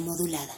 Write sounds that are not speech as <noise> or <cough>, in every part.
Modulada.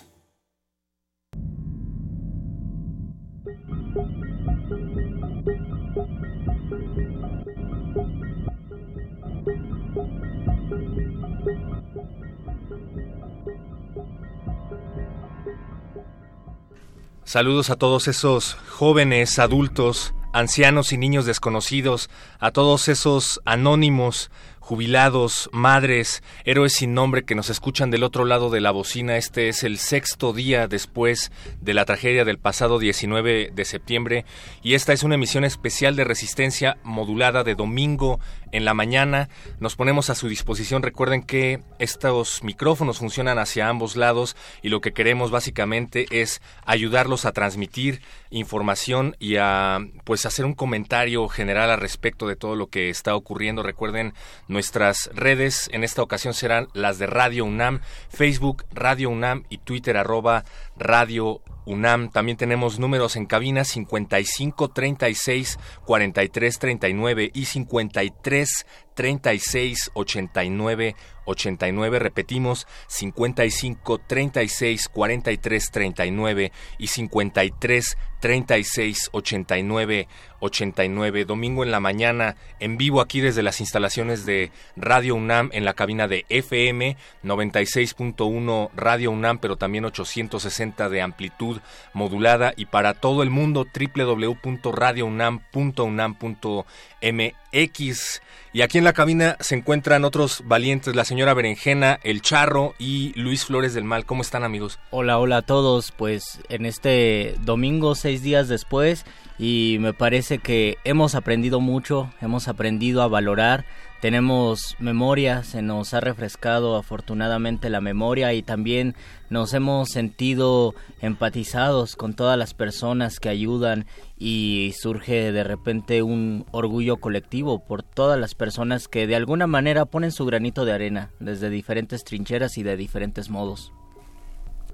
Saludos a todos esos jóvenes, adultos, ancianos y niños desconocidos, a todos esos anónimos jubilados, madres, héroes sin nombre que nos escuchan del otro lado de la bocina. Este es el sexto día después de la tragedia del pasado 19 de septiembre y esta es una emisión especial de resistencia modulada de domingo en la mañana. Nos ponemos a su disposición. Recuerden que estos micrófonos funcionan hacia ambos lados y lo que queremos básicamente es ayudarlos a transmitir información y a pues hacer un comentario general al respecto de todo lo que está ocurriendo. Recuerden Nuestras redes en esta ocasión serán las de Radio UNAM, Facebook Radio UNAM y Twitter arroba Radio UNAM. También tenemos números en cabina 55 36 43 39 y 53 36 89 89. Repetimos 55 36 43 39 y 53 36 89 89. Domingo en la mañana en vivo aquí desde las instalaciones de Radio UNAM en la cabina de FM 96.1 Radio UNAM, pero también 860 de amplitud modulada y para todo el mundo www.radiounam.unam.mx. Y aquí en la cabina se encuentran otros valientes, la señora Berenjena, el Charro y Luis Flores del Mal. ¿Cómo están amigos? Hola, hola a todos. Pues en este domingo, seis días después, y me parece que hemos aprendido mucho, hemos aprendido a valorar tenemos memoria, se nos ha refrescado afortunadamente la memoria y también nos hemos sentido empatizados con todas las personas que ayudan y surge de repente un orgullo colectivo por todas las personas que de alguna manera ponen su granito de arena desde diferentes trincheras y de diferentes modos.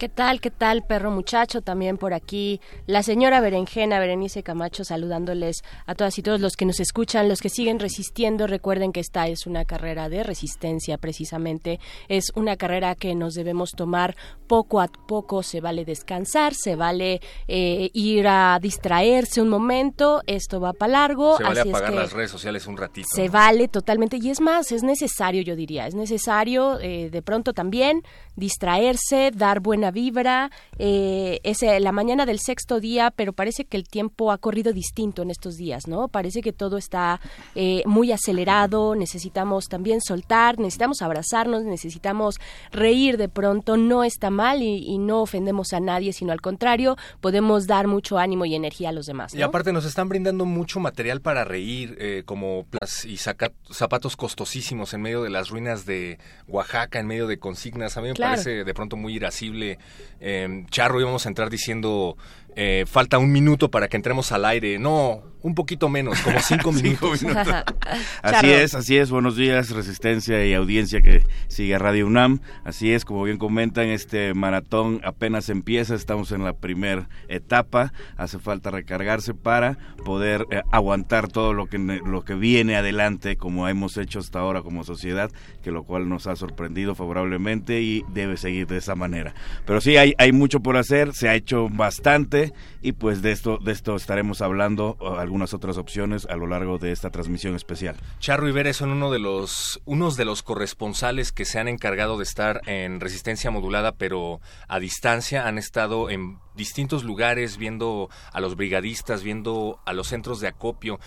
¿Qué tal? ¿Qué tal, perro muchacho? También por aquí la señora Berenjena, Berenice Camacho, saludándoles a todas y todos los que nos escuchan, los que siguen resistiendo. Recuerden que esta es una carrera de resistencia, precisamente. Es una carrera que nos debemos tomar poco a poco. Se vale descansar, se vale eh, ir a distraerse un momento. Esto va para largo. Se vale apagar las redes sociales un ratito. Se vale totalmente. Y es más, es necesario, yo diría. Es necesario eh, de pronto también distraerse, dar buena vibra. Eh, es eh, la mañana del sexto día, pero parece que el tiempo ha corrido distinto en estos días, ¿no? Parece que todo está eh, muy acelerado, necesitamos también soltar, necesitamos abrazarnos, necesitamos reír de pronto, no está mal y, no ofendemos a nadie, sino al contrario, podemos dar mucho ánimo y energía a los demás. Y aparte nos están brindando mucho material para reír, eh, como y zapatos costosísimos en medio de las ruinas de Oaxaca, en medio de consignas. A mí me parece de pronto muy irascible eh, Charro íbamos a entrar diciendo eh, falta un minuto para que entremos al aire. No, un poquito menos, como <laughs> cinco minutos. <laughs> así es, así es. Buenos días, resistencia y audiencia que sigue Radio UNAM. Así es, como bien comentan, este maratón apenas empieza. Estamos en la primera etapa. Hace falta recargarse para poder eh, aguantar todo lo que, lo que viene adelante, como hemos hecho hasta ahora como sociedad, que lo cual nos ha sorprendido favorablemente y debe seguir de esa manera. Pero sí, hay, hay mucho por hacer. Se ha hecho bastante Y pues de esto, de esto estaremos hablando algunas otras opciones a lo largo de esta transmisión especial. Charro y Veres son uno de los, unos de los corresponsales que se han encargado de estar en resistencia modulada pero a distancia, han estado en distintos lugares viendo a los brigadistas, viendo a los centros de acopio,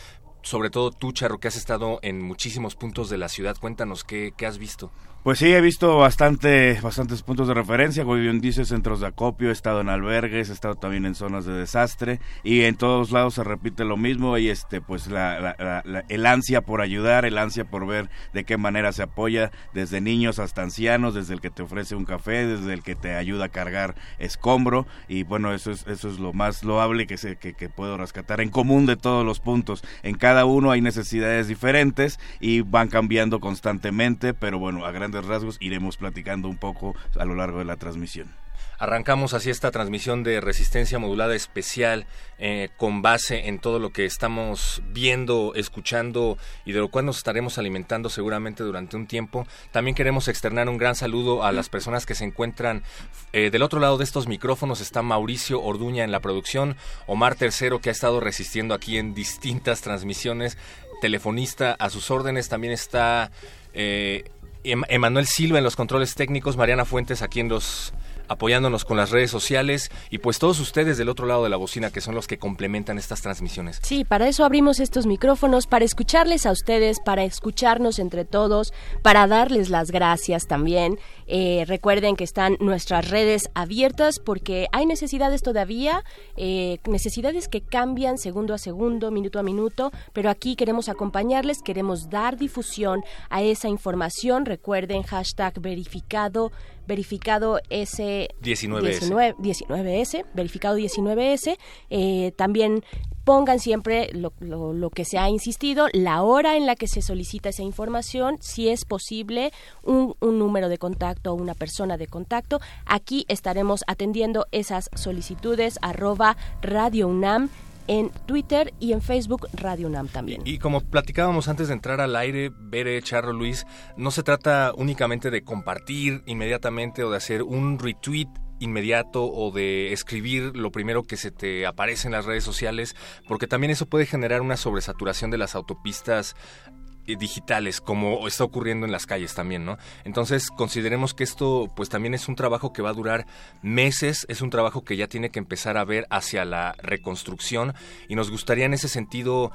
sobre todo tú, Charro, que has estado en muchísimos puntos de la ciudad. Cuéntanos qué, qué has visto. Pues sí, he visto bastante, bastantes puntos de referencia, como bien dice, centros de acopio, he estado en albergues, he estado también en zonas de desastre y en todos lados se repite lo mismo y este, pues la, el ansia por ayudar, el ansia por ver de qué manera se apoya, desde niños hasta ancianos, desde el que te ofrece un café, desde el que te ayuda a cargar escombro y bueno, eso es, eso es lo más loable que, se, que, que puedo rescatar en común de todos los puntos. En cada uno hay necesidades diferentes y van cambiando constantemente, pero bueno, a gran rasgos iremos platicando un poco a lo largo de la transmisión. Arrancamos así esta transmisión de resistencia modulada especial eh, con base en todo lo que estamos viendo, escuchando y de lo cual nos estaremos alimentando seguramente durante un tiempo. También queremos externar un gran saludo a las personas que se encuentran eh, del otro lado de estos micrófonos. Está Mauricio Orduña en la producción, Omar Tercero que ha estado resistiendo aquí en distintas transmisiones, telefonista a sus órdenes. También está... Eh, Emanuel Silva en los controles técnicos, Mariana Fuentes aquí en los apoyándonos con las redes sociales y pues todos ustedes del otro lado de la bocina que son los que complementan estas transmisiones. Sí, para eso abrimos estos micrófonos, para escucharles a ustedes, para escucharnos entre todos, para darles las gracias también. Eh, recuerden que están nuestras redes abiertas porque hay necesidades todavía, eh, necesidades que cambian segundo a segundo, minuto a minuto, pero aquí queremos acompañarles, queremos dar difusión a esa información. Recuerden hashtag verificado verificado S 19S, 19, s verificado 19S. Eh, también pongan siempre lo, lo, que se ha insistido, la hora en la que se solicita esa información, si es posible, un, un número de contacto o una persona de contacto. Aquí estaremos atendiendo esas solicitudes arroba Radio UNAM en Twitter y en Facebook Radio UNAM también. Y, como platicábamos antes de entrar al aire, Bere, Charro, Luis, no se trata únicamente de compartir inmediatamente o de hacer un retweet inmediato o de escribir lo primero que se te aparece en las redes sociales, porque también eso puede generar una sobresaturación de las autopistas digitales como está ocurriendo en las calles también, ¿no? Entonces consideremos que esto pues también es un trabajo que va a durar meses, es un trabajo que ya tiene que empezar a ver hacia la reconstrucción y nos gustaría en ese sentido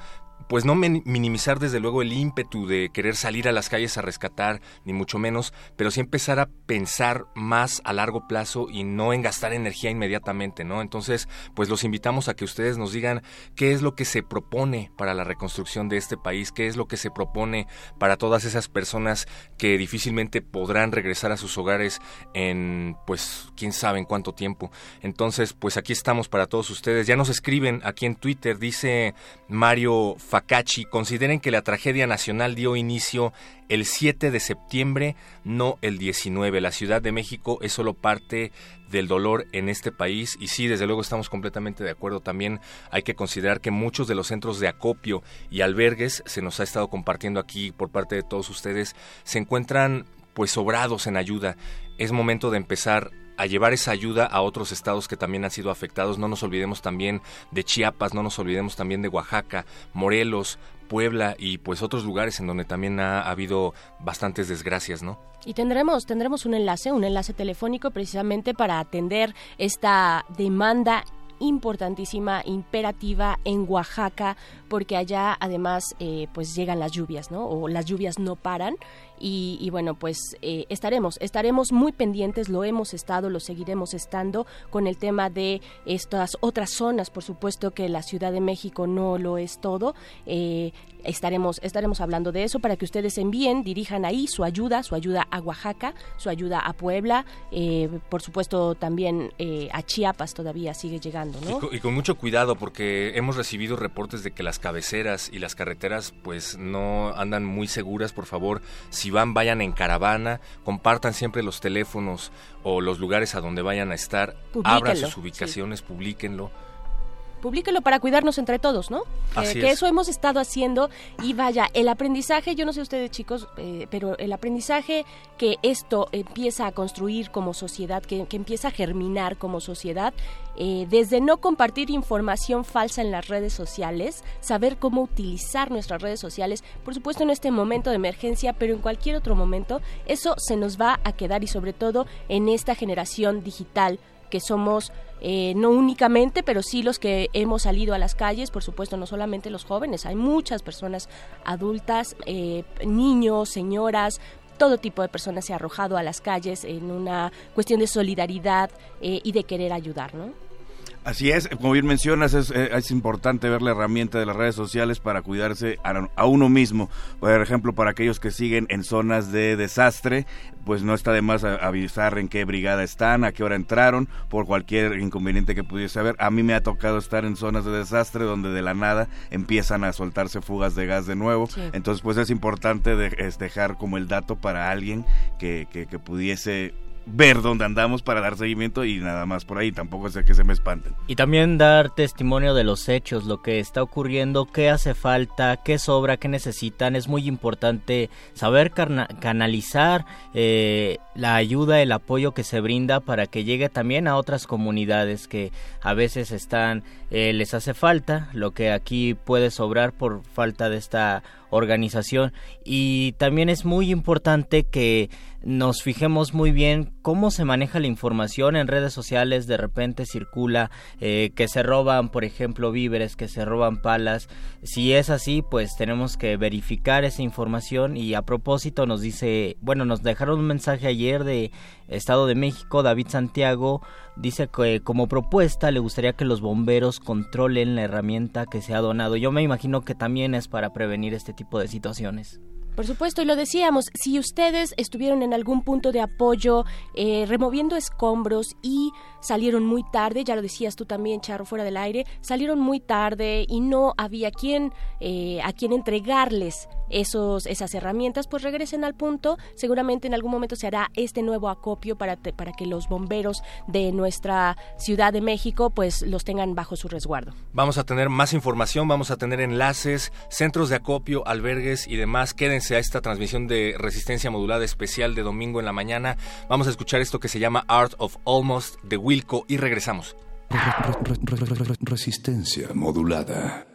pues no minimizar desde luego el ímpetu de querer salir a las calles a rescatar, ni mucho menos, pero sí empezar a pensar más a largo plazo y no en gastar energía inmediatamente, ¿no? Entonces, pues los invitamos a que ustedes nos digan qué es lo que se propone para la reconstrucción de este país, qué es lo que se propone para todas esas personas que difícilmente podrán regresar a sus hogares en, pues, quién sabe en cuánto tiempo. Entonces, pues aquí estamos para todos ustedes. Ya nos escriben aquí en Twitter, dice Mario Facachi consideren que la tragedia nacional dio inicio el 7 de septiembre, no el 19. La Ciudad de México es solo parte del dolor en este país y sí, desde luego estamos completamente de acuerdo. También hay que considerar que muchos de los centros de acopio y albergues, se nos ha estado compartiendo aquí por parte de todos ustedes, se encuentran pues sobrados en ayuda. Es momento de empezar a llevar esa ayuda a otros estados que también han sido afectados. No nos olvidemos también de Chiapas, no nos olvidemos también de Oaxaca, Morelos, Puebla y pues otros lugares en donde también ha, habido bastantes desgracias, ¿no? Y tendremos, tendremos un enlace, un enlace telefónico precisamente para atender esta demanda importantísima, imperativa en Oaxaca, porque allá además eh, pues llegan las lluvias, ¿no? O las lluvias no paran y, bueno, pues eh, estaremos, estaremos muy pendientes, lo hemos estado, lo seguiremos estando con el tema de estas otras zonas, por supuesto que la Ciudad de México no lo es todo. Eh, estaremos, estaremos hablando de eso para que ustedes envíen, dirijan ahí su ayuda, su ayuda a Oaxaca, su ayuda a Puebla, eh, por supuesto también a Chiapas todavía sigue llegando, ¿no? Y con, mucho cuidado porque hemos recibido reportes de que las cabeceras y las carreteras pues no andan muy seguras, por favor, si van, vayan en caravana, compartan siempre los teléfonos o los lugares a donde vayan a estar, abran sus ubicaciones, publiquenlo publíquelo para cuidarnos entre todos, ¿no? Que, eso hemos estado haciendo y vaya, el aprendizaje, yo no sé ustedes chicos, eh, pero el aprendizaje que esto empieza a construir como sociedad, que, empieza a germinar como sociedad, eh, desde no compartir información falsa en las redes sociales, saber cómo utilizar nuestras redes sociales, por supuesto en este momento de emergencia, pero en cualquier otro momento, eso se nos va a quedar y sobre todo en esta generación digital que somos eh, no únicamente, pero sí los que hemos salido a las calles, por supuesto, no solamente los jóvenes, hay muchas personas adultas, eh, niños, señoras, todo tipo de personas se ha arrojado a las calles en una cuestión de solidaridad eh, y de querer ayudar, ¿no? Así es, como bien mencionas, es, eh, es, importante ver la herramienta de las redes sociales para cuidarse a, uno mismo. Por ejemplo, para aquellos que siguen en zonas de desastre, pues no está de más avisar en qué brigada están, a qué hora entraron, por cualquier inconveniente que pudiese haber. A mí me ha tocado estar en zonas de desastre donde de la nada empiezan a soltarse fugas de gas de nuevo. Entonces, pues es importante dejar como el dato para alguien que, que, que pudiese ver dónde andamos para dar seguimiento y nada más por ahí, tampoco sé que se me espanten. Y también dar testimonio de los hechos, lo que está ocurriendo, qué hace falta, qué sobra, qué necesitan. Es muy importante saber canalizar eh, la ayuda, el apoyo que se brinda para que llegue también a otras comunidades que a veces están, eh, les hace falta, lo que aquí puede sobrar por falta de esta organización. Y también es muy importante que nos fijemos muy bien cómo se maneja la información en redes sociales, de repente circula eh, que se roban, por ejemplo, víveres, que se roban palas. Si es así, pues tenemos que verificar esa información y a propósito nos dice, bueno, nos dejaron un mensaje ayer de Estado de México, David Santiago, dice que como propuesta le gustaría que los bomberos controlen la herramienta que se ha donado. Yo me imagino que también es para prevenir este tipo de situaciones. Por supuesto, y lo decíamos, si ustedes estuvieron en algún punto de apoyo eh, removiendo escombros y salieron muy tarde, ya lo decías tú también, Charro, fuera del aire, salieron muy tarde y no había quien, eh, a quien entregarles esos, esas herramientas, pues regresen al punto. Seguramente en algún momento se hará este nuevo acopio para, para que los bomberos de nuestra Ciudad de México pues los tengan bajo su resguardo. Vamos a tener más información, vamos a tener enlaces, centros de acopio, albergues y demás. Quédense a esta transmisión de resistencia modulada especial de domingo en la mañana. Vamos a escuchar esto que se llama Art of Almost de Wilco y regresamos. Resistencia modulada.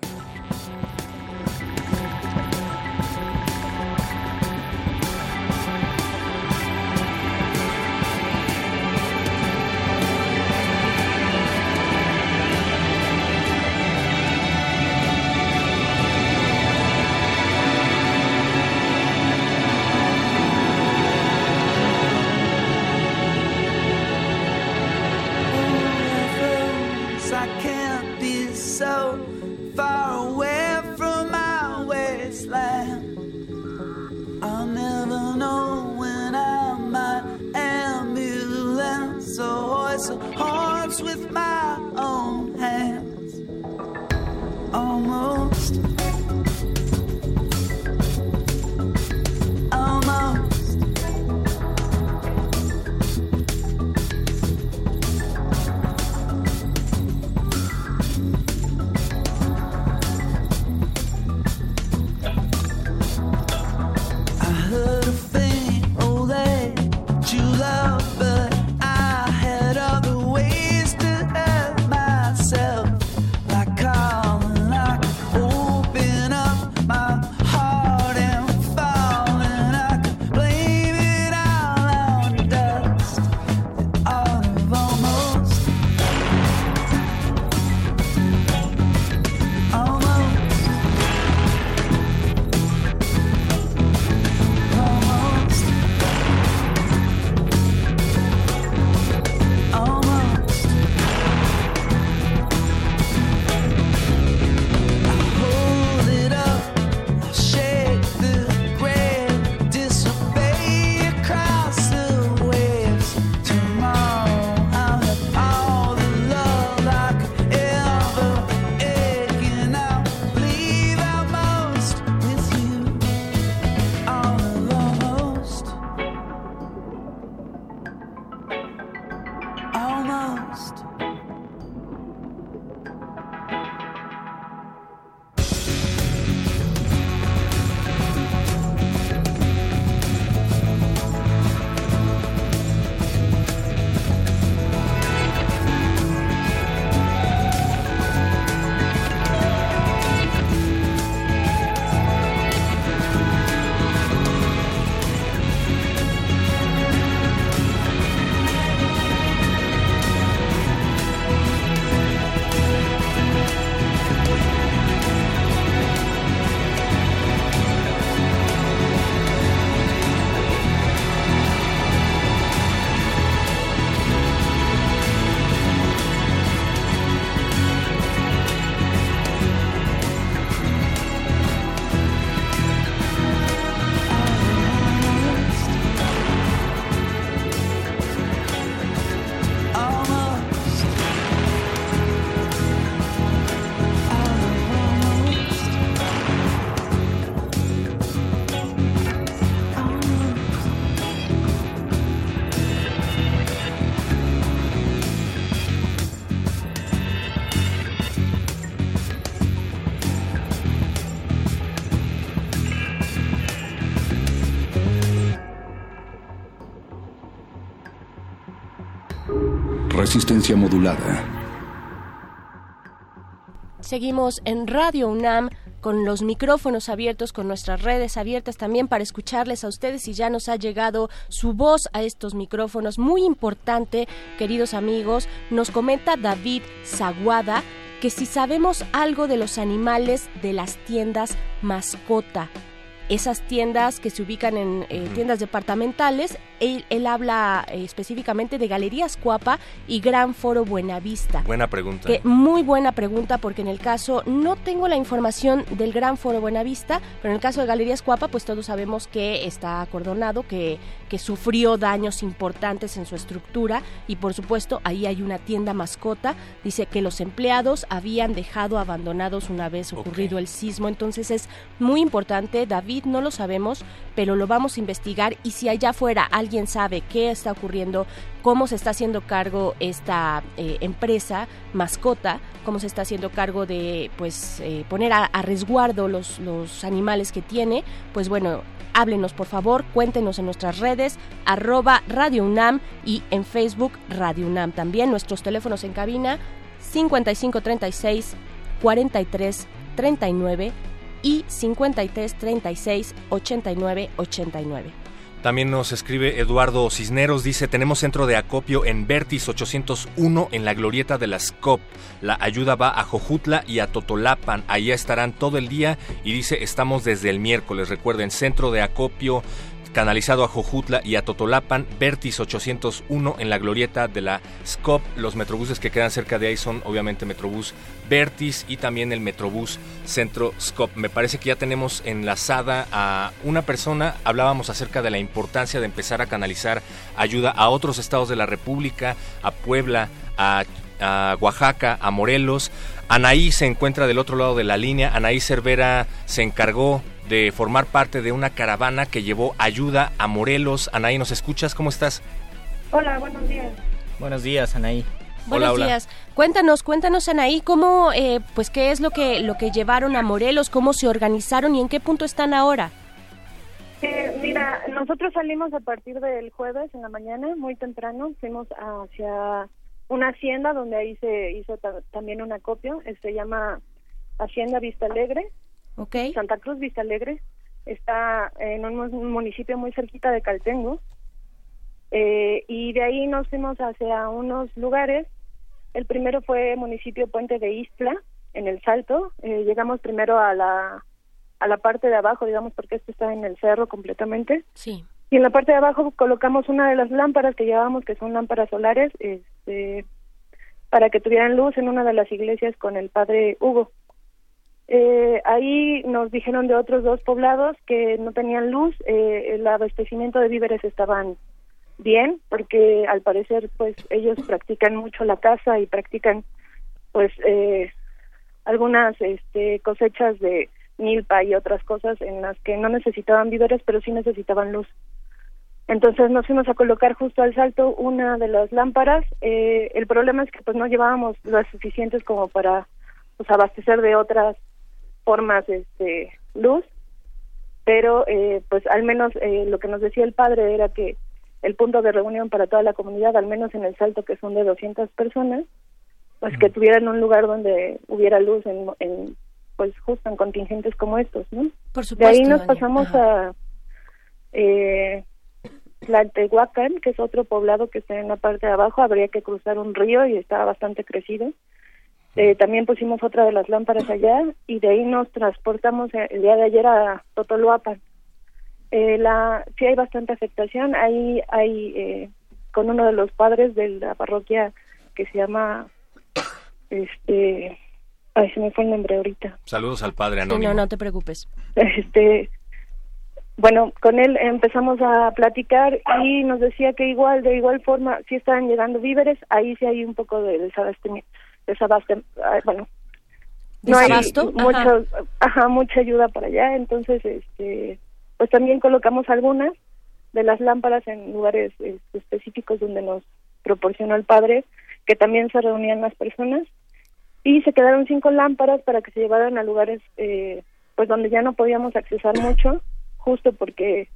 Resistencia modulada. Seguimos en Radio UNAM con los micrófonos abiertos, con nuestras redes abiertas también para escucharles a ustedes y ya nos ha llegado su voz a estos micrófonos. Muy importante, queridos amigos, nos comenta David Zaguada que si sabemos algo de los animales de las tiendas mascota, esas tiendas que se ubican en eh, tiendas departamentales. Él, habla eh, específicamente de Galerías Cuapa y Gran Foro Buenavista. Buena pregunta. muy buena pregunta porque en el caso, no tengo la información del Gran Foro Buenavista, pero en el caso de Galerías Cuapa, pues todos sabemos que está acordonado, que, que sufrió daños importantes en su estructura y por supuesto ahí hay una tienda mascota. Dice que los empleados habían dejado abandonados una vez ocurrido el sismo, entonces es muy importante, David no lo sabemos, pero lo vamos a investigar y si allá afuera alguien sabe qué está ocurriendo, cómo se está haciendo cargo esta eh, empresa mascota, cómo se está haciendo cargo de pues eh, poner a, resguardo los, los animales que tiene, pues bueno, háblenos por favor, cuéntenos en nuestras redes, arroba Radio UNAM y en Facebook Radio UNAM. También nuestros teléfonos en cabina 5536 43 39 y 53 36 89 89. También nos escribe Eduardo Cisneros, dice, tenemos centro de acopio en Vertis 801 en la glorieta de las COP. La ayuda va a Jojutla y a Totolapan. Ahí estarán todo el día y dice, estamos desde el miércoles. Recuerden, centro de acopio canalizado a Jojutla y a Totolapan, Vertis 801 en la glorieta de la SCOP. Los metrobuses que quedan cerca de ahí son obviamente Metrobús Vertis y también el Metrobús Centro SCOP. Me parece que ya tenemos enlazada a una persona, hablábamos acerca de la importancia de empezar a canalizar ayuda a otros estados de la República, a Puebla, a a Oaxaca, a Morelos. Anaí se encuentra del otro lado de la línea. Anaí Cervera se encargó de formar parte de una caravana que llevó ayuda a Morelos. Anaí, ¿nos escuchas? ¿Cómo estás? Hola, buenos días. Buenos días, Anaí. Buenos días. Cuéntanos, cuéntanos, Anaí, cómo, eh, pues, qué es lo que lo que llevaron a Morelos, cómo se organizaron y en qué punto están ahora. Eh, mira, nosotros salimos a partir del jueves en la mañana, muy temprano, fuimos hacia una hacienda donde ahí se hizo también un acopio, se llama Hacienda Vista Alegre, Okay. Santa Cruz Vista Alegre está en un municipio muy cerquita de Caltengo. Eh, y de ahí nos fuimos hacia unos lugares. El primero fue municipio Puente de Isla, en el Salto. Eh, llegamos primero a la, a la parte de abajo, digamos, porque esto está en el cerro completamente. Sí. Y en la parte de abajo colocamos una de las lámparas que llevábamos, que son lámparas solares, este, para que tuvieran luz en una de las iglesias con el padre Hugo. Eh, ahí nos dijeron de otros dos poblados que no tenían luz, eh, el abastecimiento de víveres estaban bien, porque al parecer pues ellos practican mucho la caza y practican pues eh, algunas este, cosechas de milpa y otras cosas en las que no necesitaban víveres, pero sí necesitaban luz. Entonces nos fuimos a colocar justo al salto una de las lámparas. Eh, el problema es que pues no llevábamos las suficientes como para pues abastecer de otras formas este luz pero eh, pues al menos eh, lo que nos decía el padre era que el punto de reunión para toda la comunidad al menos en el salto que son de 200 personas pues que tuvieran un lugar donde hubiera luz en, en pues justo en contingentes como estos no por de ahí nos pasamos a eh, Tlaltehuacán, que es otro poblado que está en la parte de abajo, habría que cruzar un río y está bastante crecido. Eh, también pusimos otra de las lámparas allá y de ahí nos transportamos el día de ayer a Totoluapan. Eh, la, sí hay bastante afectación. Ahí hay eh, con uno de los padres de la parroquia que se llama, este, ay, se me fue el nombre ahorita. Saludos al padre anónimo. no, no te preocupes. Este, bueno, con él empezamos a platicar y nos decía que igual, de igual forma, sí estaban llegando víveres, ahí sí hay un poco de desabastecimiento desabaste, bueno, no hay mucho, ajá. mucha ayuda para allá, entonces, este, pues también colocamos algunas de las lámparas en lugares este, específicos donde nos proporcionó el padre, que también se reunían las personas, y se quedaron cinco lámparas para que se llevaran a lugares, eh, pues donde ya no podíamos accesar mucho, justo porque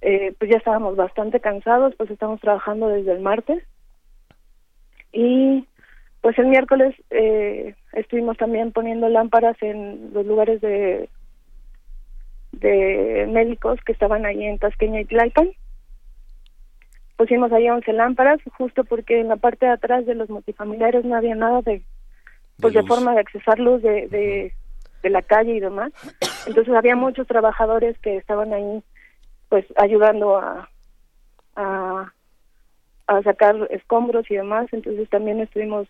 eh, pues ya estábamos bastante cansados, pues estamos trabajando desde el martes, Y pues el miércoles eh, estuvimos también poniendo lámparas en los lugares de de médicos que estaban ahí en Tasqueña y Tlalpan. Pusimos ahí 11 lámparas, justo porque en la parte de atrás de los multifamiliares no había nada de, pues de, forma de accesar luz de, de, de la calle y demás. Entonces había muchos trabajadores que estaban ahí, pues ayudando a, a, a sacar escombros y demás. Entonces también estuvimos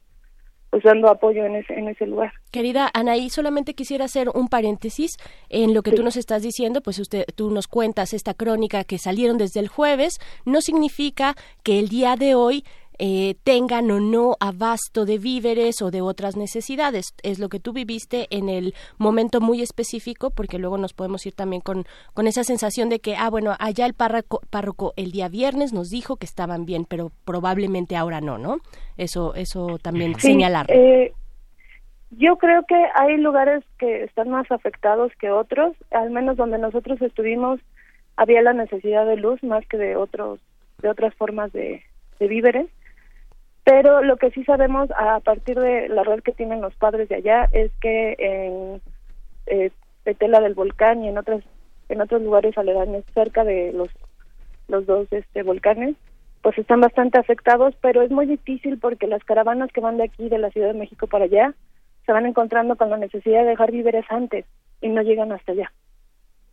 pues dando apoyo en ese, en ese lugar. Querida Anaí, solamente quisiera hacer un paréntesis en lo que tú nos estás diciendo, pues usted, tú nos cuentas esta crónica que salieron desde el jueves, no significa que el día de hoy eh, tengan o no abasto de víveres o de otras necesidades. Es lo que tú viviste en el momento muy específico, porque luego nos podemos ir también con, con esa sensación de que, ah, bueno, allá el párroco, párroco el día viernes nos dijo que estaban bien, pero probablemente ahora no, ¿no? Eso, eso también señalarlo. Eh, yo creo que hay lugares que están más afectados que otros, al menos donde nosotros estuvimos había la necesidad de luz más que de otros de otras formas de, de víveres pero lo que sí sabemos a partir de la red que tienen los padres de allá es que en eh, Petela del Volcán y en otros en otros lugares aledaños cerca de los los dos este volcanes pues están bastante afectados, pero es muy difícil porque las caravanas que van de aquí de la Ciudad de México para allá se van encontrando con la necesidad de dejar víveres antes y no llegan hasta allá.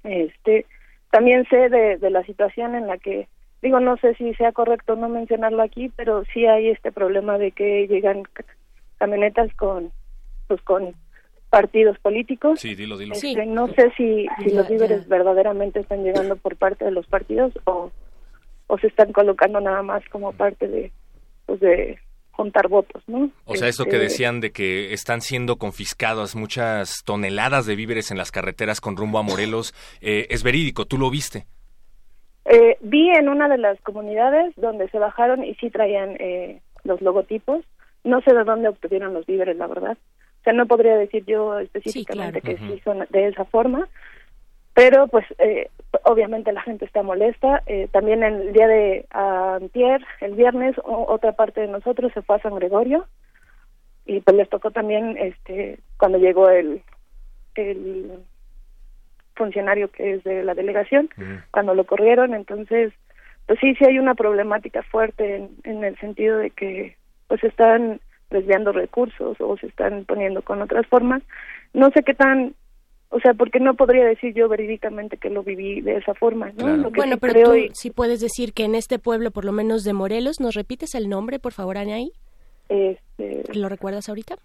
Este también sé de la situación en la que digo no sé si sea correcto no mencionarlo aquí pero sí hay este problema de que llegan camionetas con pues con partidos políticos sí dilo dilo este, no sé si, si los víveres verdaderamente están llegando por parte de los partidos o o se están colocando nada más como parte de pues de juntar votos, ¿no? O sea, eso que este, decían de que están siendo confiscadas muchas toneladas de víveres en las carreteras con rumbo a Morelos, eh, es verídico, ¿tú lo viste? Eh, vi en una de las comunidades donde se bajaron y sí traían eh, los logotipos. No sé de dónde obtuvieron los víveres, la verdad. O sea, no podría decir yo específicamente que sí son de esa forma. Pero, pues, eh, obviamente la gente está molesta. Eh, también el día de antier, el viernes, otra parte de nosotros se fue a San Gregorio. Y pues les tocó también, este, cuando llegó el, el funcionario que es de la delegación cuando lo corrieron entonces pues sí sí hay una problemática fuerte en, el sentido de que pues están desviando recursos o se están poniendo con otras formas no sé qué tan o sea, porque no podría decir yo verídicamente que lo viví de esa forma, ¿no? Bueno, pero tú sí puedes decir que en este pueblo, por lo menos de Morelos, ¿nos repites el nombre, por favor, Anaí? Este... ¿Lo recuerdas ahorita?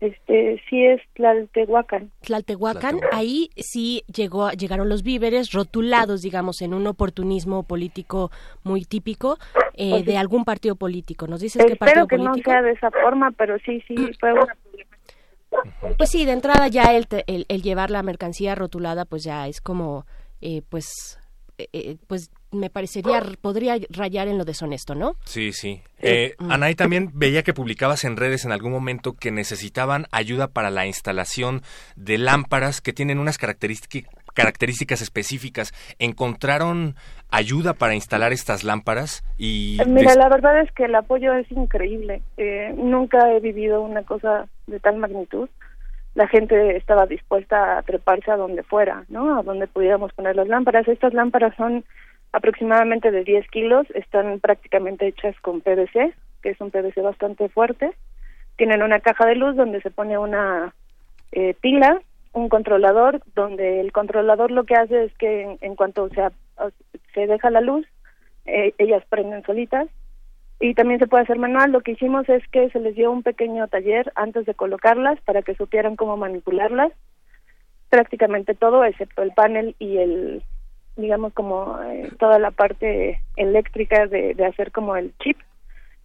Este sí es Tlaltehuacán. Tlaltehuacán, ahí sí llegó, llegaron los víveres rotulados, digamos, en un oportunismo político muy típico eh, de algún partido político. ¿Nos dices qué partido que no sea de esa forma, pero sí, sí, fue una Pues sí, de entrada ya el, el, el, llevar la mercancía rotulada, pues ya es como, eh, pues, eh, eh pues me parecería, podría rayar en lo deshonesto, ¿no? Sí, sí. Eh, mm. Anaí, también veía que publicabas en redes en algún momento que necesitaban ayuda para la instalación de lámparas que tienen unas características específicas. ¿Encontraron ayuda para instalar estas lámparas? y eh, Mira, la verdad es que el apoyo es increíble. Eh, nunca he vivido una cosa de tal magnitud. La gente estaba dispuesta a treparse a donde fuera, ¿no? A donde pudiéramos poner las lámparas. Estas lámparas son aproximadamente de 10 kilos, están prácticamente hechas con PVC, que es un PVC bastante fuerte. Tienen una caja de luz donde se pone una eh, pila, un controlador, donde el controlador lo que hace es que en, cuanto se, se deja la luz, eh, ellas prenden solitas. Y también se puede hacer manual. Lo que hicimos es que se les dio un pequeño taller antes de colocarlas para que supieran cómo manipularlas. Prácticamente todo, excepto el panel y el digamos como eh, toda la parte eléctrica de, de, hacer como el chip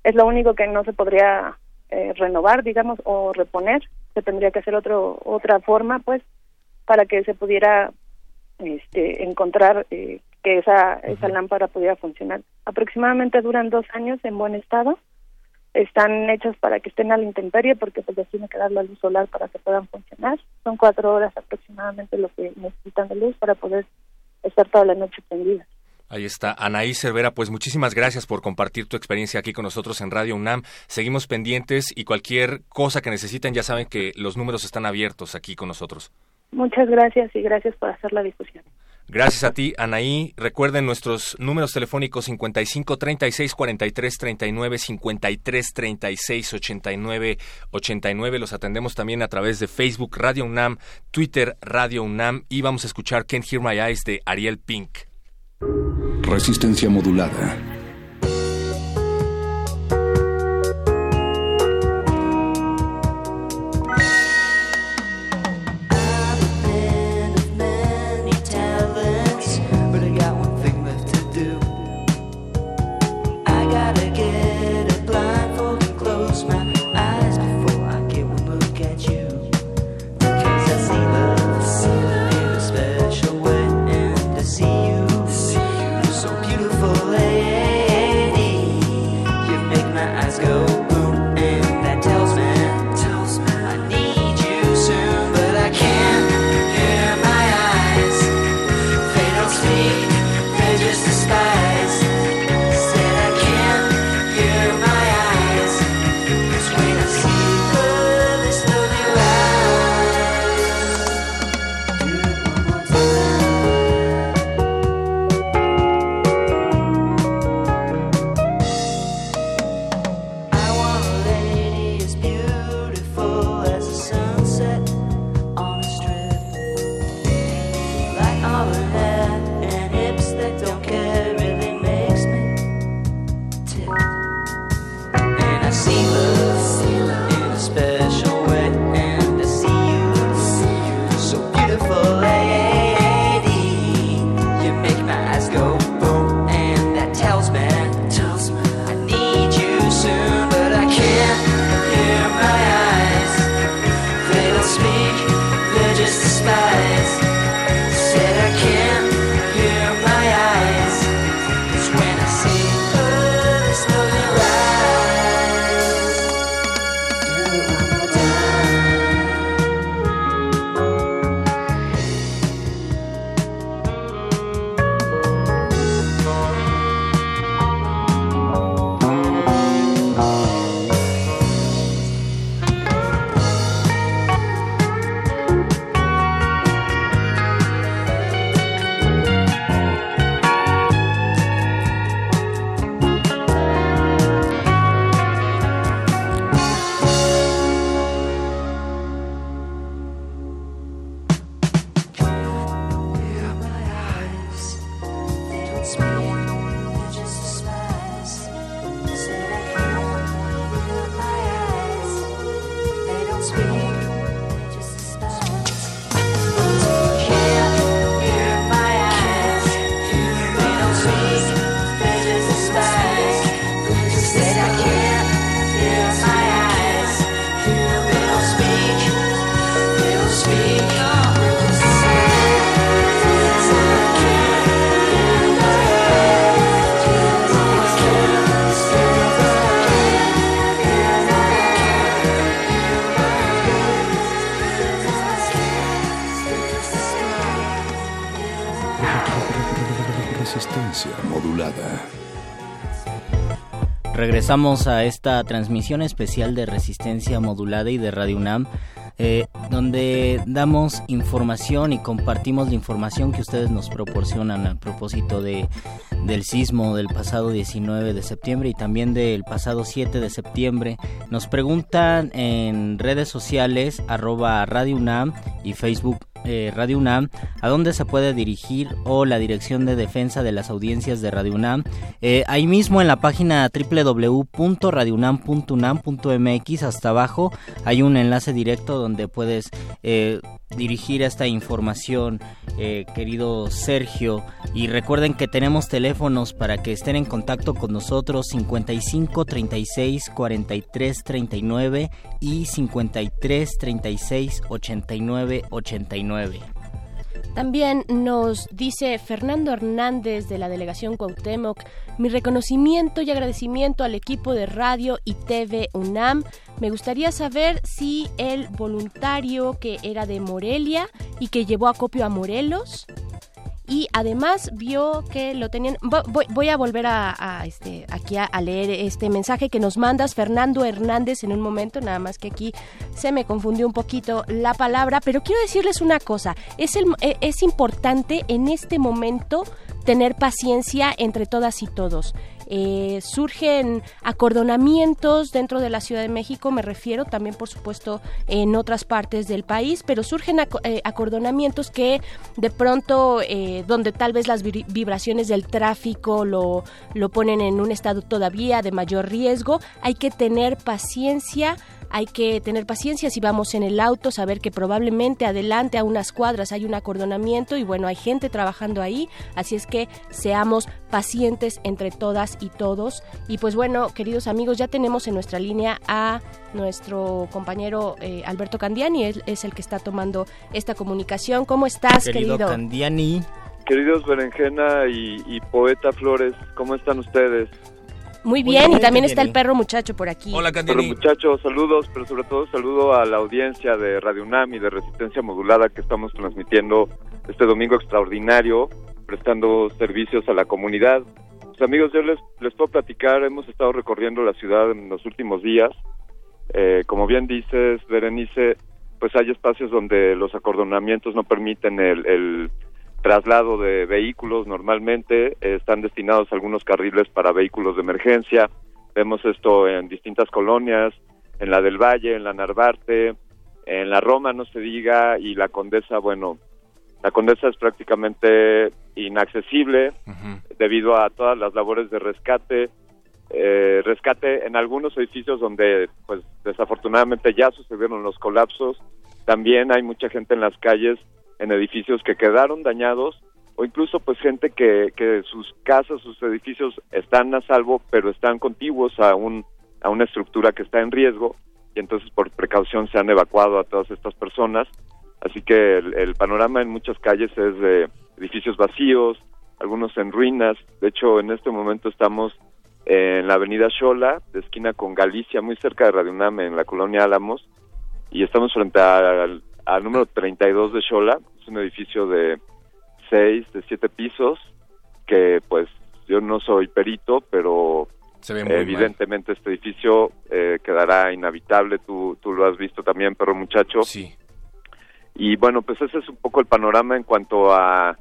es lo único que no se podría eh, renovar digamos o reponer. Se tendría que hacer otro otra forma pues para que se pudiera este encontrar eh, que esa esa lámpara pudiera funcionar. Aproximadamente duran dos años en buen estado. Están hechas para que estén a la intemperie porque pues les tiene que dar la luz solar para que puedan funcionar. Son cuatro horas aproximadamente lo que necesitan de luz para poder estar toda la noche prendida. Ahí está. Anaí Cervera, pues muchísimas gracias por compartir tu experiencia aquí con nosotros en Radio UNAM. Seguimos pendientes y cualquier cosa que necesiten, ya saben que los números están abiertos aquí con nosotros. Muchas gracias y gracias por hacer la discusión. Gracias a ti, Anaí. Recuerden nuestros números telefónicos 55 36 43 39 53 36 89 89. Los atendemos también a través de Facebook Radio UNAM, Twitter Radio UNAM y vamos a escuchar Can't Hear My Eyes de Ariel Pink. Resistencia modulada. Regresamos a esta transmisión especial de Resistencia Modulada y de Radio UNAM, eh, donde damos información y compartimos la información que ustedes nos proporcionan a propósito de, del sismo del pasado 19 de septiembre y también del pasado 7 de septiembre. Nos preguntan en redes sociales, arroba Radio UNAM y Facebook eh, Radio UNAM, a dónde se puede dirigir o la Dirección de Defensa de las Audiencias de Radio UNAM. Eh, ahí mismo en la página www.radiounam.unam.mx hasta abajo hay un enlace directo donde puedes eh, dirigir esta información, querido Sergio. Y recuerden que tenemos teléfonos para que estén en contacto con nosotros 55 36 43 39 y 53 36 89 89. También nos dice Fernando Hernández de la delegación Cuauhtémoc, mi reconocimiento y agradecimiento al equipo de radio y TV UNAM. Me gustaría saber si el voluntario que era de Morelia y que llevó acopio a Morelos y además vio que lo tenían. Voy, a volver a, este aquí a, leer este mensaje que nos mandas Fernando Hernández en un momento, nada más que aquí se me confundió un poquito la palabra, pero quiero decirles una cosa, es, el, e, es importante en este momento tener paciencia entre todas y todos. Eh, surgen acordonamientos dentro de la Ciudad de México, me refiero también por supuesto en otras partes del país, pero surgen eh, acordonamientos que de pronto, eh, donde tal vez las vibraciones del tráfico lo, lo ponen en un estado todavía de mayor riesgo, hay que tener paciencia hay que tener paciencia si vamos en el auto, saber que probablemente adelante a unas cuadras hay un acordonamiento y bueno, hay gente trabajando ahí, así es que seamos pacientes entre todas y todos. Y pues bueno, queridos amigos, ya tenemos en nuestra línea a nuestro compañero eh, Alberto Candiani, él es el que está tomando esta comunicación. ¿Cómo estás, querido? querido? Candiani. Queridos Berenjena y, y Poeta Flores, ¿cómo están ustedes? Muy bien, y también está el perro muchacho por aquí. Hola, Candiani. Perro muchacho, saludos, pero sobre todo saludo a la audiencia de Radio UNAM y de Resistencia Modulada que estamos transmitiendo este domingo extraordinario, prestando servicios a la comunidad. Pues, amigos, yo les, les puedo platicar, hemos estado recorriendo la ciudad en los últimos días. Eh, como bien dices, Berenice, pues hay espacios donde los acordonamientos no permiten el traslado de vehículos normalmente están destinados algunos carriles para vehículos de emergencia. Vemos esto en distintas colonias en la del Valle en la Narvarte en la Roma no se diga y la Condesa bueno la Condesa es prácticamente inaccesible debido a todas las labores de rescate eh, rescate en algunos edificios donde pues desafortunadamente ya sucedieron los colapsos. También hay mucha gente en las calles en edificios que quedaron dañados o incluso pues gente que, que sus casas, sus edificios están a salvo, pero están contiguos a, un, a una estructura que está en riesgo y entonces por precaución se han evacuado a todas estas personas. Así que el, panorama en muchas calles es de edificios vacíos, algunos en ruinas. De hecho, en este momento estamos en la avenida Xola, de esquina con Galicia, muy cerca de Radio UNAM, en la colonia Álamos, y estamos frente al, al número 32 de Xola, es un edificio de seis, de siete pisos, que pues yo no soy perito, pero evidentemente este edificio eh, quedará inhabitable. Tú, tú lo has visto también, perro muchacho. Sí. Y bueno, pues ese es un poco el panorama en cuanto a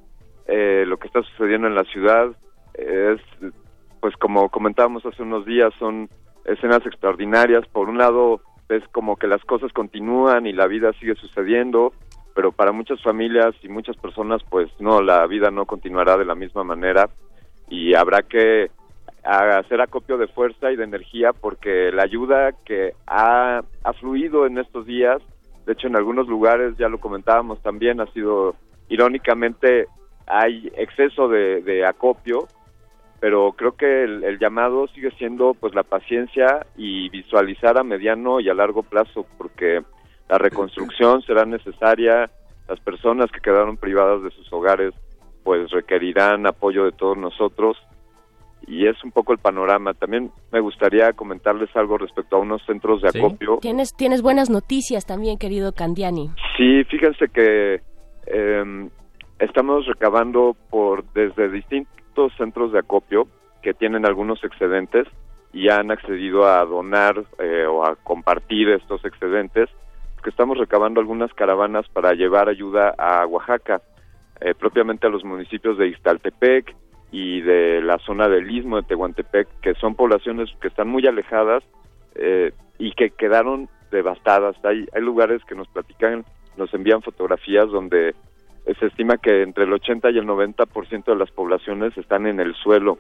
eh, lo que está sucediendo en la ciudad. Es, pues como comentábamos hace unos días, son escenas extraordinarias. Por un lado, es como que las cosas continúan y la vida sigue sucediendo pero para muchas familias y muchas personas pues no, la vida no continuará de la misma manera y habrá que hacer acopio de fuerza y de energía porque la ayuda que ha, fluido en estos días, de hecho en algunos lugares ya lo comentábamos también, ha sido irónicamente hay exceso de, acopio, pero creo que el, el, llamado sigue siendo pues la paciencia y visualizar a mediano y a largo plazo porque la reconstrucción <laughs> será necesaria, las personas que quedaron privadas de sus hogares pues requerirán apoyo de todos nosotros y es un poco el panorama. También me gustaría comentarles algo respecto a unos centros de acopio. Tienes, tienes buenas noticias también, querido Candiani. Sí, fíjense que em, estamos recabando por desde distintos centros de acopio que tienen algunos excedentes y han accedido a donar eh, o a compartir estos excedentes que estamos recabando algunas caravanas para llevar ayuda a Oaxaca, eh, propiamente a los municipios de Ixtaltepec y de la zona del Istmo de Tehuantepec, que son poblaciones que están muy alejadas eh, y que quedaron devastadas. Hay, hay lugares que nos platican, nos envían fotografías donde se estima que entre el 80 y el 90% de las poblaciones están en el suelo.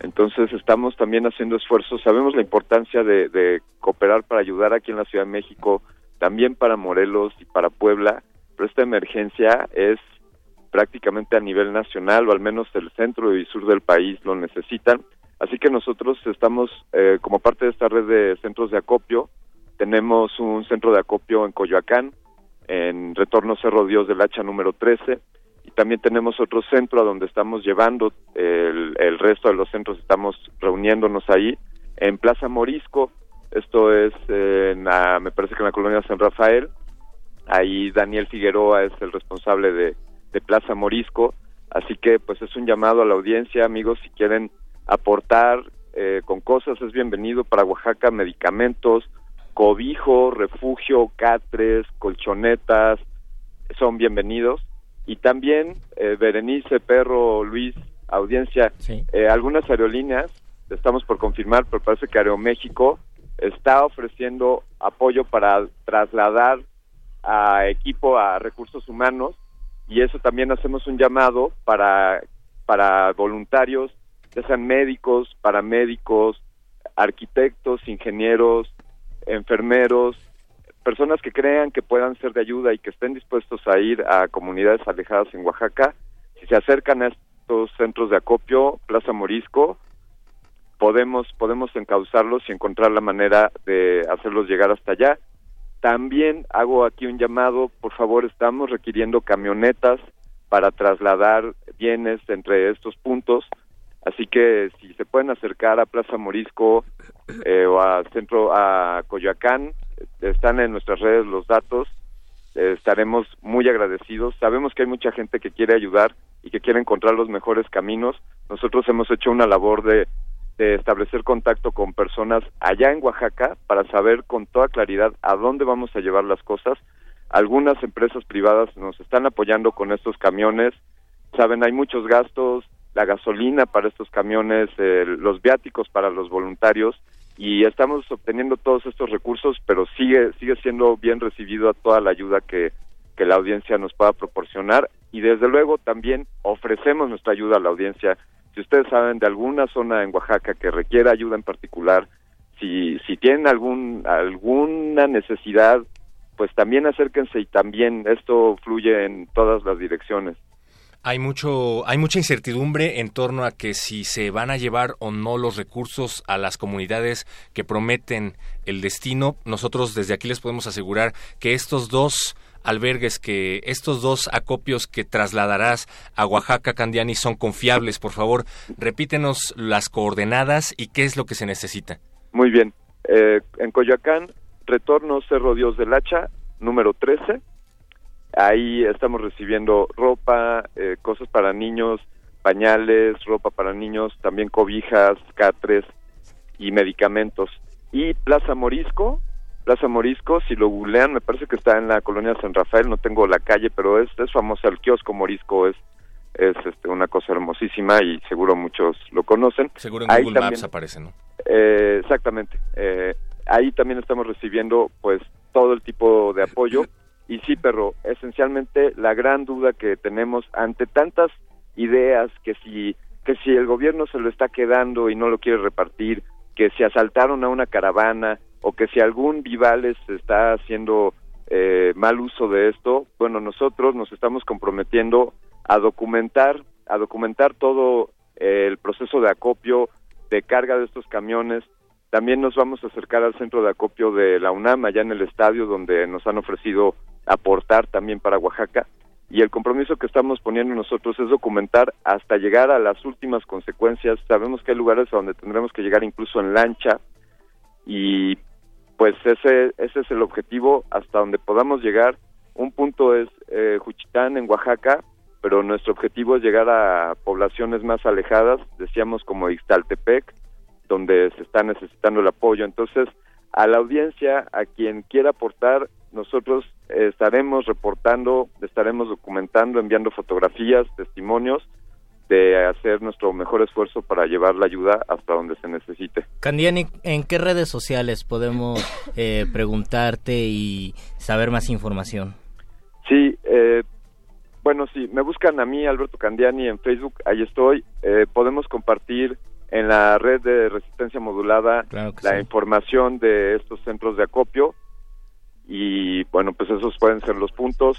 Entonces estamos también haciendo esfuerzos. Sabemos la importancia de, de cooperar para ayudar aquí en la Ciudad de México también para Morelos y para Puebla, pero esta emergencia es prácticamente a nivel nacional o al menos el centro y sur del país lo necesitan. Así que nosotros estamos eh, como parte de esta red de centros de acopio, tenemos un centro de acopio en Coyoacán, en Retorno Cerro Dios del Hacha número 13, y también tenemos otro centro a donde estamos llevando el, el resto de los centros, estamos reuniéndonos ahí, en Plaza Morisco, esto es, en me parece que en la colonia San Rafael. Ahí Daniel Figueroa es el responsable de, Plaza Morisco. Así que pues es un llamado a la audiencia, amigos, si quieren aportar eh, con cosas, es bienvenido para Oaxaca, medicamentos, cobijo, refugio, catres, colchonetas, son bienvenidos. Y también, eh, Berenice, Perro, Luis, audiencia, eh, algunas aerolíneas, estamos por confirmar, pero parece que Aeroméxico está ofreciendo apoyo para trasladar a equipo, a recursos humanos, y eso también hacemos un llamado para, para voluntarios, ya sean médicos, paramédicos, arquitectos, ingenieros, enfermeros, personas que crean que puedan ser de ayuda y que estén dispuestos a ir a comunidades alejadas en Oaxaca, si se acercan a estos centros de acopio, Plaza Morisco, podemos podemos encauzarlos y encontrar la manera de hacerlos llegar hasta allá. También hago aquí un llamado, por favor, estamos requiriendo camionetas para trasladar bienes entre estos puntos, así que si se pueden acercar a Plaza Morisco eh, o a centro a Coyoacán, están en nuestras redes los datos, eh, estaremos muy agradecidos. Sabemos que hay mucha gente que quiere ayudar y que quiere encontrar los mejores caminos. Nosotros hemos hecho una labor de, de establecer contacto con personas allá en Oaxaca para saber con toda claridad a dónde vamos a llevar las cosas. Algunas empresas privadas nos están apoyando con estos camiones. Saben, hay muchos gastos, la gasolina para estos camiones, eh, los viáticos para los voluntarios y estamos obteniendo todos estos recursos, pero sigue sigue siendo bien recibido a toda la ayuda que, que la audiencia nos pueda proporcionar y desde luego también ofrecemos nuestra ayuda a la audiencia. Si ustedes saben de alguna zona en Oaxaca que requiera ayuda en particular, si si tienen algún alguna necesidad, pues también acérquense y también esto fluye en todas las direcciones. Hay mucho, hay mucha incertidumbre en torno a que si se van a llevar o no los recursos a las comunidades que prometen el destino. Nosotros desde aquí les podemos asegurar que estos dos albergues, que estos dos acopios que trasladarás a Oaxaca, Candiani, son confiables. Por favor, repítenos las coordenadas y qué es lo que se necesita. Muy bien. Eh, en Coyoacán, retorno Cerro Dios del Hacha, número 13 Ahí estamos recibiendo ropa, eh, cosas para niños, pañales, ropa para niños, también cobijas, catres y medicamentos. Y Plaza Morisco, Plaza Morisco, si lo googlean, me parece que está en la colonia San Rafael, no tengo la calle, pero es, es famosa, el kiosco Morisco es es este, una cosa hermosísima y seguro muchos lo conocen. Seguro en Google Maps aparece, ¿no? Eh, exactamente. Eh, ahí también estamos recibiendo pues todo el tipo de apoyo y sí, perro, esencialmente la gran duda que tenemos ante tantas ideas que si que si el gobierno se lo está quedando y no lo quiere repartir, que si asaltaron a una caravana o que si algún Vivales está haciendo eh, mal uso de esto, bueno, nosotros nos estamos comprometiendo a documentar, a documentar todo eh, el proceso de acopio, de carga de estos camiones. También nos vamos a acercar al centro de acopio de la UNAM, allá en el estadio, donde nos han ofrecido aportar también para Oaxaca y el compromiso que estamos poniendo nosotros es documentar hasta llegar a las últimas consecuencias. Sabemos que hay lugares a donde tendremos que llegar incluso en lancha y pues ese, ese es el objetivo hasta donde podamos llegar. Un punto es eh, Juchitán en Oaxaca, pero nuestro objetivo es llegar a poblaciones más alejadas, decíamos como Ixtaltepec, donde se está necesitando el apoyo. Entonces, a la audiencia, a quien quiera aportar, nosotros estaremos reportando, estaremos documentando, enviando fotografías, testimonios de hacer nuestro mejor esfuerzo para llevar la ayuda hasta donde se necesite. Candiani, ¿en qué redes sociales podemos eh, preguntarte y saber más información? Sí, eh, bueno, sí, me buscan a mí, Alberto Candiani, en Facebook, ahí estoy. Eh, podemos compartir en la red de resistencia modulada la información de estos centros de acopio y bueno, pues esos pueden ser los puntos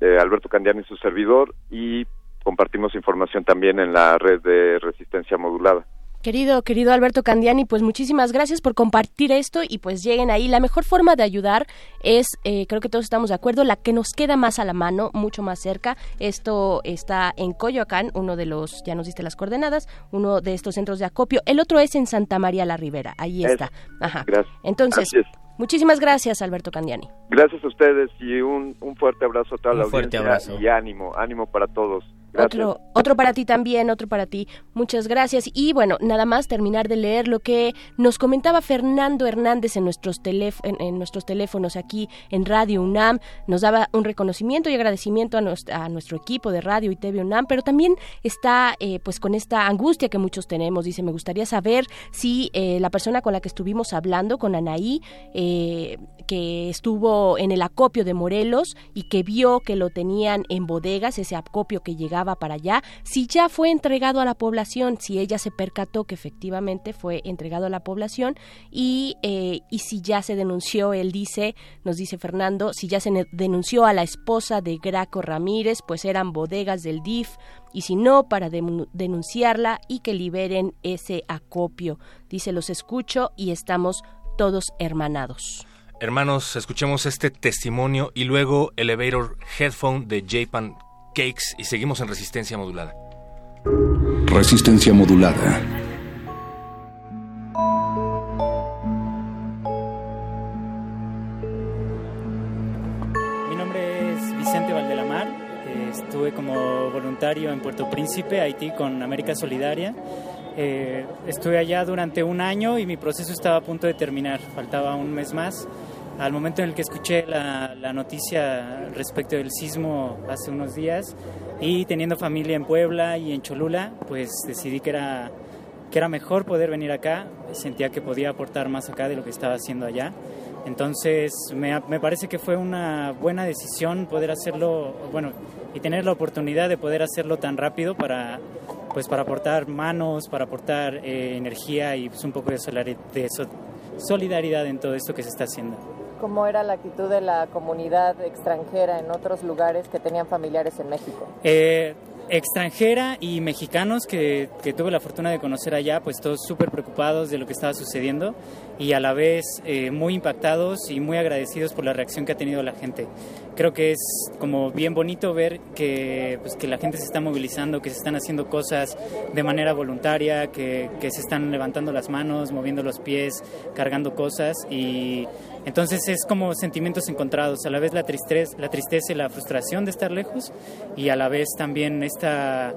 de Alberto Candiani y su servidor y compartimos información también en la red de resistencia modulada. Querido, querido Alberto Candiani, pues muchísimas gracias por compartir esto y pues lleguen ahí. La mejor forma de ayudar es, eh, creo que todos estamos de acuerdo, la que nos queda más a la mano, mucho más cerca. Esto está en Coyoacán, uno de los, ya nos diste las coordenadas, uno de estos centros de acopio. El otro es en Santa María la Ribera, ahí está. Ajá. Gracias. Entonces, muchísimas gracias Alberto Candiani. Gracias a ustedes y un, fuerte abrazo a toda la audiencia y ánimo, ánimo para todos. Otro, otro para ti también, otro para ti. Muchas gracias. Y bueno, nada más terminar de leer lo que nos comentaba Fernando Hernández en nuestros, en, nuestros teléfonos aquí en Radio UNAM. Nos daba un reconocimiento y agradecimiento a, a nuestro equipo de Radio y TV UNAM, pero también está eh, pues con esta angustia que muchos tenemos. Dice, me gustaría saber si eh, la persona con la que estuvimos hablando, con Anaí, eh, que estuvo en el acopio de Morelos y que vio que lo tenían en bodegas, ese acopio que llegaba para allá, si ya fue entregado a la población, si ella se percató que efectivamente fue entregado a la población y, eh, y si ya se denunció, él dice, nos dice Fernando, si ya se denunció a la esposa de Graco Ramírez, pues eran bodegas del DIF, y si no, para denunciarla y que liberen ese acopio. Dice, los escucho y estamos todos hermanados. Hermanos, escuchemos este testimonio y luego Elevator Headphone de Japan Cakes y seguimos en resistencia modulada. Resistencia modulada. Mi nombre es Vicente Valdelamar. Estuve como voluntario en Puerto Príncipe, Haití, con América Solidaria. Eh, estuve allá durante un año y mi proceso estaba a punto de terminar. Faltaba un mes más al momento en el que escuché la, noticia respecto del sismo hace unos días y teniendo familia en Puebla y en Cholula, pues decidí que era, que era mejor poder venir acá, sentía que podía aportar más acá de lo que estaba haciendo allá. Entonces me, me parece que fue una buena decisión poder hacerlo, bueno, y tener la oportunidad de poder hacerlo tan rápido para, pues para aportar manos, para aportar eh, energía y pues un poco de solidaridad en todo esto que se está haciendo cómo era la actitud de la comunidad extranjera en otros lugares que tenían familiares en México. Eh, extranjera y mexicanos que, que, tuve la fortuna de conocer allá, pues todos súper preocupados de lo que estaba sucediendo y a la vez eh, muy impactados y muy agradecidos por la reacción que ha tenido la gente. Creo que es como bien bonito ver que, pues, que la gente se está movilizando, que se están haciendo cosas de manera voluntaria, que, que se están levantando las manos, moviendo los pies, cargando cosas y entonces es como sentimientos encontrados, a la vez la tristeza, la tristeza y la frustración de estar lejos y a la vez también esta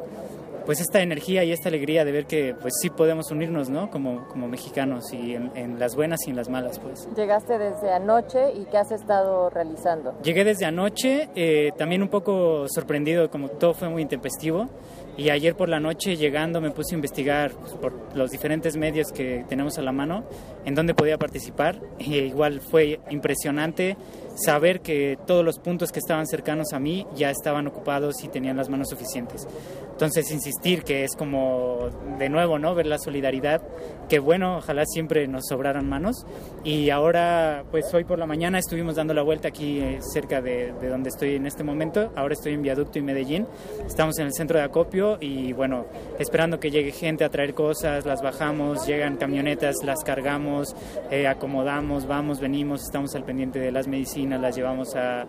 pues esta energía y esta alegría de ver que pues sí podemos unirnos, ¿no? Como, como mexicanos y en, las buenas y en las malas, pues. Llegaste desde anoche y ¿qué has estado realizando? Llegué desde anoche, eh, también un poco sorprendido, como todo fue muy intempestivo. Y ayer por la noche llegando me puse a investigar pues, por los diferentes medios que tenemos a la mano en dónde podía participar. Y <laughs> igual fue impresionante saber que todos los puntos que estaban cercanos a mí ya estaban ocupados y tenían las manos suficientes. Entonces insistir que es como de nuevo, ¿no? Ver la solidaridad, que bueno, ojalá siempre nos sobraran manos. Y ahora, pues hoy por la mañana estuvimos dando la vuelta aquí eh, cerca de, de donde estoy en este momento. Ahora estoy en Viaducto y Medellín. Estamos en el centro de acopio y bueno, esperando que llegue gente a traer cosas, las bajamos, llegan camionetas, las cargamos, eh, acomodamos, vamos, venimos, estamos al pendiente de las medicinas, las llevamos a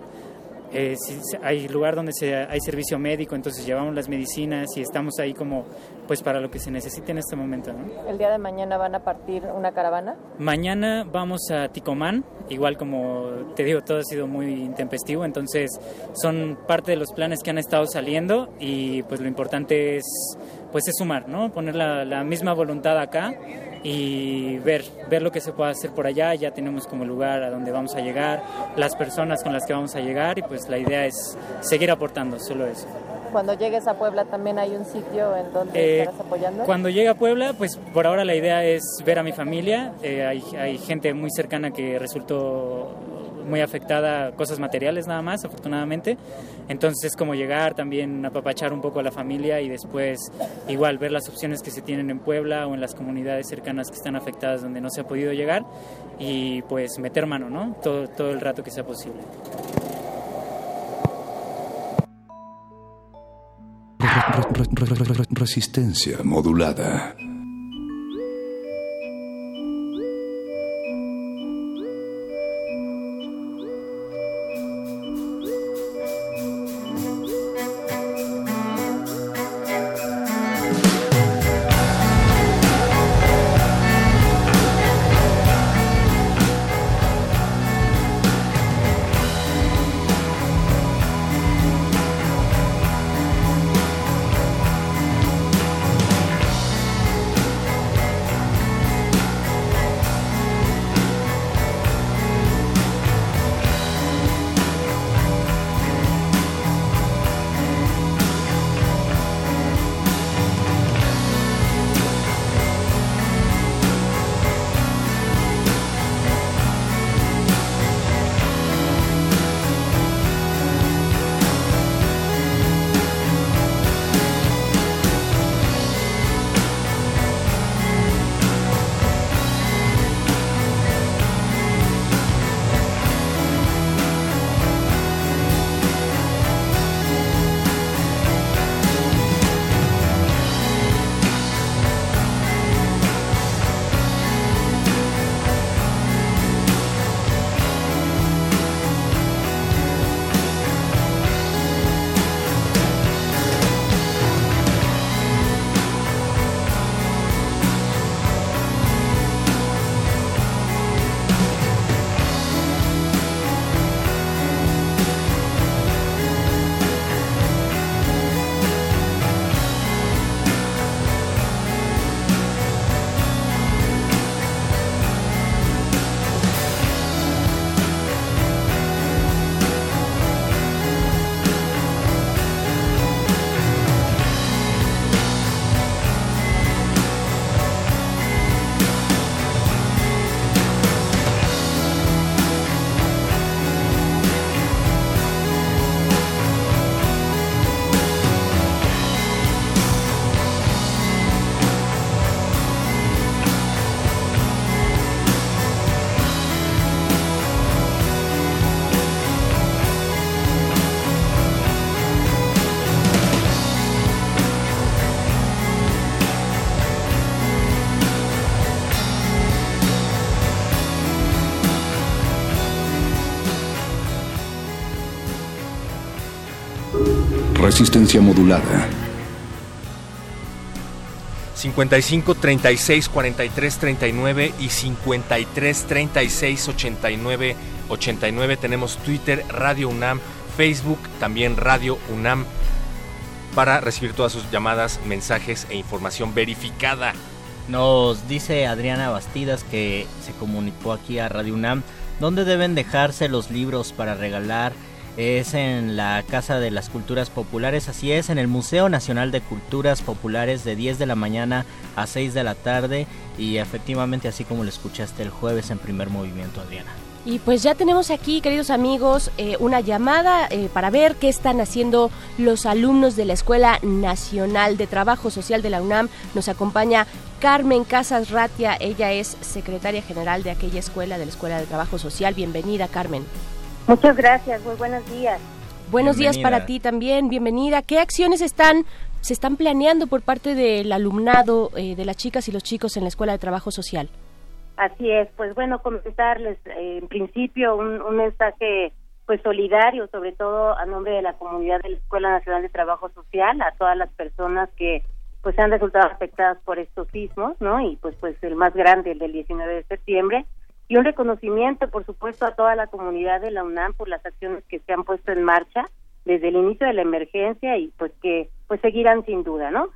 eh, si hay lugar donde se, hay servicio médico, entonces llevamos las medicinas y estamos ahí como pues para lo que se necesite en este momento. ¿no? ¿El día de mañana van a partir una caravana? Mañana vamos a Ticomán, igual como te digo, todo ha sido muy intempestivo, entonces son parte de los planes que han estado saliendo y pues lo importante es pues es sumar, ¿no? Poner la, la misma voluntad acá y ver, ver lo que se puede hacer por allá. Ya tenemos como lugar a donde vamos a llegar, las personas con las que vamos a llegar y pues la idea es seguir aportando, solo eso. Cuando llegues a Puebla también hay un sitio en donde eh, estarás apoyando. Cuando llegue a Puebla, pues por ahora la idea es ver a mi familia. Eh, hay, hay gente muy cercana que resultó muy afectada cosas materiales nada más, afortunadamente. Entonces es como llegar también, apapachar un poco a la familia y después igual ver las opciones que se tienen en Puebla o en las comunidades cercanas que están afectadas donde no se ha podido llegar y pues meter mano, ¿no? Todo, todo el rato que sea posible. Resistencia modulada. Resistencia modulada. 55 36 43 39 y 53 36 89 89. Tenemos Twitter, Radio UNAM, Facebook, también Radio UNAM para recibir todas sus llamadas, mensajes e información verificada. Nos dice Adriana Bastidas que se comunicó aquí a Radio UNAM, ¿dónde deben dejarse los libros para regalar? Es en la Casa de las Culturas Populares, así es, en el Museo Nacional de Culturas Populares de 10 de la mañana a 6 de la tarde y efectivamente así como lo escuchaste el jueves en primer movimiento, Adriana. Y pues ya tenemos aquí, queridos amigos, eh, una llamada eh, para ver qué están haciendo los alumnos de la Escuela Nacional de Trabajo Social de la UNAM. Nos acompaña Carmen Casas Ratia, ella es secretaria general de aquella escuela, de la Escuela de Trabajo Social. Bienvenida, Carmen. Muchas gracias, muy buenos días. Buenos días para ti también, bienvenida. ¿Qué acciones están se están planeando por parte del alumnado eh, de las chicas y los chicos en la Escuela de Trabajo Social? Así es, pues bueno, comentarles eh, en principio un, un, mensaje pues solidario, sobre todo a nombre de la comunidad de la Escuela Nacional de Trabajo Social, a todas las personas que pues han resultado afectadas por estos sismos, ¿no? Y pues pues el más grande, el del 19 de septiembre, y un reconocimiento, por supuesto, a toda la comunidad de la UNAM por las acciones que se han puesto en marcha desde el inicio de la emergencia y pues que pues seguirán sin duda, ¿no?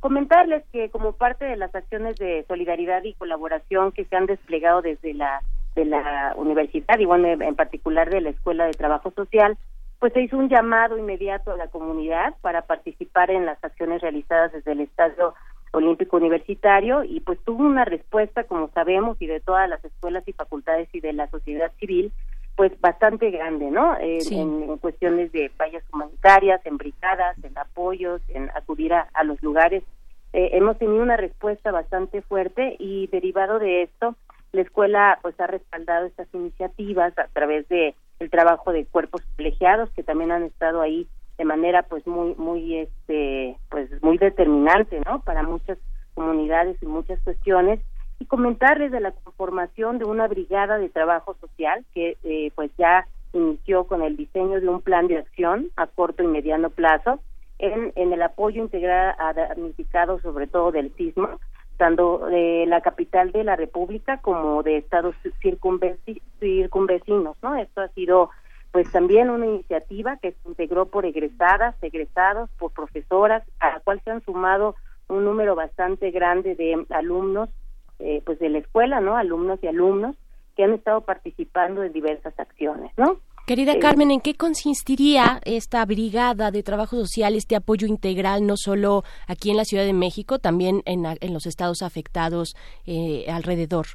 Comentarles que como parte de las acciones de solidaridad y colaboración que se han desplegado desde la de la universidad y bueno en particular de la Escuela de Trabajo Social, pues se hizo un llamado inmediato a la comunidad para participar en las acciones realizadas desde el Estadio Olímpico Universitario y pues tuvo una respuesta, como sabemos, y de todas las escuelas y facultades y de la sociedad civil, pues bastante grande, ¿no? en, cuestiones de vallas humanitarias, en brigadas, en apoyos, en acudir a, los lugares. Eh, hemos tenido una respuesta bastante fuerte y derivado de esto, la escuela pues ha respaldado estas iniciativas a través de el trabajo de cuerpos colegiados que también han estado ahí de manera pues muy muy este pues muy determinante, ¿no? Para muchas comunidades y muchas cuestiones y comentarles de la conformación de una brigada de trabajo social que eh, pues ya inició con el diseño de un plan de acción a corto y mediano plazo en, en el apoyo integral a damnificados sobre todo del sismo tanto de la capital de la República como de estados circunvecinos, ¿no? Esto ha sido pues también una iniciativa que se integró por egresadas, egresados, por profesoras, a la cual se han sumado un número bastante grande de alumnos eh, pues de la escuela, ¿no? Alumnos y alumnos que han estado participando en diversas acciones, ¿no? Querida eh, Carmen, ¿en qué consistiría esta brigada de trabajo social, este apoyo integral, no solo aquí en la Ciudad de México, también en, en los estados afectados eh, alrededor?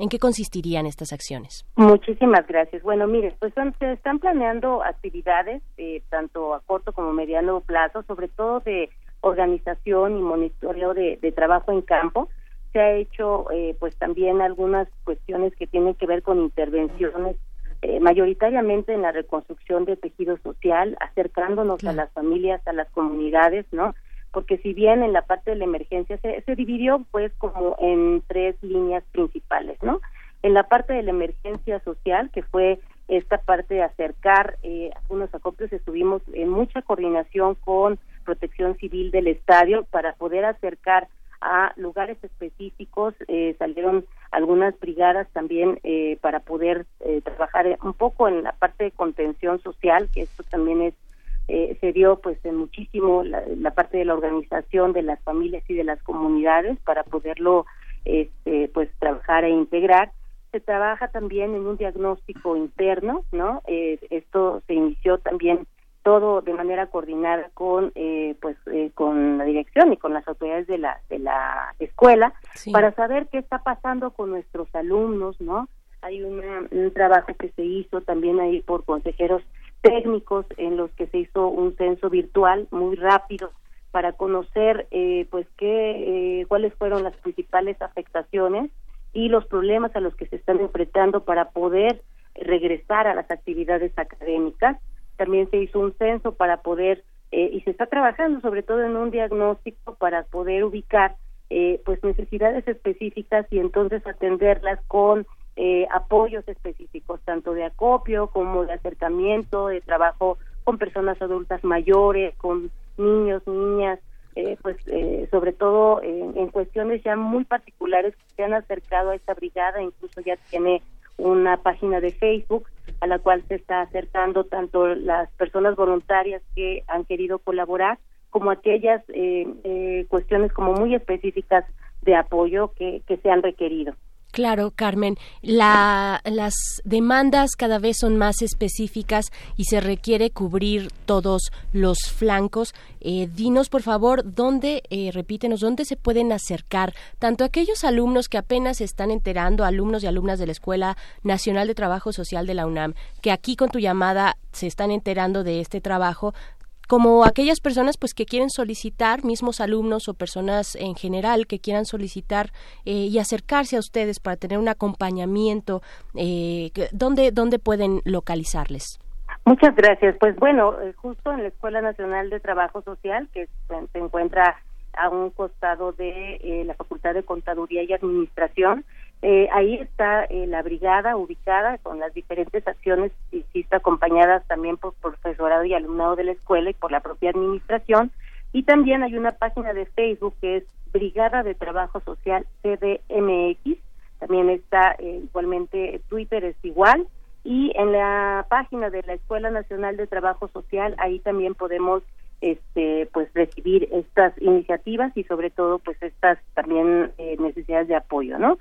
¿En qué consistirían estas acciones? Muchísimas gracias. Bueno, mire, pues se están planeando actividades eh, tanto a corto como mediano plazo, sobre todo de organización y monitoreo de trabajo en campo se ha hecho eh, pues también algunas cuestiones que tienen que ver con intervenciones eh, mayoritariamente en la reconstrucción del tejido social, acercándonos a las familias, a las comunidades, ¿no? Porque si bien en la parte de la emergencia se, dividió pues como en tres líneas principales, ¿no? En la parte de la emergencia social, que fue esta parte de acercar eh, algunos acopios, estuvimos en mucha coordinación con Protección Civil del Estadio para poder acercar a lugares específicos, eh, salieron algunas brigadas también eh, para poder eh, trabajar un poco en la parte de contención social, que esto también es se dio pues en muchísimo la, la, parte de la organización de las familias y de las comunidades para poderlo este pues trabajar e integrar. Se trabaja también en un diagnóstico interno no esto se inició también todo de manera coordinada con eh, pues eh, con la dirección y con las autoridades de la de la escuela para saber qué está pasando con nuestros alumnos no hay un trabajo que se hizo también ahí por consejeros técnicos en los que se hizo un censo virtual muy rápido para conocer eh, pues qué cuáles fueron las principales afectaciones y los problemas a los que se están enfrentando para poder regresar a las actividades académicas. También se hizo un censo para poder eh, y se está trabajando sobre todo en un diagnóstico para poder ubicar eh, pues necesidades específicas y entonces atenderlas con eh, apoyos específicos tanto de acopio como de acercamiento de trabajo con personas adultas mayores con niños, niñas, eh, pues eh, sobre todo en cuestiones ya muy particulares que se han acercado a esta brigada, incluso ya tiene una página de Facebook a la cual se está acercando tanto las personas voluntarias que han querido colaborar como aquellas eh, cuestiones como muy específicas de apoyo que, que se han requerido. Claro, Carmen. las demandas cada vez son más específicas y se requiere cubrir todos los flancos. Eh, dinos, por favor, dónde, eh, repítenos, dónde se pueden acercar tanto aquellos alumnos que apenas se están enterando, alumnos y alumnas de la Escuela Nacional de Trabajo Social de la UNAM, que aquí con tu llamada se están enterando de este trabajo, como aquellas personas pues que quieren solicitar, mismos alumnos o personas en general que quieran solicitar eh, y acercarse a ustedes para tener un acompañamiento, eh, ¿dónde, ¿dónde pueden localizarles? Muchas gracias. Pues bueno, eh, justo en la Escuela Nacional de Trabajo Social, que se encuentra a un costado de eh, la Facultad de Contaduría y Administración, eh, ahí está eh, la brigada ubicada con las diferentes acciones, insisto, acompañadas también por profesorado y alumnado de la escuela y por la propia administración. Y también hay una página de Facebook que es Brigada de Trabajo Social CDMX. También está eh, igualmente Twitter es igual. Y en la página de la Escuela Nacional de Trabajo Social, ahí también podemos este pues recibir estas iniciativas y sobre todo pues estas también necesidades de apoyo, ¿no?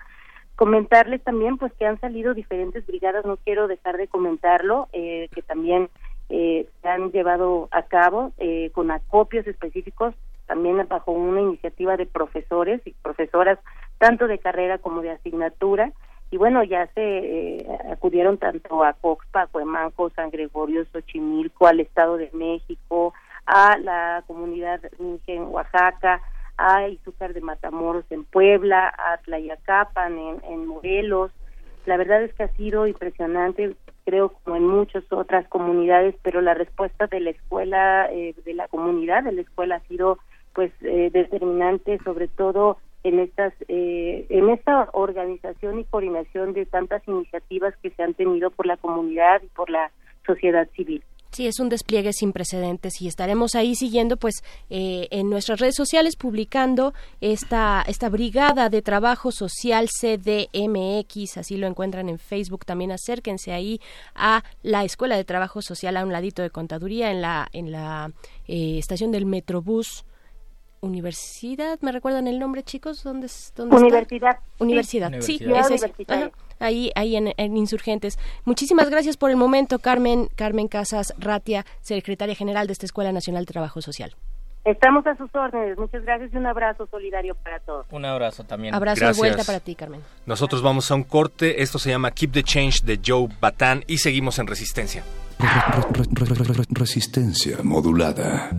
Comentarles también pues que han salido diferentes brigadas, no quiero dejar de comentarlo, eh, que también eh, se han llevado a cabo eh, con acopios específicos, también bajo una iniciativa de profesores y profesoras, tanto de carrera como de asignatura, y bueno, ya se acudieron tanto a Coxpa, Cuemanco, San Gregorio, Xochimilco, al Estado de México, a la comunidad en Oaxaca, a Izúcar de Matamoros en Puebla, a Tlayacapan en, en Morelos. La verdad es que ha sido impresionante, creo como en muchas otras comunidades, pero la respuesta de la escuela, eh, de la comunidad de la escuela ha sido pues eh, determinante, sobre todo en estas eh, en esta organización y coordinación de tantas iniciativas que se han tenido por la comunidad y por la sociedad civil. Sí, es un despliegue sin precedentes y estaremos ahí siguiendo, pues, eh, en nuestras redes sociales publicando esta esta brigada de trabajo social CDMX, así lo encuentran en Facebook. También acérquense ahí a la Escuela de Trabajo Social a un ladito de contaduría en la en la eh, estación del Metrobús Universidad, ¿me recuerdan el nombre, chicos? ¿Dónde, dónde Universidad. Universidad. Sí, ahí, ahí en, Insurgentes. Muchísimas gracias por el momento, Carmen, Carmen Casas Ratia, secretaria general de esta Escuela Nacional de Trabajo Social. Estamos a sus órdenes. Muchas gracias y un abrazo solidario para todos. Un abrazo también. Abrazo de vuelta para ti, Carmen. Nosotros vamos a un corte. Esto se llama Keep the Change de Joe Batán y seguimos en Resistencia. Resistencia modulada.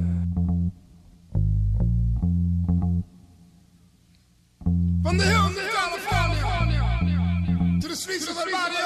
From the hills of California to the streets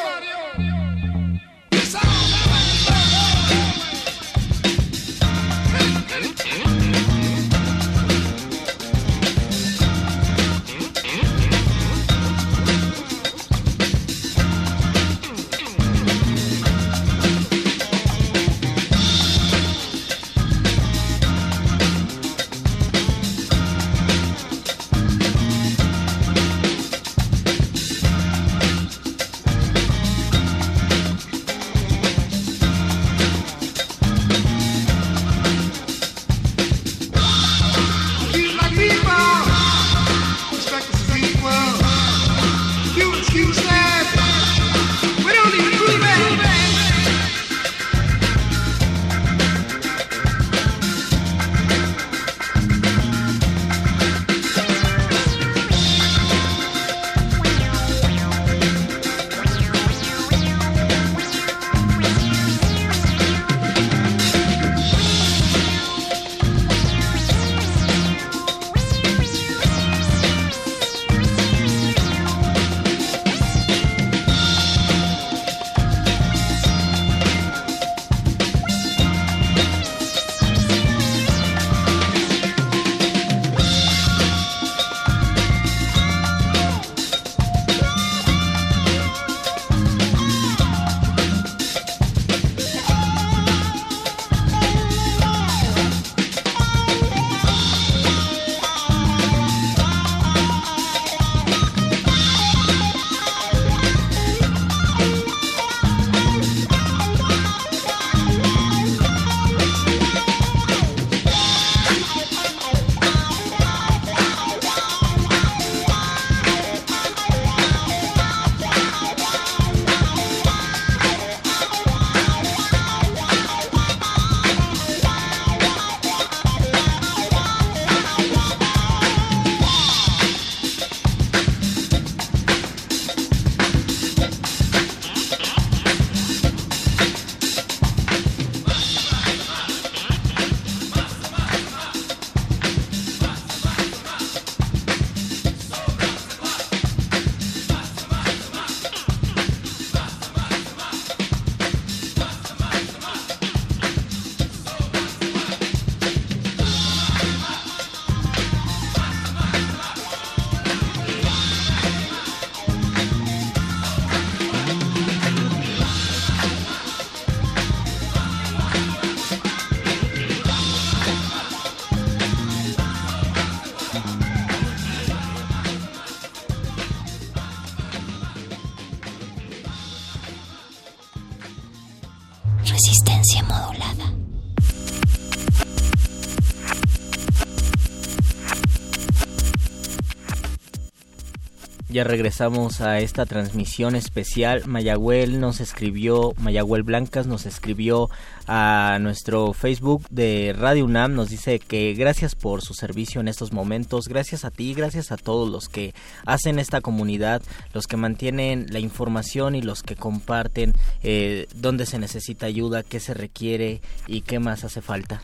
Ya regresamos a esta transmisión especial. Mayagüel nos escribió, Mayagüel Blancas nos escribió a nuestro Facebook de Radio UNAM. Nos dice que gracias por su servicio en estos momentos. Gracias a ti, gracias a todos los que hacen esta comunidad, los que mantienen la información y los que comparten eh, dónde se necesita ayuda, qué se requiere y qué más hace falta.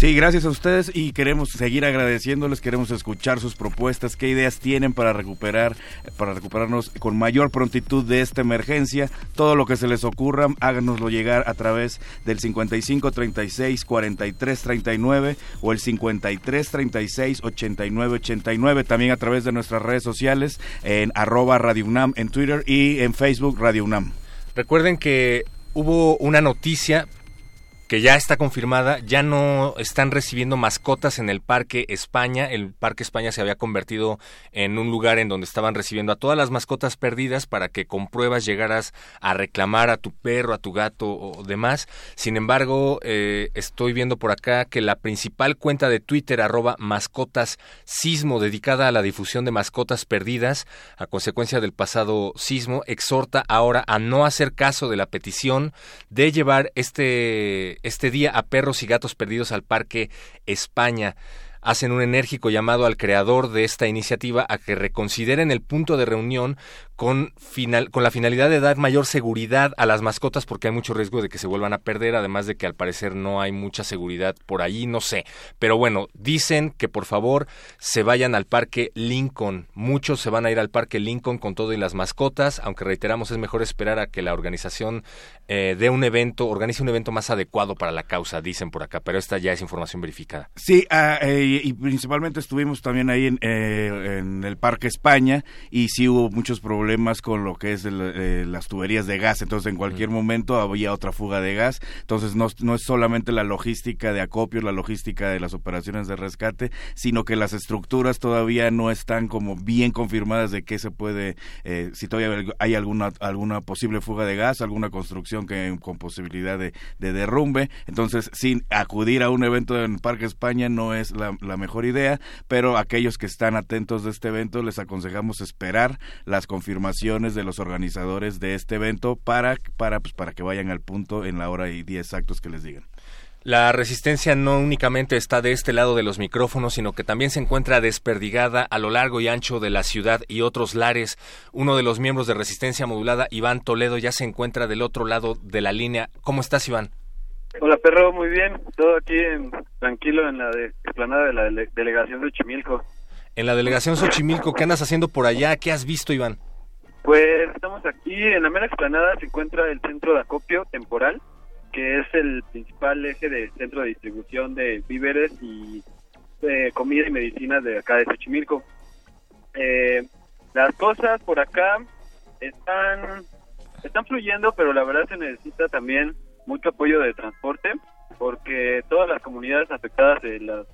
Sí, gracias a ustedes y queremos seguir agradeciéndoles, queremos escuchar sus propuestas, qué ideas tienen para recuperar, para recuperarnos con mayor prontitud de esta emergencia. Todo lo que se les ocurra, háganoslo llegar a través del 55 36 43 39 o el 53 36 89 89, también a través de nuestras redes sociales en arroba Radio UNAM en Twitter y en Facebook Radio UNAM. Recuerden que hubo una noticia que ya está confirmada, ya no están recibiendo mascotas en el Parque España. El Parque España se había convertido en un lugar en donde estaban recibiendo a todas las mascotas perdidas para que con pruebas llegaras a reclamar a tu perro, a tu gato o demás. Sin embargo, eh, estoy viendo por acá que la principal cuenta de Twitter, arroba mascotas sismo, dedicada a la difusión de mascotas perdidas a consecuencia del pasado sismo, exhorta ahora a no hacer caso de la petición de llevar este este día a perros y gatos perdidos al Parque España. Hacen un enérgico llamado al creador de esta iniciativa a que reconsideren el punto de reunión con, final, con la finalidad de dar mayor seguridad a las mascotas porque hay mucho riesgo de que se vuelvan a perder, además de que al parecer no hay mucha seguridad por ahí, no sé. Pero bueno, dicen que por favor se vayan al parque Lincoln. Muchos se van a ir al parque Lincoln con todo y las mascotas, aunque reiteramos es mejor esperar a que la organización eh, dé un evento, organice un evento más adecuado para la causa, dicen por acá, pero esta ya es información verificada. Sí, eh, y principalmente estuvimos también ahí en, eh, en el Parque España y sí hubo muchos problemas problemas con lo que es eh, las tuberías de gas, entonces en cualquier momento había otra fuga de gas, entonces no, no es solamente la logística de acopio, la logística de las operaciones de rescate, sino que las estructuras todavía no están como bien confirmadas de qué se puede, eh, si todavía hay alguna, alguna posible fuga de gas, alguna construcción que con posibilidad de, derrumbe, entonces sin acudir a un evento en Parque España no es la, la mejor idea, pero aquellos que están atentos de este evento les aconsejamos esperar las confirmaciones de los organizadores de este evento para, para, pues, para que vayan al punto en la hora y día exactos que les digan. La resistencia no únicamente está de este lado de los micrófonos, sino que también se encuentra desperdigada a lo largo y ancho de la ciudad y otros lares. Uno de los miembros de Resistencia Modulada, Iván Toledo, ya se encuentra del otro lado de la línea. ¿Cómo estás, Iván? Hola, perro, muy bien. Todo aquí tranquilo en la de, explanada de la delegación de Xochimilco. En la delegación Xochimilco, ¿qué andas haciendo por allá? ¿Qué has visto, Iván? Pues estamos aquí en la mera explanada se encuentra el centro de acopio temporal, que es el principal eje del centro de distribución de víveres y de comida y medicina de acá de Xochimilco. Eh, las cosas por acá están están fluyendo, pero la verdad se necesita también mucho apoyo de transporte, porque todas las comunidades afectadas de, las,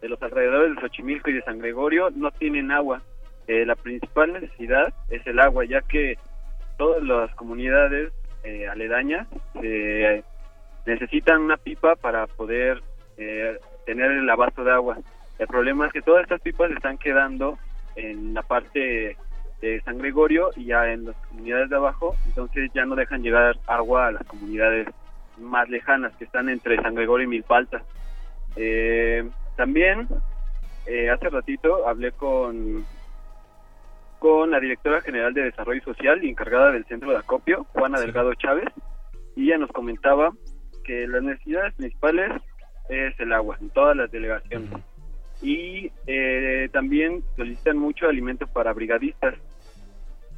de los alrededores de Xochimilco y de San Gregorio no tienen agua eh, la principal necesidad es el agua, ya que todas las comunidades eh, aledañas eh, necesitan una pipa para poder tener el abasto de agua. El problema es que todas estas pipas están quedando en la parte de San Gregorio y ya en las comunidades de abajo, entonces ya no dejan llegar agua a las comunidades más lejanas que están entre San Gregorio y Milpalta. también hace ratito hablé con con la directora general de Desarrollo Social y encargada del centro de acopio, Juana Delgado Chávez, y ella nos comentaba que las necesidades principales es el agua en todas las delegaciones. Y eh, también solicitan mucho alimento para brigadistas,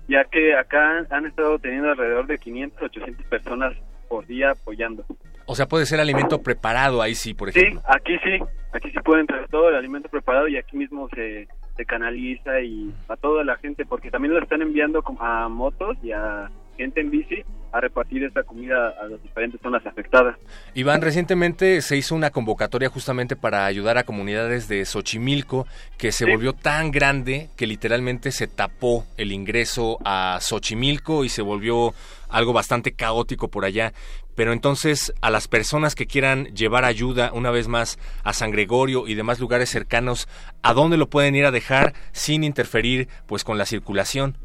ya que acá han estado teniendo alrededor de 500, 800 personas por día apoyando. O sea, puede ser alimento preparado ahí sí, por ejemplo. Sí, aquí sí, aquí sí pueden traer todo el alimento preparado y aquí mismo se, se canaliza y a toda la gente, porque también lo están enviando a motos y a gente en bici a repartir esta comida a las diferentes zonas afectadas. Iván, recientemente se hizo una convocatoria justamente para ayudar a comunidades de Xochimilco que se volvió tan grande que literalmente se tapó el ingreso a Xochimilco y se volvió algo bastante caótico por allá. Pero entonces a las personas que quieran llevar ayuda una vez más a San Gregorio y demás lugares cercanos, ¿a dónde lo pueden ir a dejar sin interferir pues con la circulación?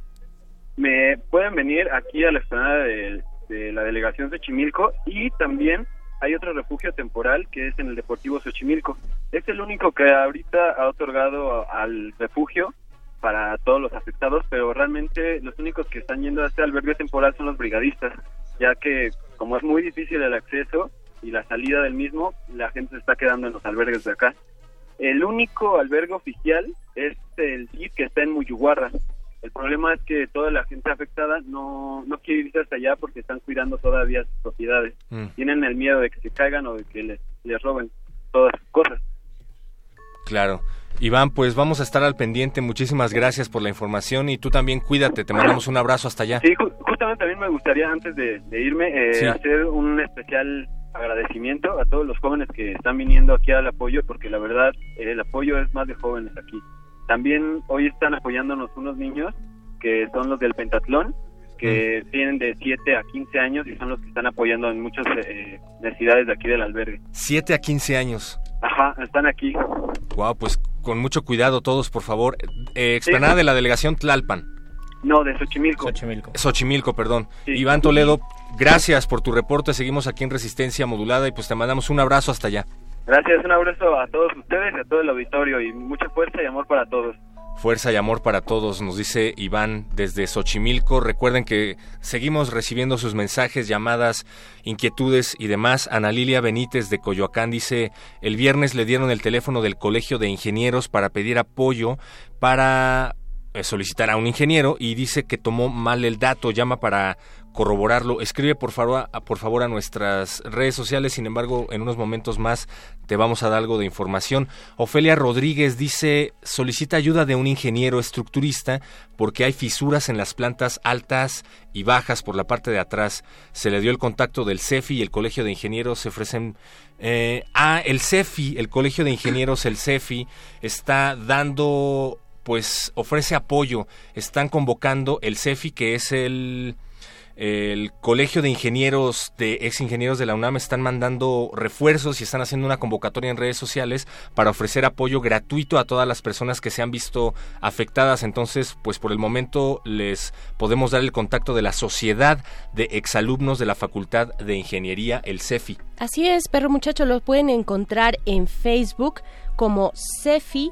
Me pueden venir aquí a la explanada de, de la delegación Xochimilco y también hay otro refugio temporal que es en el Deportivo Xochimilco. Es el único que ahorita ha otorgado al refugio para todos los afectados, pero realmente los únicos que están yendo a este albergue temporal son los brigadistas, ya que como es muy difícil el acceso y la salida del mismo, la gente se está quedando en los albergues de acá. El único albergue oficial es el DIF que está en Muyuguarra. El problema es que toda la gente afectada no, no quiere irse hasta allá porque están cuidando todavía sus propiedades. Mm. Tienen el miedo de que se caigan o de que les, les roben todas sus cosas. Claro. Iván, pues vamos a estar al pendiente. Muchísimas gracias por la información y tú también cuídate. Te mandamos un abrazo hasta allá. Sí, justamente también me gustaría, antes de, de irme, eh, Sí. hacer un especial agradecimiento a todos los jóvenes que están viniendo aquí al apoyo, porque la verdad, eh, el apoyo es más de jóvenes aquí. También hoy están apoyándonos unos niños que son los del pentatlón, que tienen de 7 a 15 años y son los que están apoyando en muchas eh, necesidades de aquí del albergue. 7 a 15 años. Ajá, están aquí. Wow, pues con mucho cuidado todos, por favor. Eh, explanada de la delegación Tlalpan. No, de Xochimilco. Xochimilco, perdón. Iván Toledo, gracias por tu reporte. Seguimos aquí en Resistencia Modulada y pues te mandamos un abrazo hasta allá. Gracias, un abrazo a todos ustedes y a todo el auditorio y mucha fuerza y amor para todos. Fuerza y amor para todos, nos dice Iván desde Xochimilco. Recuerden que seguimos recibiendo sus mensajes, llamadas, inquietudes y demás. Ana Lilia Benítez de Coyoacán dice, el viernes le dieron el teléfono del Colegio de Ingenieros para pedir apoyo para solicitar a un ingeniero y dice que tomó mal el dato, llama para corroborarlo. Escribe por favor, a, por favor a nuestras redes sociales, sin embargo, en unos momentos más te vamos a dar algo de información. Ofelia Rodríguez dice, solicita ayuda de un ingeniero estructurista porque hay fisuras en las plantas altas y bajas por la parte de atrás. Se le dio el contacto del CEFI y el Colegio de Ingenieros se ofrecen... Eh, ah, el CEFI, el Colegio de Ingenieros, el CEFI, está dando pues ofrece apoyo. Están convocando el CEFI, que es el, el Colegio de Ingenieros, de ex ingenieros de la UNAM, están mandando refuerzos y están haciendo una convocatoria en redes sociales para ofrecer apoyo gratuito a todas las personas que se han visto afectadas. Entonces, pues por el momento les podemos dar el contacto de la Sociedad de Exalumnos de la Facultad de Ingeniería, el CEFI. Así es, perro muchacho, lo pueden encontrar en Facebook como CEFI.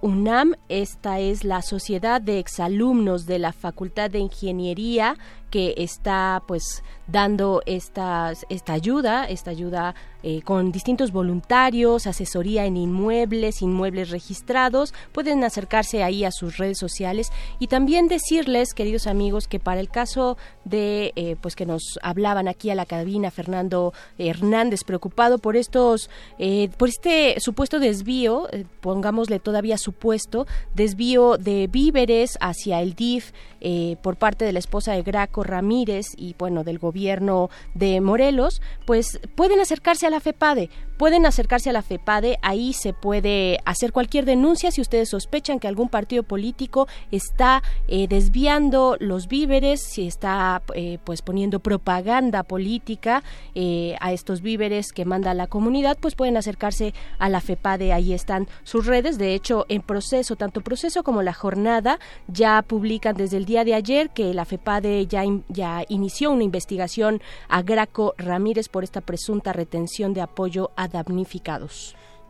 UNAM, esta es la Sociedad de Exalumnos de la Facultad de Ingeniería que está pues dando esta, ayuda, esta ayuda eh, con distintos voluntarios, asesoría en inmuebles, inmuebles registrados, pueden acercarse ahí a sus redes sociales y también decirles, queridos amigos, que para el caso de eh, pues que nos hablaban aquí a la cabina Fernando Hernández preocupado por estos eh, por este supuesto desvío, eh, pongámosle todavía supuesto desvío de víveres hacia el DIF eh, por parte de la esposa de Graco Ramírez y bueno del gobierno de Morelos, pues pueden acercarse a la FEPADE, pueden acercarse a la FEPADE, ahí se puede hacer cualquier denuncia si ustedes sospechan que algún partido político está eh, desviando los víveres, si está eh, pues poniendo propaganda política eh, a estos víveres que manda la comunidad, pues pueden acercarse a la FEPADE, ahí están sus redes, de hecho en proceso, tanto proceso como la jornada ya publican desde el día de ayer que la FEPADE ya, ya inició una investigación a Graco Ramírez por esta presunta retención de apoyo a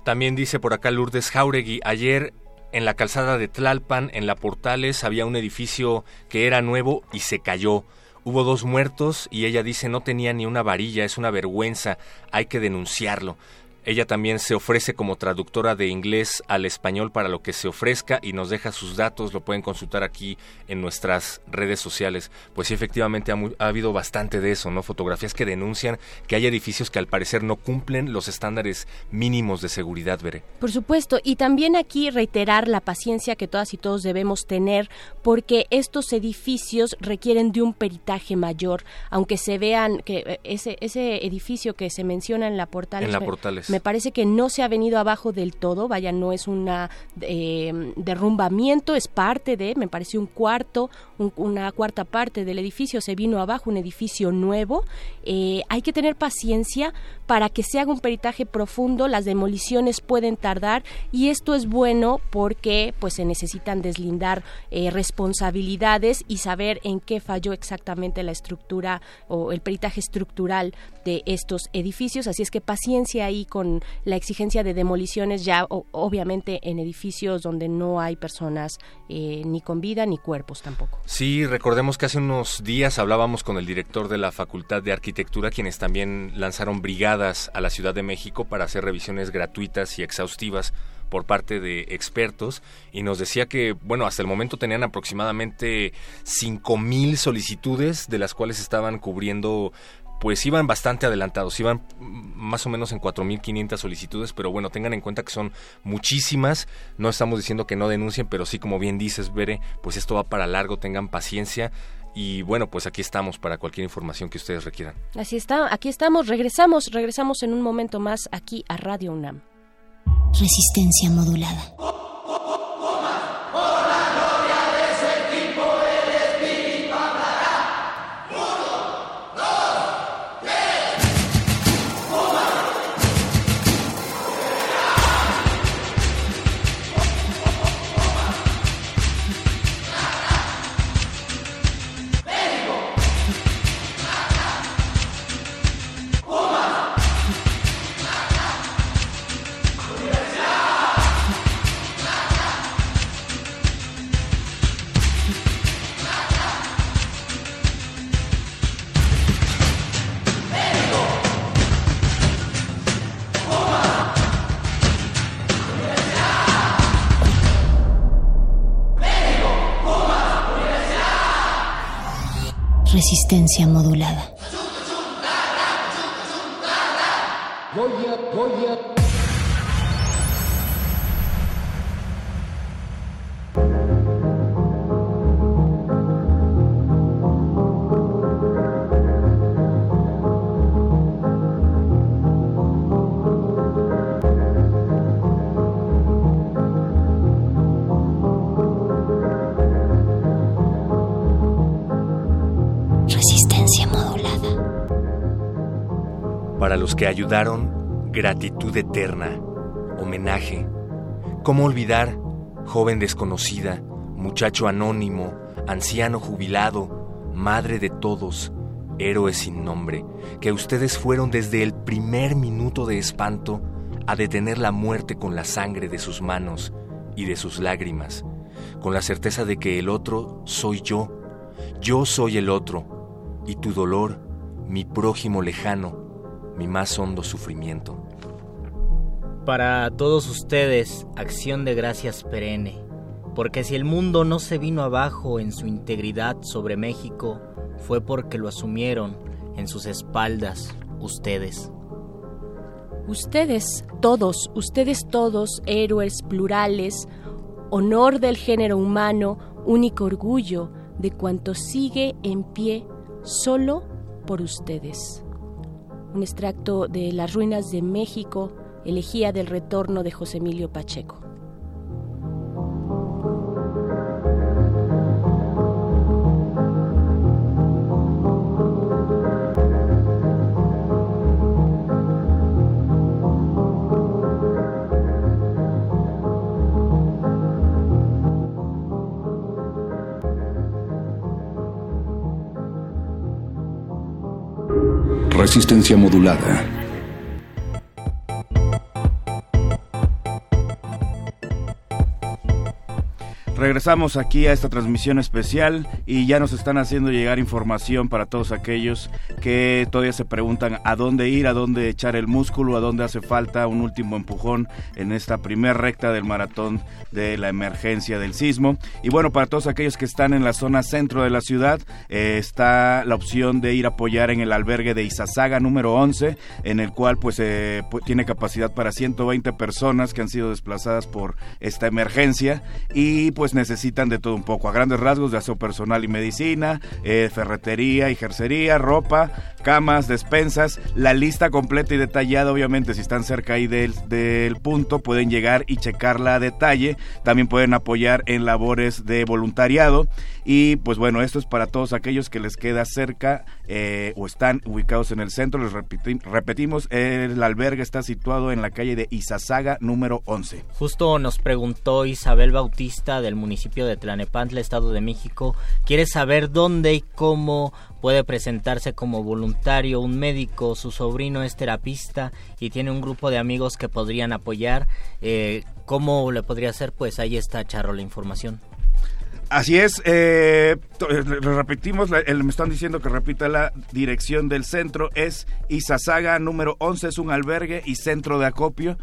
También dice por acá Lourdes Jauregui, ayer en la calzada de Tlalpan, en la Portales, había un edificio que era nuevo y se cayó. Hubo dos muertos y ella dice no tenía ni una varilla, es una vergüenza, hay que denunciarlo. Ella también se ofrece como traductora de inglés al español para lo que se ofrezca y nos deja sus datos, lo pueden consultar aquí en nuestras redes sociales. Pues sí, efectivamente ha, ha habido bastante de eso, ¿no? Fotografías que denuncian que hay edificios que al parecer no cumplen los estándares mínimos de seguridad, Veré. Por supuesto, y también aquí reiterar la paciencia que todas y todos debemos tener porque estos edificios requieren de un peritaje mayor, aunque se vean que eh, ese, ese edificio que se menciona en la Portales, En la Portales. Me parece que no se ha venido abajo del todo, vaya, no es un eh, derrumbamiento, es parte de, me parece un cuarto, una cuarta parte del edificio se vino abajo, un edificio nuevo. Eh, hay que tener paciencia para que se haga un peritaje profundo, las demoliciones pueden tardar y esto es bueno porque pues se necesitan deslindar eh, responsabilidades y saber en qué falló exactamente la estructura o el peritaje estructural de estos edificios, así es que paciencia ahí con la exigencia de demoliciones ya obviamente en edificios donde no hay personas eh, ni con vida ni cuerpos tampoco. Sí, recordemos que hace unos días hablábamos con el director de la Facultad de Arquitectura, quienes también lanzaron brigadas a la Ciudad de México para hacer revisiones gratuitas y exhaustivas por parte de expertos y nos decía que, bueno, hasta el momento tenían aproximadamente 5.000 solicitudes, de las cuales estaban cubriendo pues iban bastante adelantados, iban más o menos en 4.500 solicitudes, pero bueno, tengan en cuenta que son muchísimas, no estamos diciendo que no denuncien, pero sí, como bien dices, Bere, pues esto va para largo, tengan paciencia. Y bueno, pues aquí estamos para cualquier información que ustedes requieran. Así está, aquí estamos, regresamos, regresamos en un momento más aquí a Radio UNAM. Resistencia modulada. Resistencia modulada. Los que ayudaron, gratitud eterna, homenaje. ¿Cómo olvidar, joven desconocida, muchacho anónimo, anciano jubilado, madre de todos, héroe sin nombre, que ustedes fueron desde el primer minuto de espanto a detener la muerte con la sangre de sus manos y de sus lágrimas, con la certeza de que el otro soy yo, yo soy el otro, y tu dolor, mi prójimo lejano, mi más hondo sufrimiento. Para todos ustedes, acción de gracias perenne, porque si el mundo no se vino abajo en su integridad sobre México, fue porque lo asumieron en sus espaldas ustedes. Ustedes, todos, ustedes todos, héroes plurales, honor del género humano, único orgullo de cuanto sigue en pie solo por ustedes un extracto de Las Ruinas de México, elegía del retorno de José Emilio Pacheco. Resistencia modulada. Regresamos aquí a esta transmisión especial y ya nos están haciendo llegar información para todos aquellos que todavía se preguntan a dónde ir, a dónde echar el músculo, a dónde hace falta un último empujón en esta primer recta del maratón de la emergencia del sismo. Y bueno, para todos aquellos que están en la zona centro de la ciudad, eh, está la opción de ir a apoyar en el albergue de Izazaga número 11, en el cual pues eh, tiene capacidad para 120 personas que han sido desplazadas por esta emergencia y pues necesitan de todo un poco. A grandes rasgos de aseo personal y medicina, eh, ferretería y jercería, ropa, camas, despensas, la lista completa y detallada, obviamente, si están cerca ahí del, del punto, pueden llegar y checarla a detalle. También pueden apoyar en labores de voluntariado. Y pues bueno, esto es para todos aquellos que les queda cerca eh, o están ubicados en el centro. Les repetimos, el albergue está situado en la calle de Izazaga número 11. Justo nos preguntó Isabel Bautista del municipio de Tlanepantla, Estado de México. Quiere saber dónde y cómo puede presentarse como voluntario un médico, su sobrino es terapista y tiene un grupo de amigos que podrían apoyar. Eh, ¿Cómo le podría hacer? Pues ahí está, Charro, la información. Así es, eh, eh repetimos, me están diciendo que repita la dirección del centro, es Izazaga número 11, es un albergue y centro de acopio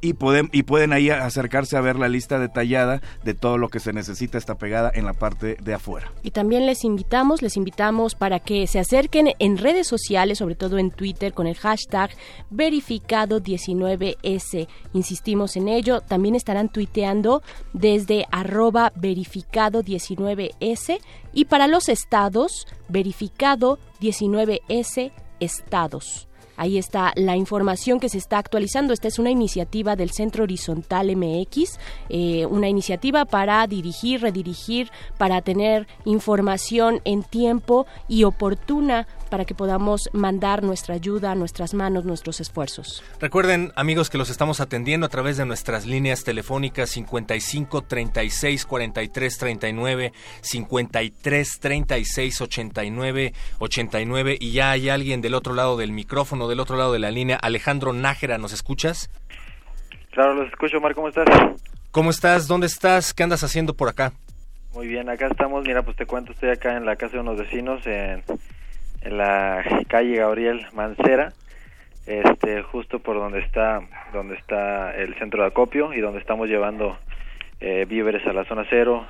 y pueden, y pueden ahí acercarse a ver la lista detallada de todo lo que se necesita, está pegada en la parte de afuera. Y también les invitamos, les invitamos para que se acerquen en redes sociales, sobre todo en Twitter, con el hashtag verificado19s. Insistimos en ello, también estarán tuiteando desde arroba verificado19s y para los estados, verificado19s estados. Ahí está la información que se está actualizando. Esta es una iniciativa del Centro Horizontal MX, eh, una iniciativa para dirigir, redirigir, para tener información en tiempo y oportuna para que podamos mandar nuestra ayuda, nuestras manos, nuestros esfuerzos. Recuerden, amigos, que los estamos atendiendo a través de nuestras líneas telefónicas 55 36 43 39, 53 36 89 89 y ya hay alguien del otro lado del micrófono, del otro lado de la línea. Alejandro Nájera, ¿nos escuchas? Claro, los escucho, Mar, ¿cómo estás? ¿Cómo estás? ¿Dónde estás? ¿Qué andas haciendo por acá? Muy bien, acá estamos. Mira, pues te cuento, estoy acá en la casa de unos vecinos en en la calle Gabriel Mancera, este, justo por donde está, donde está el centro de acopio y donde estamos llevando eh, víveres a la zona cero.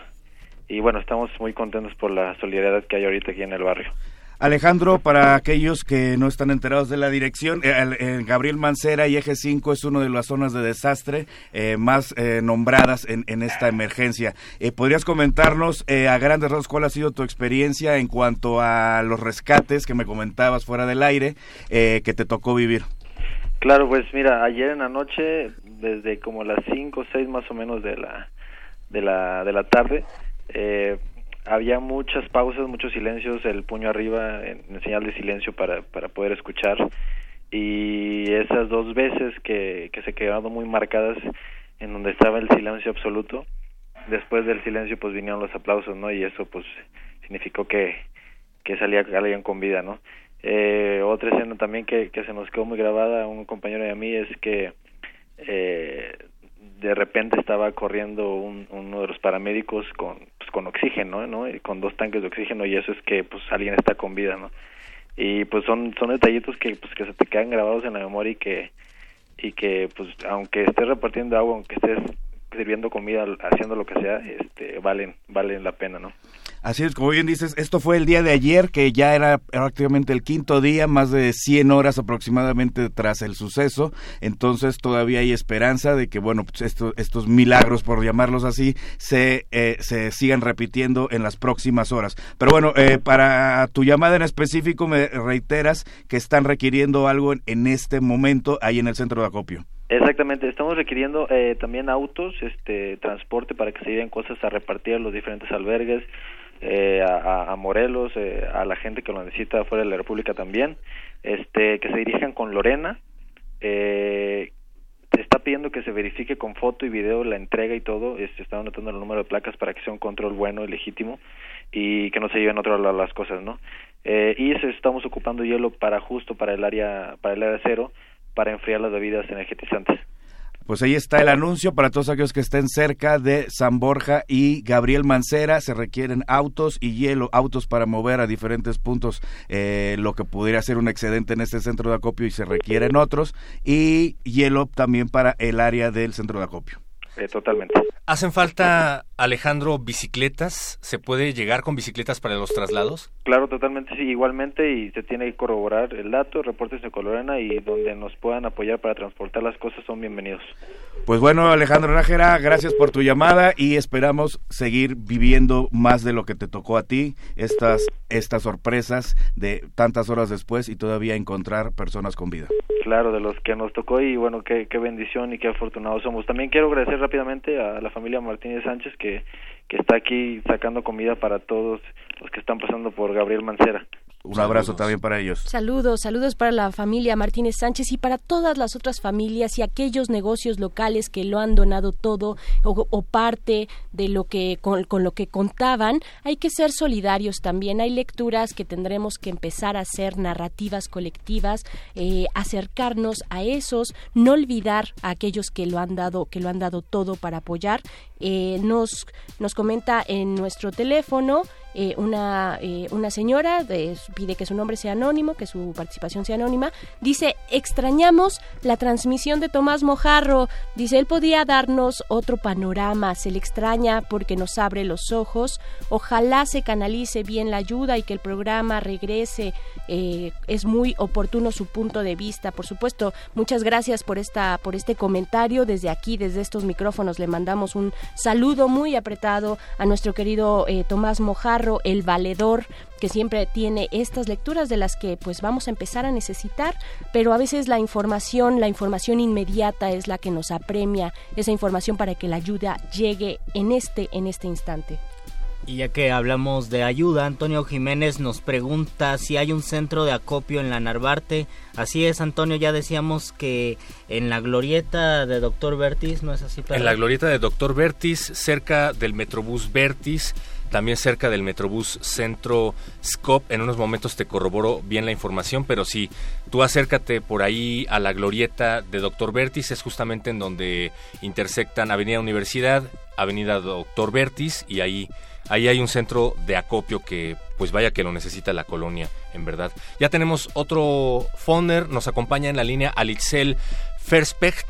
Y bueno, estamos muy contentos por la solidaridad que hay ahorita aquí en el barrio. Alejandro, para aquellos que no están enterados de la dirección, eh, Gabriel Mancera y Eje 5 es una de las zonas de desastre eh, más eh, nombradas en, esta emergencia. ¿Podrías comentarnos a grandes rasgos cuál ha sido tu experiencia en cuanto a los rescates que me comentabas fuera del aire que te tocó vivir? Claro, pues mira, ayer en la noche, desde como las 5 o 6 más o menos de la, de la, de la tarde, eh, había muchas pausas, muchos silencios, el puño arriba en, señal de silencio para, para poder escuchar y esas dos veces que, que se quedaron muy marcadas en donde estaba el silencio absoluto, después del silencio pues vinieron los aplausos, ¿no? Y eso pues significó que, que salía alguien con vida, ¿no? Eh, otra escena también que, que se nos quedó muy grabada a un compañero de a mí es que eh, de repente estaba corriendo uno de los paramédicos con pues, con oxígeno no y con dos tanques de oxígeno y eso es que pues alguien está con vida no y pues son son detallitos que pues que se te quedan grabados en la memoria y que y que pues aunque estés repartiendo agua aunque estés sirviendo comida haciendo lo que sea este valen valen la pena no Así es, como bien dices, esto fue el día de ayer, que ya era prácticamente el quinto día, más de 100 horas aproximadamente tras el suceso. Entonces todavía hay esperanza de que, bueno, pues estos milagros, por llamarlos así, se, eh, se sigan repitiendo en las próximas horas. Pero bueno, eh, para tu llamada en específico, me reiteras que están requiriendo algo en, este momento ahí en el centro de acopio. Exactamente, estamos requiriendo eh, también autos, este transporte para que se lleven cosas a repartir a los diferentes albergues, eh, a, a, Morelos, eh, a la gente que lo necesita fuera de la República también, este, que se dirijan con Lorena. Eh, está pidiendo que se verifique con foto y video la entrega y todo. Este, está anotando el número de placas para que sea un control bueno y legítimo y que no se lleven otras las cosas, ¿no? Eh, y estamos ocupando hielo para justo para el área para el área cero para enfriar las bebidas energetizantes. Pues ahí está el anuncio para todos aquellos que estén cerca de San Borja y Gabriel Mancera. Se requieren autos y hielo, autos para mover a diferentes puntos eh, lo que pudiera ser un excedente en este centro de acopio y se requieren otros. Y hielo también para el área del centro de acopio. Eh, totalmente. ¿Hacen falta, Alejandro, bicicletas? ¿Se puede llegar con bicicletas para los traslados? Claro, totalmente, sí, igualmente, y se tiene que corroborar el dato, reportes de Colorena y donde nos puedan apoyar para transportar las cosas son bienvenidos. Pues bueno, Alejandro Nájera, gracias por tu llamada y esperamos seguir viviendo más de lo que te tocó a ti, estas, estas sorpresas de tantas horas después y todavía encontrar personas con vida. Claro, de los que nos tocó y bueno, qué, qué bendición y qué afortunados somos. También quiero agradecer rápidamente a la familia Martínez Sánchez que, que está aquí sacando comida para todos los que están pasando por Gabriel Mancera. Un abrazo también para ellos. Saludos, saludos para la familia Martínez Sánchez y para todas las otras familias y aquellos negocios locales que lo han donado todo o, parte de lo que con, lo que contaban. Hay que ser solidarios también. Hay lecturas que tendremos que empezar a hacer narrativas colectivas, eh, acercarnos a esos, no olvidar a aquellos que lo han dado que lo han dado todo para apoyar. Eh, nos nos comenta en nuestro teléfono eh, una, eh, una señora, pide que su nombre sea anónimo, que su participación sea anónima, dice, extrañamos la transmisión de Tomás Mojarro, dice, él podía darnos otro panorama, se le extraña porque nos abre los ojos, ojalá se canalice bien la ayuda y que el programa regrese, eh, es muy oportuno su punto de vista, por supuesto, muchas gracias por, esta, por este comentario, desde aquí, desde estos micrófonos, le mandamos un saludo muy apretado a nuestro querido Tomás Mojarro, el valedor, que siempre tiene estas lecturas de las que pues vamos a empezar a necesitar, pero a veces la información, la información inmediata es la que nos apremia esa información para que la ayuda llegue en este en este instante. Y ya que hablamos de ayuda, Antonio Jiménez nos pregunta si hay un centro de acopio en la Narvarte. Así es, Antonio, ya decíamos que en la glorieta de Doctor Vertis, ¿no es así? En la glorieta de Doctor Vertis, cerca del Metrobús Vertis, también cerca del Metrobús Centro Scop. En unos momentos te corroboro bien la información, pero sí, tú acércate por ahí a la glorieta de Doctor Vertis, es justamente en donde intersectan Avenida Universidad, Avenida Doctor Vertis, y ahí, ahí hay un centro de acopio que, pues vaya que lo necesita la colonia, en verdad. Ya tenemos otro Foner, nos acompaña en la línea Alixel Ferspecht,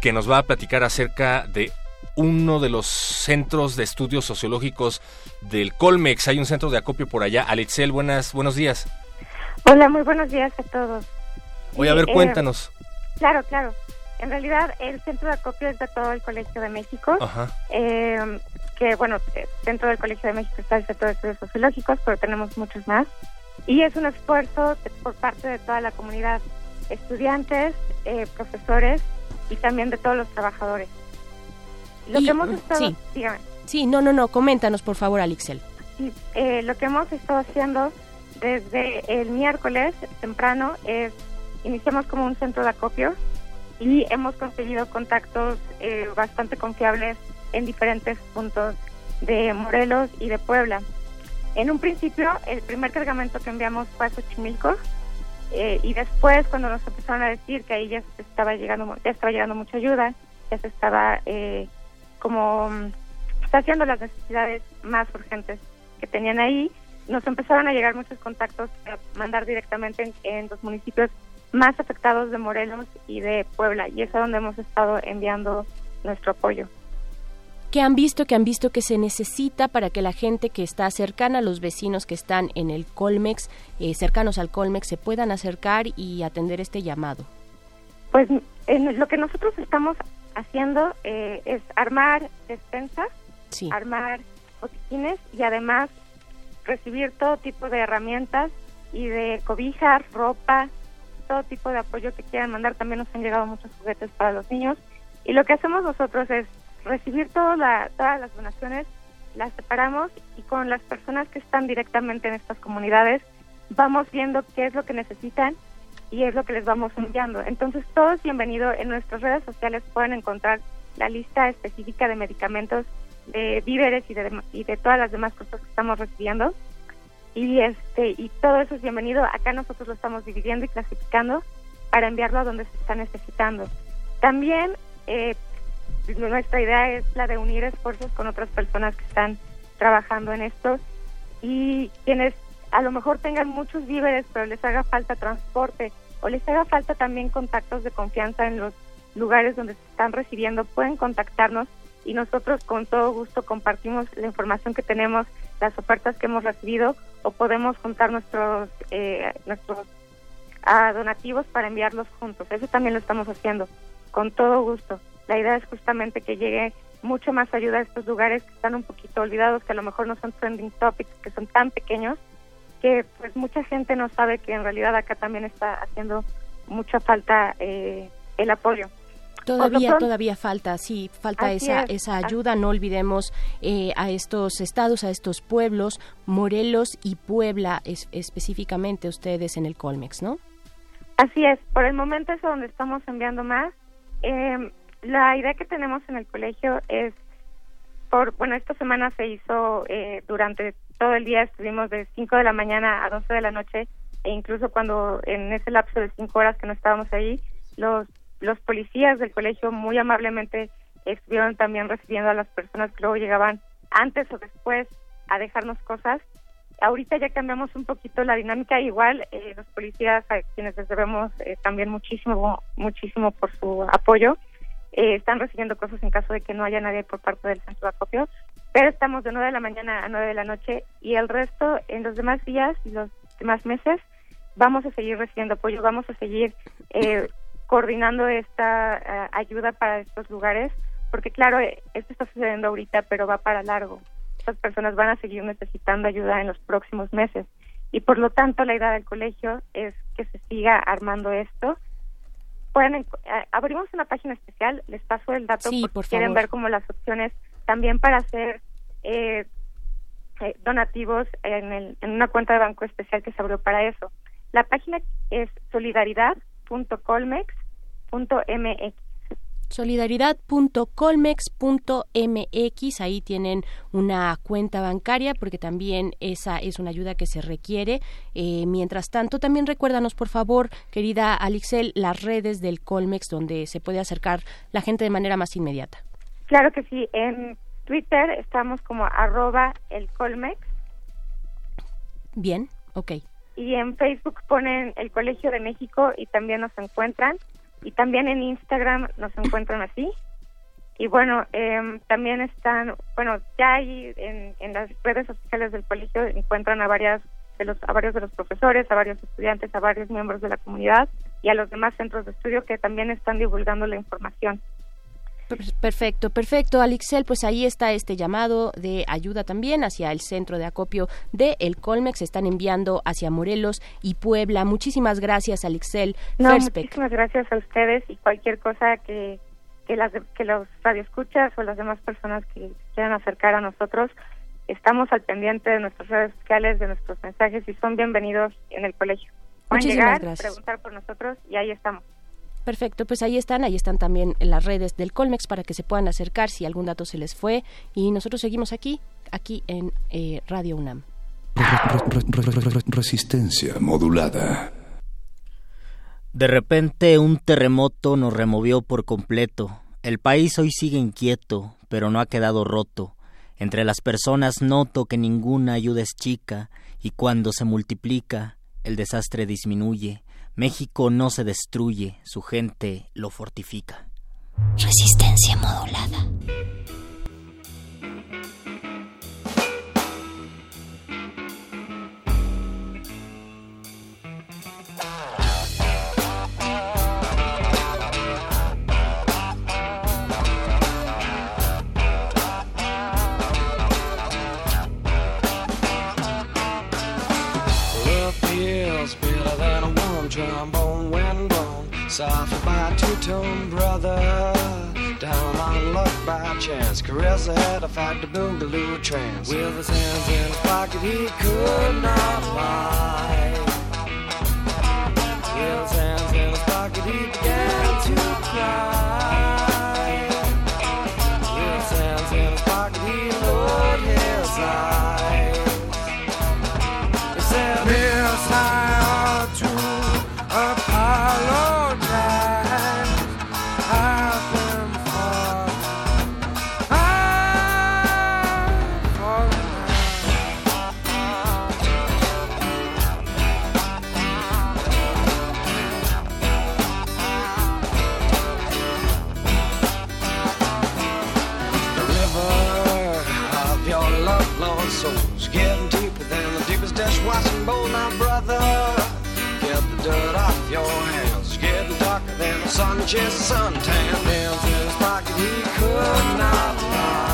que nos va a platicar acerca de uno de los centros de estudios sociológicos del Colmex. Hay un centro de acopio por allá. Alitzel, buenas, buenos días. Hola, muy buenos días a todos. Voy a ver, eh, cuéntanos. Claro, claro. En realidad, el centro de acopio es de todo el Colegio de México. Ajá. Eh, que, bueno, eh, dentro del Colegio de México está el centro de estudios sociológicos, pero tenemos muchos más. Y es un esfuerzo por parte de toda la comunidad, estudiantes, profesores y también de todos los trabajadores. Lo que hemos mm, estado... Sí. Sí, no, no, no, coméntanos por favor, Alixel. Sí, eh, lo que hemos estado haciendo desde el miércoles temprano es, iniciamos como un centro de acopio y hemos conseguido contactos eh, bastante confiables en diferentes puntos de Morelos y de Puebla. En un principio, el primer cargamento que enviamos fue a Xochimilco eh, y después, cuando nos empezaron a decir que ahí ya estaba llegando, ya estaba llegando mucha ayuda, ya se estaba eh, como mm, haciendo las necesidades más urgentes que tenían ahí. Nos empezaron a llegar muchos contactos para mandar directamente en, los municipios más afectados de Morelos y de Puebla, y es a donde hemos estado enviando nuestro apoyo. ¿Qué han visto? que han visto que se necesita para que la gente que está cercana, los vecinos que están en el Colmex, eh, cercanos al Colmex, se puedan acercar y atender este llamado? Pues en lo que nosotros estamos haciendo eh, es armar despensas, armar botiquines y además recibir todo tipo de herramientas y de cobijas, ropa, todo tipo de apoyo que quieran mandar. También nos han llegado muchos juguetes para los niños. Y lo que hacemos nosotros es recibir todas las donaciones, las separamos y con las personas que están directamente en estas comunidades vamos viendo qué es lo que necesitan y es lo que les vamos enviando. Entonces, todos bienvenidos. En nuestras redes sociales pueden encontrar la lista específica de medicamentos, de víveres y de, y de todas las demás cosas que estamos recibiendo. Y este y todo eso es bienvenido. Acá nosotros lo estamos dividiendo y clasificando para enviarlo a donde se está necesitando. También eh, nuestra idea es la de unir esfuerzos con otras personas que están trabajando en esto y quienes a lo mejor tengan muchos víveres, pero les haga falta transporte o les haga falta también contactos de confianza en los lugares donde se están recibiendo pueden contactarnos y nosotros con todo gusto compartimos la información que tenemos, las ofertas que hemos recibido o podemos juntar nuestros eh, nuestros ah, donativos para enviarlos juntos. Eso también lo estamos haciendo con todo gusto. La idea es justamente que llegue mucho más ayuda a estos lugares que están un poquito olvidados, que a lo mejor no son trending topics, que son tan pequeños que pues mucha gente no sabe que en realidad acá también está haciendo mucha falta eh, el apoyo. Todavía, todavía falta, sí, falta esa, esa ayuda. No olvidemos eh, a estos estados, a estos pueblos, Morelos y Puebla es, específicamente ustedes en el Colmex, ¿no? Así es, por el momento es donde estamos enviando más. Eh, la idea que tenemos en el colegio es, por bueno, esta semana se hizo eh, durante todo el día, estuvimos de 5 de la mañana a 12 de la noche e incluso cuando en ese lapso de 5 horas que no estábamos ahí, los, los policías del colegio muy amablemente estuvieron también recibiendo a las personas que luego llegaban antes o después a dejarnos cosas. Ahorita ya cambiamos un poquito la dinámica, igual eh, los policías a quienes les debemos eh, también muchísimo, muchísimo por su apoyo eh, están recibiendo cosas en caso de que no haya nadie por parte del centro de acopio, pero estamos de 9 de la mañana a 9 de la noche y el resto, en los demás días y los demás meses, vamos a seguir recibiendo apoyo, vamos a seguir eh, coordinando esta eh, ayuda para estos lugares, porque claro, esto está sucediendo ahorita, pero va para largo. Estas personas van a seguir necesitando ayuda en los próximos meses. Y por lo tanto, la idea del colegio es que se siga armando esto pueden eh, abrimos una página especial les paso el dato por si quieren ver como las opciones también para hacer eh, eh, donativos en, el, en una cuenta de banco especial que se abrió para eso la página es solidaridad.colmex.mx solidaridad.colmex.mx, ahí tienen una cuenta bancaria porque también esa es una ayuda que se requiere. Eh, mientras tanto, también recuérdanos, por favor, querida Alixel, las redes del Colmex donde se puede acercar la gente de manera más inmediata. Claro que sí, en Twitter estamos como arroba el Colmex. Bien, ok. Y en Facebook ponen el Colegio de México y también nos encuentran y también en Instagram nos encuentran así. Y bueno, eh, también están, bueno, ya ahí en, en las redes sociales del colegio encuentran a varias de los a varios de los profesores, a varios estudiantes, a varios miembros de la comunidad y a los demás centros de estudio que también están divulgando la información. Perfecto, perfecto, Alixel. Pues ahí está este llamado de ayuda también hacia el centro de acopio de El Colmex. Están enviando hacia Morelos y Puebla. Muchísimas gracias, Alixel. No, muchísimas gracias a ustedes y cualquier cosa que, que, las, que los radioescuchas o las demás personas que quieran acercar a nosotros, estamos al pendiente de nuestras redes sociales, de nuestros mensajes y son bienvenidos en el colegio. Pueden llegar, preguntar por nosotros y ahí estamos. Perfecto, pues ahí están, ahí están también las redes del Colmex para que se puedan acercar si algún dato se les fue y nosotros seguimos aquí, aquí en eh, Radio UNAM. Resistencia modulada. De repente un terremoto nos removió por completo. El país hoy sigue inquieto, pero no ha quedado roto. Entre las personas noto que ninguna ayuda es chica, y cuando se multiplica, el desastre disminuye. México no se destruye, su gente lo fortifica. Resistencia modulada. Soft by two-tone brother. Down on luck by chance. Caressa had a fight to boogaloo trance with his hands in his pocket he could not lie. With his hands in his pocket he began to cry. With his hands in his pocket he lowered his eyes sun chases suntan. Hands in his pocket, he could not lie.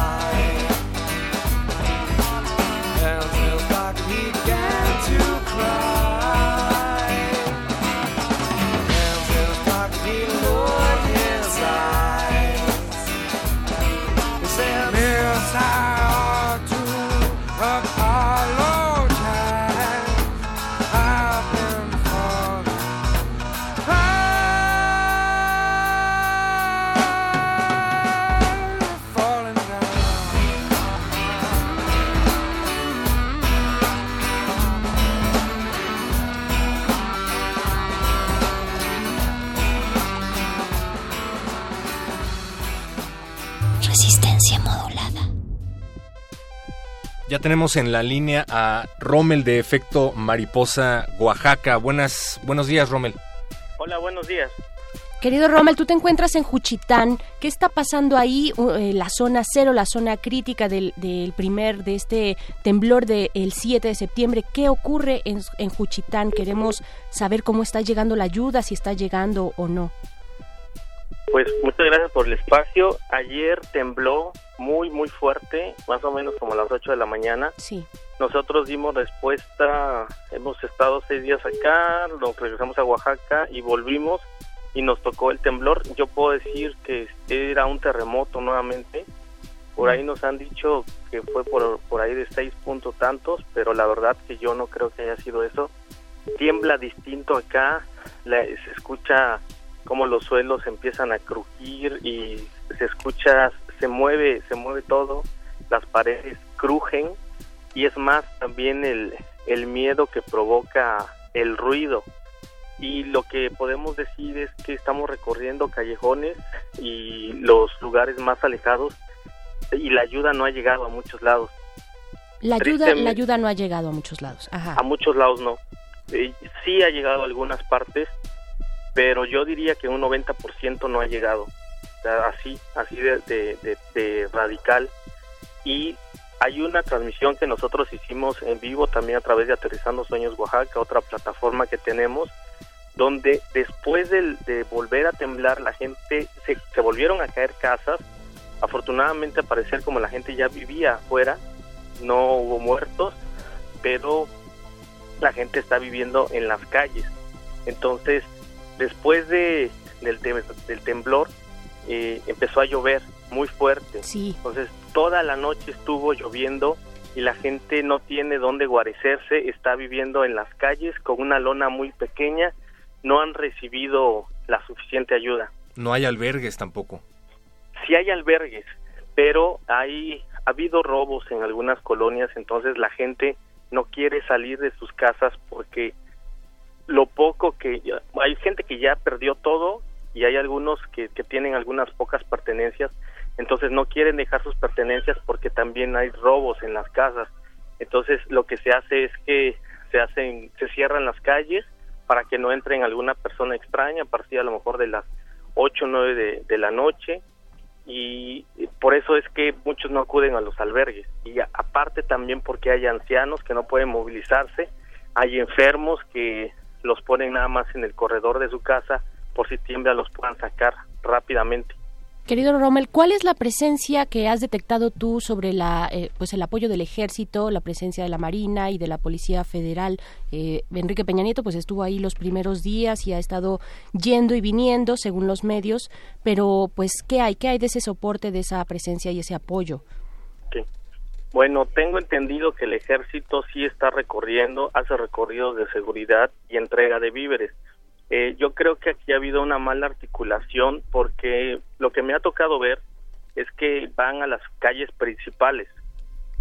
Ya tenemos en la línea a Rommel de Efecto Mariposa, Oaxaca. Buenas, buenos días, Rommel. Hola, buenos días. Querido Rommel, tú te encuentras en Juchitán. ¿Qué está pasando ahí? Uh, eh, la zona cero, la zona crítica del, del primer, de este temblor del 7 de septiembre. ¿Qué ocurre en, en Juchitán? Queremos saber cómo está llegando la ayuda, si está llegando o no. Pues muchas gracias por el espacio. Ayer tembló muy, muy fuerte, más o menos como a las 8 de la mañana. Sí. Nosotros dimos respuesta, hemos estado seis días acá, nos regresamos a Oaxaca y volvimos y nos tocó el temblor. Yo puedo decir que era un terremoto nuevamente. Por ahí nos han dicho que fue por, por ahí de seis puntos tantos, pero la verdad que yo no creo que haya sido eso. Tiembla distinto acá, la- se escucha cómo los suelos empiezan a crujir y se escucha, se mueve, se mueve todo, las paredes crujen y es más también el, el miedo que provoca el ruido. Y lo que podemos decir es que estamos recorriendo callejones y los lugares más alejados y la ayuda no ha llegado a muchos lados. La ayuda, la ayuda no ha llegado a muchos lados. Ajá. A muchos lados no. Eh, sí ha llegado a algunas partes, pero yo diría que un 90% no ha llegado. Así, así de, de- radical. Y hay una transmisión que nosotros hicimos en vivo también a través de Aterrizando Sueños Oaxaca, otra plataforma que tenemos, donde después de, volver a temblar la gente, se, se volvieron a caer casas. Afortunadamente, al parecer, como la gente ya vivía afuera, no hubo muertos, pero la gente está viviendo en las calles. Entonces, después de, del, tem- del temblor, eh, empezó a llover muy fuerte. Entonces, toda la noche estuvo lloviendo y la gente no tiene dónde guarecerse, está viviendo en las calles con una lona muy pequeña, no han recibido la suficiente ayuda. No hay albergues tampoco. Sí hay albergues, pero hay ha habido robos en algunas colonias, entonces la gente no quiere salir de sus casas porque lo poco que hay gente que ya perdió todo y hay algunos que, que tienen algunas pocas pertenencias, entonces no quieren dejar sus pertenencias porque también hay robos en las casas. Entonces lo que se hace es que se hacen se cierran las calles para que no entren alguna persona extraña a partir a lo mejor de las 8 o 9 de, de la noche y por eso es que muchos no acuden a los albergues y aparte también porque hay ancianos que no pueden movilizarse, hay enfermos que los ponen nada más en el corredor de su casa por si tiembla los puedan sacar rápidamente. Querido Rommel, ¿cuál es la presencia que has detectado tú sobre la, eh, pues el apoyo del ejército, la presencia de la Marina y de la Policía Federal? Eh, Enrique Peña Nieto pues estuvo ahí los primeros días y ha estado yendo y viniendo según los medios, pero pues ¿qué hay? ¿Qué hay de ese soporte, de esa presencia y ese apoyo? Bueno, tengo entendido que el ejército sí está recorriendo, hace recorridos de seguridad y entrega de víveres. Eh, yo creo que aquí ha habido una mala articulación porque lo que me ha tocado ver es que van a las calles principales.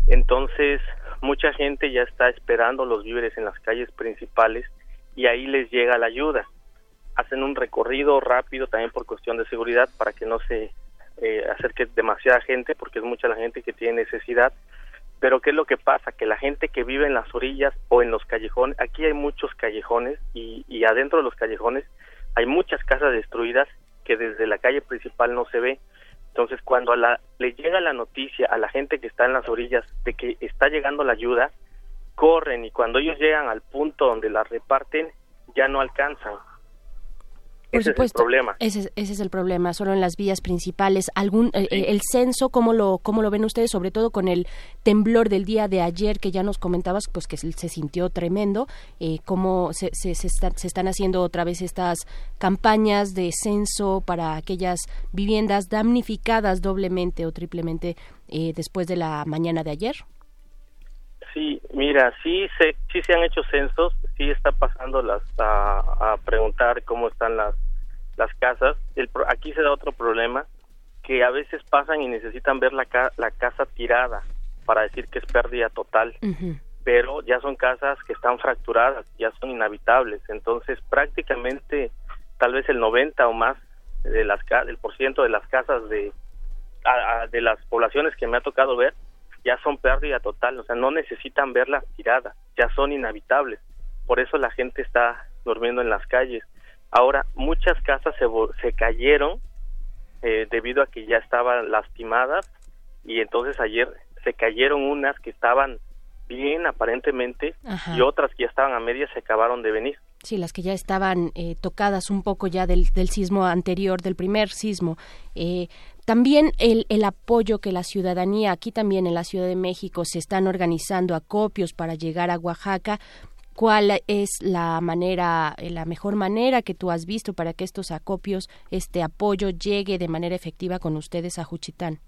Entonces, mucha gente ya está esperando los víveres en las calles principales y ahí les llega la ayuda. Hacen un recorrido rápido también por cuestión de seguridad para que no se eh, acerque demasiada gente porque es mucha la gente que tiene necesidad. Pero ¿qué es lo que pasa? Que la gente que vive en las orillas o en los callejones, aquí hay muchos callejones y, y adentro de los callejones hay muchas casas destruidas que desde la calle principal no se ve, Entonces, cuando a la, le llega la noticia a la gente que está en las orillas de que está llegando la ayuda, corren y cuando ellos llegan al punto donde la reparten, ya no alcanzan. Por ese supuesto, es el problema. Ese, es- ese es el problema, solo en las vías principales. Algún eh, eh, el censo, ¿cómo lo cómo lo ven ustedes? Sobre todo con el temblor del día de ayer que ya nos comentabas, pues que se se sintió tremendo. Eh, ¿Cómo se, se, se está- se están haciendo otra vez estas campañas de censo para aquellas viviendas damnificadas doblemente o triplemente eh, después de la mañana de ayer? Sí, mira, sí se, sí se han hecho censos, sí está pasando las a, a preguntar cómo están las las casas. El, aquí se da otro problema que a veces pasan y necesitan ver la, ca- la casa tirada para decir que es pérdida total, pero ya son casas que están fracturadas, ya son inhabitables, entonces prácticamente tal vez el 90 o más de las ca- del por ciento de las casas de a- a- de las poblaciones que me ha tocado ver ya son pérdida total, o sea, no necesitan verlas tiradas, ya son inhabitables. Por eso la gente está durmiendo en las calles. Ahora, muchas casas se, se cayeron eh, debido a que ya estaban lastimadas y entonces ayer se cayeron unas que estaban bien aparentemente Ajá. y otras que ya estaban a medias se acabaron de venir. Sí, las que ya estaban eh, tocadas un poco ya del, del sismo anterior, del primer sismo. Eh, también el, el apoyo que la ciudadanía, aquí también en la Ciudad de México, se están organizando acopios para llegar a Oaxaca. ¿Cuál es la manera, eh, la mejor manera que tú has visto para que estos acopios, este apoyo llegue de manera efectiva con ustedes a Juchitán?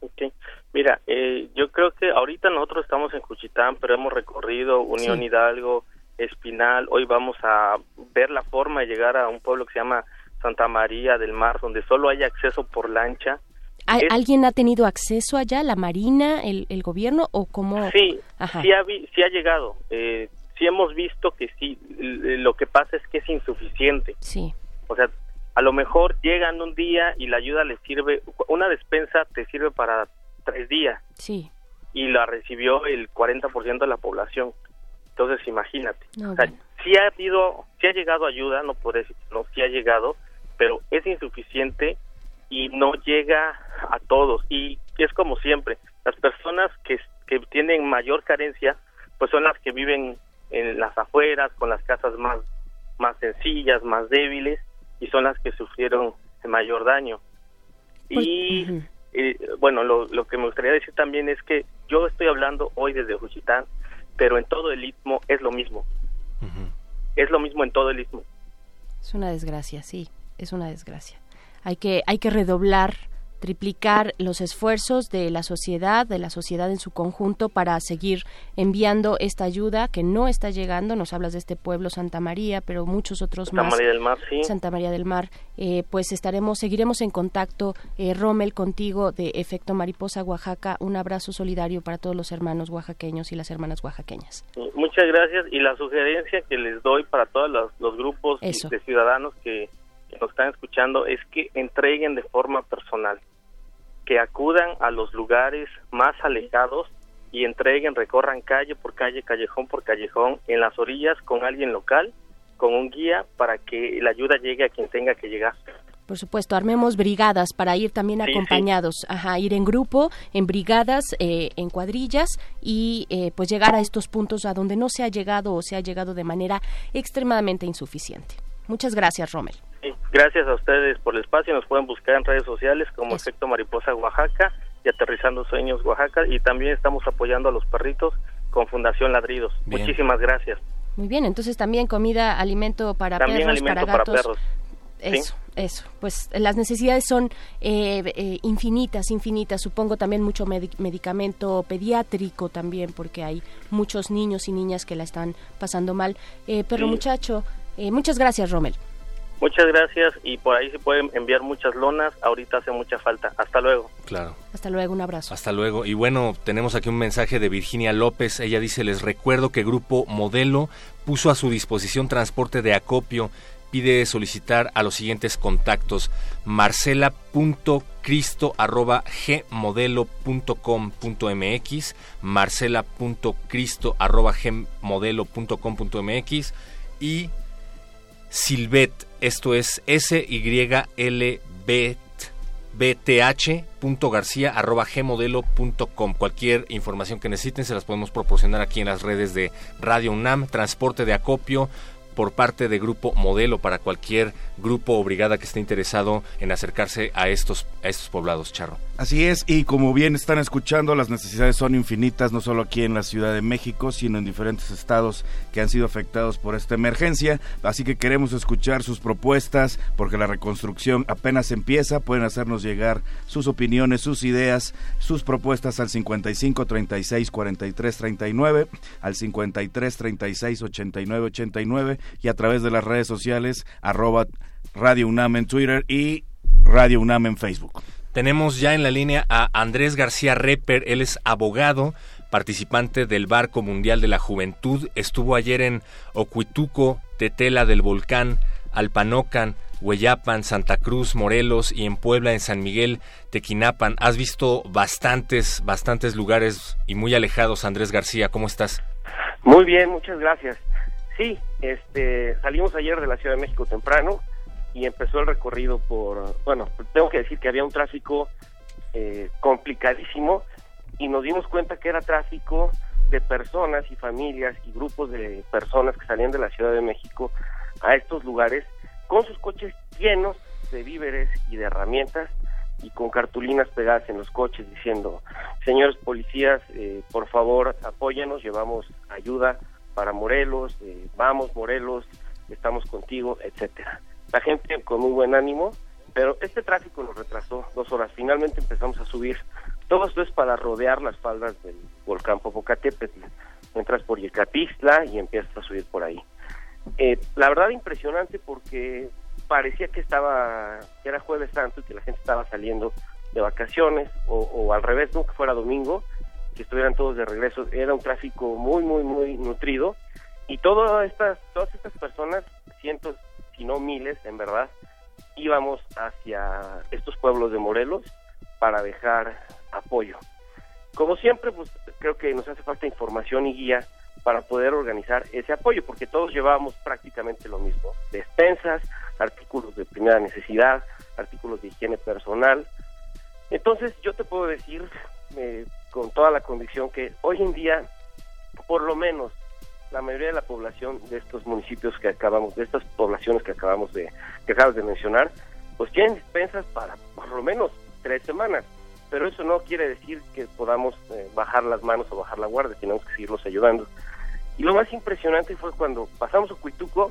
Ok. Mira, eh, yo creo que ahorita nosotros estamos en Cuchitán, pero hemos recorrido Unión Sí. Hidalgo, Espinal. Hoy vamos a ver la forma de llegar a un pueblo que se llama Santa María del Mar, donde solo hay acceso por lancha. ¿Hay- Es- ¿Alguien ha tenido acceso allá, la Marina, el, el gobierno o cómo? Sí, Ajá. sí ha, vi- sí ha llegado. Eh, sí hemos visto que sí. Lo que pasa es que es insuficiente. Sí. O sea, a lo mejor llegan un día y la ayuda les sirve, una despensa te sirve para tres días Sí. y la recibió el 40% de la población. Entonces, imagínate. No, o sea, bueno. sí ha habido, sí ha llegado ayuda, no puedo decir, no, sí ha llegado, pero es insuficiente y no llega a todos. Y es como siempre, las personas que, que tienen mayor carencia, pues son las que viven en las afueras, con las casas más, más sencillas, más débiles, y son las que sufrieron el mayor daño. Y eh, bueno, lo, lo que me gustaría decir también es que yo estoy hablando hoy desde Juchitán, pero en todo el istmo es lo mismo. Es lo mismo en todo el istmo. Es una desgracia, sí, es una desgracia. Hay que, hay que redoblar, triplicar los esfuerzos de la sociedad, de la sociedad en su conjunto para seguir enviando esta ayuda que no está llegando. Nos hablas de este pueblo Santa María, pero muchos otros Santa más. María del Mar, sí. Santa María del Mar. Eh, pues estaremos, seguiremos en contacto, eh, Rommel, contigo de Efecto Mariposa Oaxaca. Un abrazo solidario para todos los hermanos oaxaqueños y las hermanas oaxaqueñas. Muchas gracias. Y la sugerencia que les doy para todos los, los grupos Eso. de ciudadanos que, que nos están escuchando es que entreguen de forma personal, que acudan a los lugares más alejados y entreguen, recorran calle por calle, callejón por callejón, en las orillas con alguien local, con un guía, para que la ayuda llegue a quien tenga que llegar. Por supuesto, armemos brigadas para ir también Sí, acompañados, ajá, ir en grupo, en brigadas, eh, en cuadrillas y eh, pues llegar a estos puntos a donde no se ha llegado o se ha llegado de manera extremadamente insuficiente. Muchas gracias, Rommel. Gracias a ustedes por el espacio. Nos pueden buscar en redes sociales como Efecto Mariposa Oaxaca y Aterrizando Sueños Oaxaca. Y también estamos apoyando a los perritos con Fundación Ladridos. Bien. Muchísimas gracias. Muy bien, entonces también comida, alimento para También perros, alimento para para gatos. perros. Sí. Eso, eso. Pues las necesidades son eh, eh, infinitas, infinitas. Supongo también mucho medi- medicamento pediátrico también, porque hay muchos niños y niñas que la están pasando mal. Eh, perro Sí. muchacho, eh, muchas gracias, Rommel. Muchas gracias y por ahí se pueden enviar muchas lonas. Ahorita hace mucha falta. Hasta luego. Claro. Hasta luego, un abrazo. Hasta luego. Y bueno, tenemos aquí un mensaje de Virginia López. Ella dice, les recuerdo que Grupo Modelo puso a su disposición transporte de acopio. Pide solicitar a los siguientes contactos. marcela.cristo.gmodelo.com.mx marcela.cristo.gmodelo.com.mx y Silvet, esto es S-Y-L-B bth.garcia.gmodelo.com. Cualquier información que necesiten se las podemos proporcionar aquí en las redes de Radio UNAM, transporte de acopio, por parte de Grupo Modelo para cualquier grupo o brigada que esté interesado en acercarse a estos, a estos poblados, Charro. Así es, y como bien están escuchando, las necesidades son infinitas, no solo aquí en la Ciudad de México, sino en diferentes estados que han sido afectados por esta emergencia. Así que queremos escuchar sus propuestas, porque la reconstrucción apenas empieza. Pueden hacernos llegar sus opiniones, sus ideas, sus propuestas al 55 36 43 39, al 53 36 89 89 y a través de las redes sociales, arroba Radio UNAM en Twitter y Radio UNAM en Facebook. Tenemos ya en la línea a Andrés García Reper, él es abogado, participante del Barco Mundial de la Juventud, estuvo ayer en Ocuituco, Tetela del Volcán, Alpanocan, Hueyapan, Santa Cruz, Morelos y en Puebla, en San Miguel, Tequinapan. Has visto bastantes, bastantes lugares y muy alejados, Andrés García, ¿cómo estás? Muy bien, muchas gracias. Sí, este, salimos ayer de la Ciudad de México temprano y empezó el recorrido por, bueno, tengo que decir que había un tráfico eh, complicadísimo y nos dimos cuenta que era tráfico de personas y familias y grupos de personas que salían de la Ciudad de México a estos lugares con sus coches llenos de víveres y de herramientas y con cartulinas pegadas en los coches diciendo, señores policías, eh, por favor apóyanos, llevamos ayuda para Morelos, eh, vamos Morelos, estamos contigo, etcétera. La gente con muy buen ánimo, pero este tráfico nos retrasó dos horas. Finalmente empezamos a subir. Todo esto es para rodear las faldas del volcán Popocatépetl. Entras por Yecapixtla y empiezas a subir por ahí. Eh, la verdad impresionante porque parecía que estaba, que era jueves santo y que la gente estaba saliendo de vacaciones o, o al revés, no que fuera domingo, que estuvieran todos de regreso. Era un tráfico muy, muy, muy nutrido y todas estas, todas estas personas, cientos, si no miles, en verdad, íbamos hacia estos pueblos de Morelos para dejar apoyo. Como siempre, pues creo que nos hace falta información y guía para poder organizar ese apoyo, porque todos llevábamos prácticamente lo mismo, despensas, artículos de primera necesidad, artículos de higiene personal. Entonces yo te puedo decir eh, con toda la convicción que hoy en día, por lo menos, la mayoría de la población de estos municipios que acabamos, de estas poblaciones que acabamos de, que acabas de mencionar, pues tienen despensas para por lo menos tres semanas. Pero eso no quiere decir que podamos eh, bajar las manos o bajar la guardia, tenemos que seguirlos ayudando. Y lo más impresionante fue cuando pasamos a Cuituco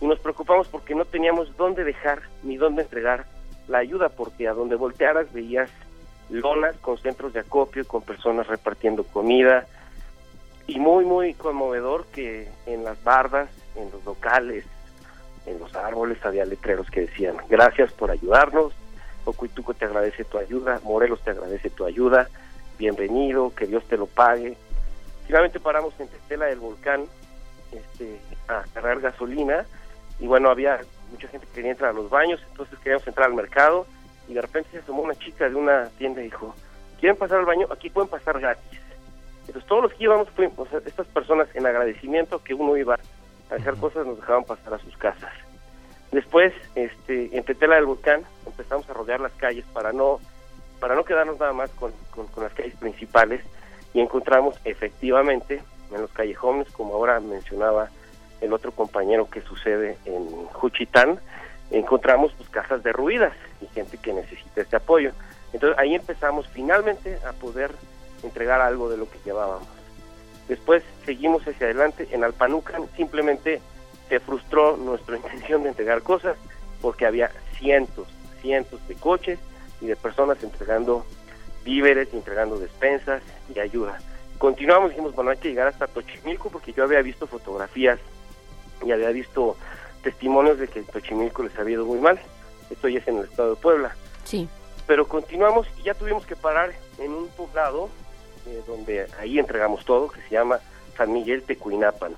y nos preocupamos porque no teníamos dónde dejar ni dónde entregar la ayuda, porque a donde voltearas veías lonas con centros de acopio, con personas repartiendo comida, y muy, muy conmovedor que en las bardas, en los locales, en los árboles había letreros que decían, gracias por ayudarnos, Ocuituco te agradece tu ayuda, Morelos te agradece tu ayuda, bienvenido, que Dios te lo pague. Finalmente paramos en Testela del Volcán este, a cargar gasolina y bueno, había mucha gente que quería entrar a los baños, entonces queríamos entrar al mercado y de repente se asomó una chica de una tienda y dijo, ¿quieren pasar al baño? Aquí pueden pasar gratis. Entonces todos los que íbamos, fuimos, estas personas en agradecimiento que uno iba a dejar cosas nos dejaban pasar a sus casas. Después, este, en Tetela del Volcán empezamos a rodear las calles para no, para no quedarnos nada más con, con, con las calles principales y encontramos efectivamente en los callejones, como ahora mencionaba el otro compañero que sucede en Juchitán, encontramos pues casas derruidas y gente que necesita este apoyo. Entonces ahí empezamos finalmente a poder entregar algo de lo que llevábamos. Después seguimos hacia adelante. En Alpanucan simplemente se frustró nuestra <laughs> intención de entregar cosas porque había cientos, cientos de coches y de personas entregando víveres, entregando despensas y ayuda. Continuamos, dijimos, bueno, hay que llegar hasta Tochimilco porque yo había visto fotografías y había visto testimonios de que en Tochimilco les había ido muy mal. Esto ya es en el estado de Puebla. Sí. Pero continuamos y ya tuvimos que parar en un poblado eh, donde ahí entregamos todo, que se llama San Miguel Tecuinapan.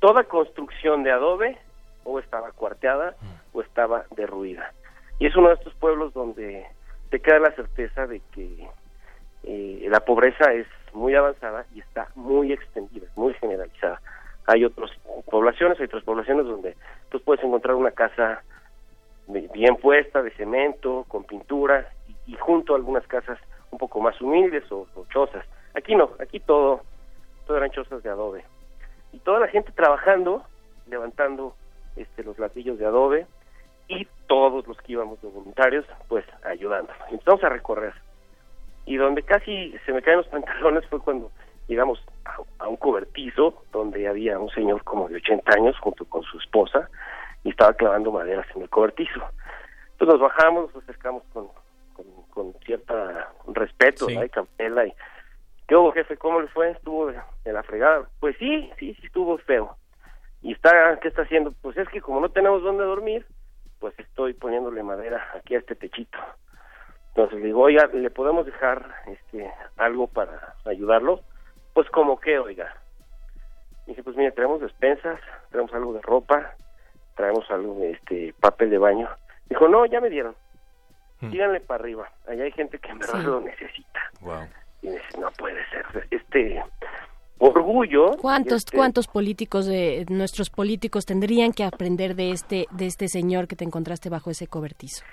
Toda construcción de adobe o estaba cuarteada o estaba derruida. Y es uno de estos pueblos donde te queda la certeza de que eh, la pobreza es muy avanzada y está muy extendida, muy generalizada. Hay otras poblaciones, hay otras poblaciones donde tú puedes encontrar una casa bien puesta, de cemento, con pintura, y junto a algunas casas un poco más humildes o, o chozas. Aquí no, aquí todo, todo eran chozas de adobe. Y toda la gente trabajando, levantando este, los ladrillos de adobe y todos los que íbamos de voluntarios, pues ayudando. Empezamos a recorrer. Y donde casi se me caen los pantalones fue cuando llegamos a, a un cobertizo donde había un señor como de 80 años junto con su esposa y estaba clavando maderas en el cobertizo. Entonces nos bajamos, nos acercamos con, con, con cierta respeto Sí. ¿no? y cautela y ¿qué hubo jefe? ¿Cómo le fue? ¿Estuvo de, la fregada? Pues sí, sí, sí estuvo feo. ¿Y está, qué está haciendo? Pues es que como no tenemos dónde dormir, pues estoy poniéndole madera aquí a este techito. Entonces le digo, oiga, ¿le podemos dejar este algo para ayudarlo? Pues como que, oiga. Dice, pues mire, traemos despensas, traemos algo de ropa, traemos algo de este papel de baño. Dijo, no, ya me dieron. Díganle para arriba. Allá hay gente que en verdad Sí. lo necesita. Wow. Y dice, no puede ser. Este orgullo. ¿Cuántos este, cuántos políticos de nuestros políticos tendrían que aprender de este de este señor que te encontraste bajo ese cobertizo?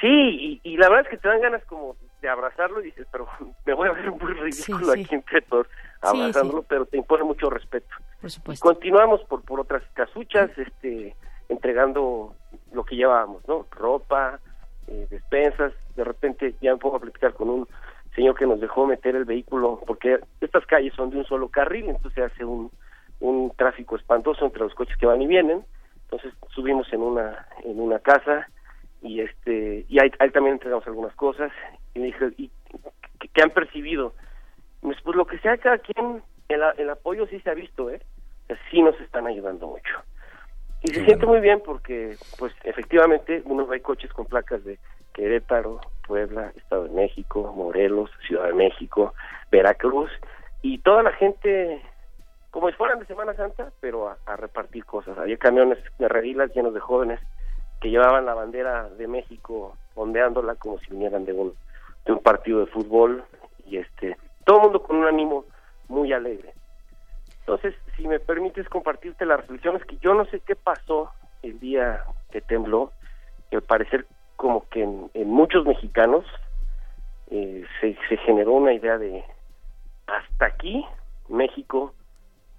Sí, y, y la verdad es que te dan ganas como de abrazarlo y dices, pero <laughs> me voy a ver muy ridículo sí. aquí entre todos Sí, abrazándolo, pero te impone mucho respeto. Por Y supuesto. continuamos por, por otras casuchas, este, entregando lo que llevábamos, ¿no? Ropa, eh, despensas, de repente ya me pongo a platicar con un señor que nos dejó meter el vehículo, porque estas calles son de un solo carril, entonces hace un, un tráfico espantoso entre los coches que van y vienen, entonces subimos en una, en una casa y este, y ahí, ahí también entregamos algunas cosas, y me dije, ¿y qué, qué han percibido? Pues, lo que sea cada quien, el, el apoyo sí se ha visto, ¿eh? Sí nos están ayudando mucho. Y se siente muy bien porque, pues, efectivamente, uno ve coches con placas de Querétaro, Puebla, Estado de México, Morelos, Ciudad de México, Veracruz, y toda la gente, como si fueran de Semana Santa, pero a, a repartir cosas. Había camiones de regilas llenos de jóvenes que llevaban la bandera de México ondeándola como si vinieran de un, de un partido de fútbol, y este, todo el mundo con un ánimo muy alegre. Entonces, si me permites compartirte las reflexiones, que yo no sé qué pasó el día que tembló, que al parecer como que en, en muchos mexicanos eh, se, se generó una idea de hasta aquí México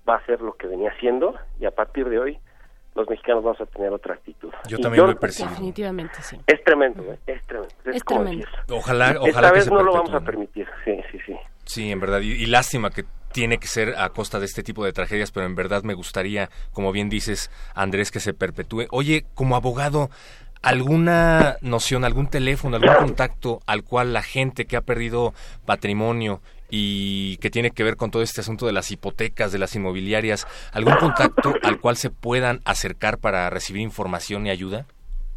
va a ser lo que venía haciendo y a partir de hoy los mexicanos vamos a tener otra actitud. Yo Y también lo he percibido. Definitivamente sí. Es tremendo, ¿eh? es tremendo. Es como tremendo. Ojalá, Esta que vez se no lo vamos a permitir, sí, sí, sí. Sí, en verdad. Y, y lástima que tiene que ser a costa de este tipo de tragedias, pero en verdad me gustaría, como bien dices, Andrés, que se perpetúe. Oye, como abogado, ¿alguna noción, algún teléfono, algún contacto al cual la gente que ha perdido patrimonio y que tiene que ver con todo este asunto de las hipotecas, de las inmobiliarias, algún contacto al cual se puedan acercar para recibir información y ayuda?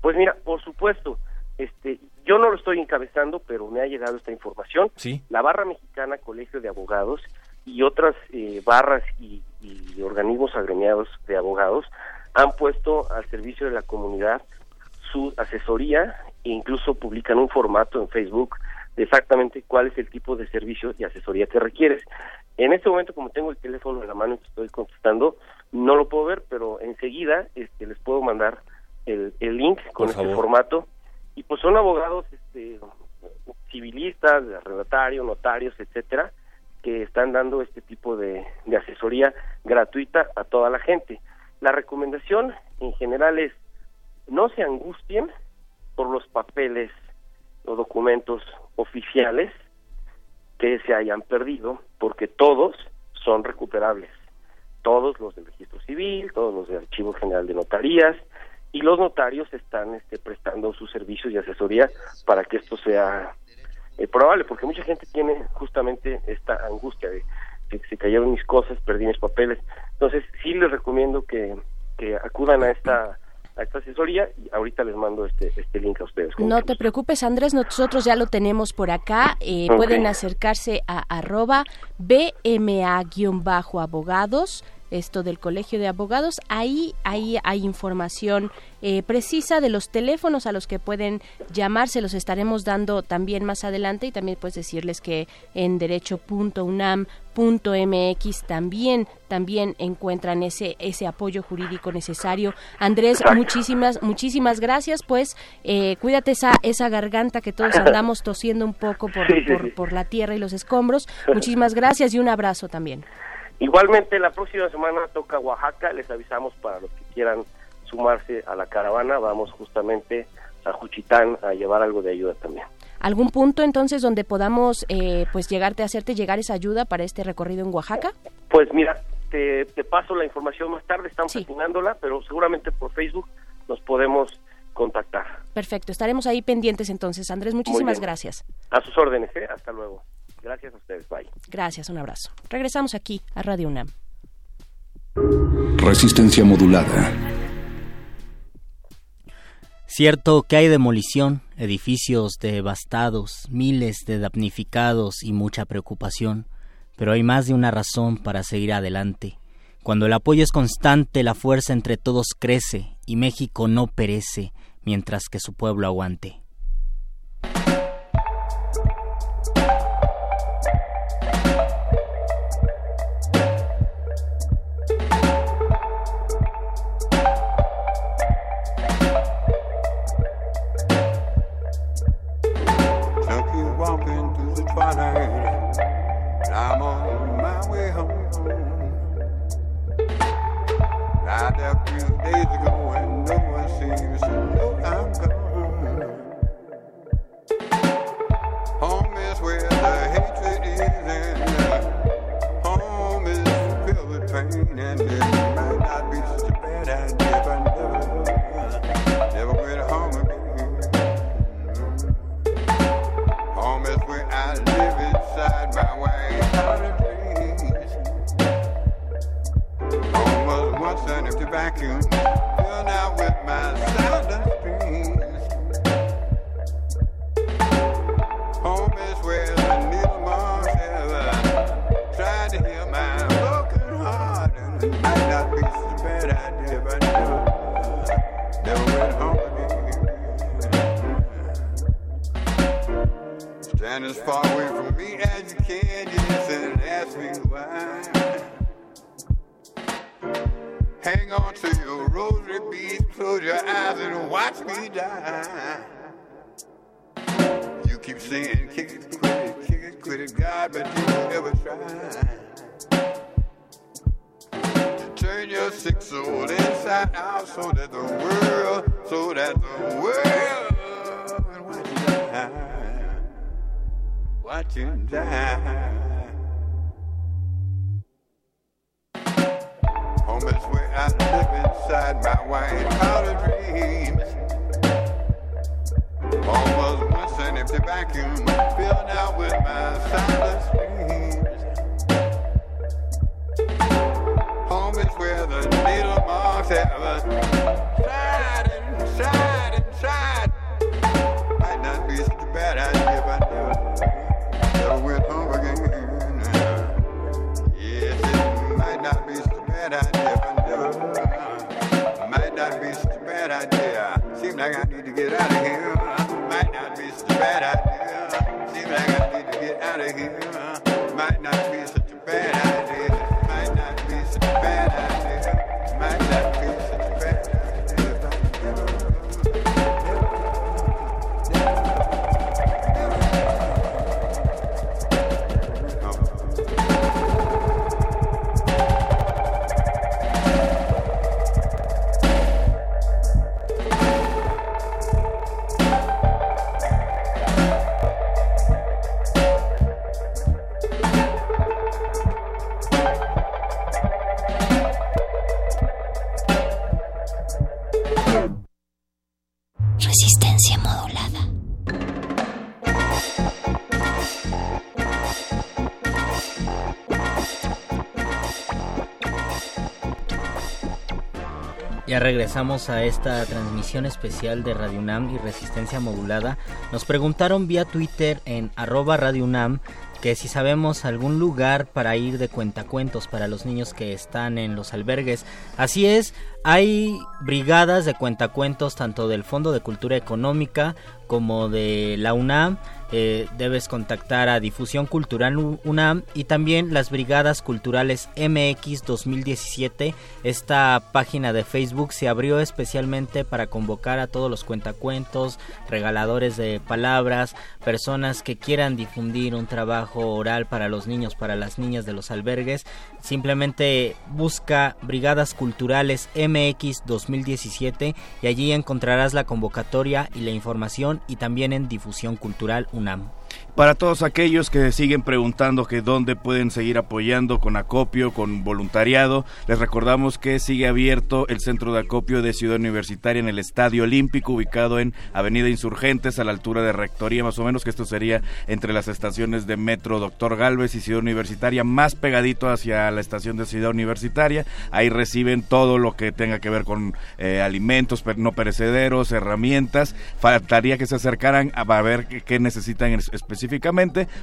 Pues mira, por supuesto, este, yo no lo estoy encabezando, pero me ha llegado esta información. Sí. La Barra Mexicana Colegio de Abogados y otras eh, barras y, y organismos agremiados de abogados han puesto al servicio de la comunidad su asesoría e incluso publican un formato en Facebook de exactamente cuál es el tipo de servicio y asesoría que requieres. En este momento, como tengo el teléfono en la mano y te estoy contestando, no lo puedo ver, pero enseguida este, les puedo mandar el, el link con este formato. Y pues son abogados este, civilistas, de arrendatario, notarios, etcétera, que están dando este tipo de, asesoría gratuita a toda la gente. La recomendación en general es no se angustien por los papeles o documentos oficiales que se hayan perdido, porque todos son recuperables. Todos los del registro civil, todos los del Archivo General de Notarías, y los notarios están este, prestando sus servicios y asesoría para que esto sea eh, probable, porque mucha gente tiene justamente esta angustia de que se cayeron mis cosas, perdí mis papeles. Entonces, sí les recomiendo que, que acudan a esta a esta asesoría y ahorita les mando este este link a ustedes. No te preocupes, Andrés, nosotros ya lo tenemos por acá. Eh. Pueden acercarse a arroba BMA-abogados. Esto del Colegio de Abogados. Ahí, ahí hay información eh, precisa de los teléfonos a los que pueden llamar, se los estaremos dando también más adelante y también pues decirles que en derecho.unam.mx también también encuentran ese ese apoyo jurídico necesario. Andrés, muchísimas muchísimas gracias, pues eh, cuídate esa esa garganta que todos andamos tosiendo un poco por, <laughs> por, por la tierra y los escombros. Muchísimas gracias y un abrazo también. Igualmente, la próxima semana toca Oaxaca, les avisamos para los que quieran sumarse a la caravana, vamos justamente a Juchitán a llevar algo de ayuda también. ¿Algún punto entonces donde podamos eh, pues llegarte a hacerte llegar esa ayuda para este recorrido en Oaxaca? Pues mira, te, te paso la información más tarde, estamos terminándola, pero seguramente por Facebook nos podemos contactar. Perfecto, estaremos ahí pendientes entonces. Andrés, muchísimas gracias. A sus órdenes, ¿eh? hasta luego. Gracias a ustedes, bye. Gracias, un abrazo. Regresamos aquí a Radio UNAM. Resistencia modulada. Cierto que hay demolición, edificios devastados, miles de damnificados y mucha preocupación, pero hay más de una razón para seguir adelante. Cuando el apoyo es constante, la fuerza entre todos crece y México no perece mientras que su pueblo aguante. Stand as far away from me as you can, yes, and ask me why. Hang on to your rosary beads, close your eyes and watch me die. You keep saying, kick it, quit it, kick it, quit it, God, but you never try. Turn your sick soul inside out so that the world, so that the world will watch you die. Watch you die. Home is where I live inside my white powder dreams. Home was once an empty vacuum, filled out with my silent screams. Home is where the needle marks have uh, tried and tried and tried. Might not be such a bad idea if I never, never went home again. Yes, it Might not be such a bad idea. Ya regresamos a esta transmisión especial de Radio UNAM y Resistencia Modulada. Nos preguntaron vía Twitter en arroba Radio UNAM que si sabemos algún lugar para ir de cuentacuentos para los niños que están en los albergues. Así es, hay brigadas de cuentacuentos tanto del Fondo de Cultura Económica como de la UNAM. Eh, debes contactar a Difusión Cultural UNAM y también las Brigadas Culturales MX 2017. Esta página de Facebook se abrió especialmente para convocar a todos los cuentacuentos, regaladores de palabras, personas que quieran difundir un trabajo oral para los niños, para las niñas de los albergues. Simplemente busca Brigadas Culturales MX 2017 y allí encontrarás la convocatoria y la información y también en Difusión Cultural UNAM. Para todos aquellos que siguen preguntando que dónde pueden seguir apoyando con acopio, con voluntariado, les recordamos que sigue abierto el centro de acopio de Ciudad Universitaria en el Estadio Olímpico, ubicado en Avenida Insurgentes, a la altura de Rectoría, más o menos, que esto sería entre las estaciones de Metro Doctor Galvez y Ciudad Universitaria, más pegadito hacia la estación de Ciudad Universitaria. Ahí reciben todo lo que tenga que ver con eh, alimentos no perecederos, herramientas. Faltaría que se acercaran a ver qué necesitan específicamente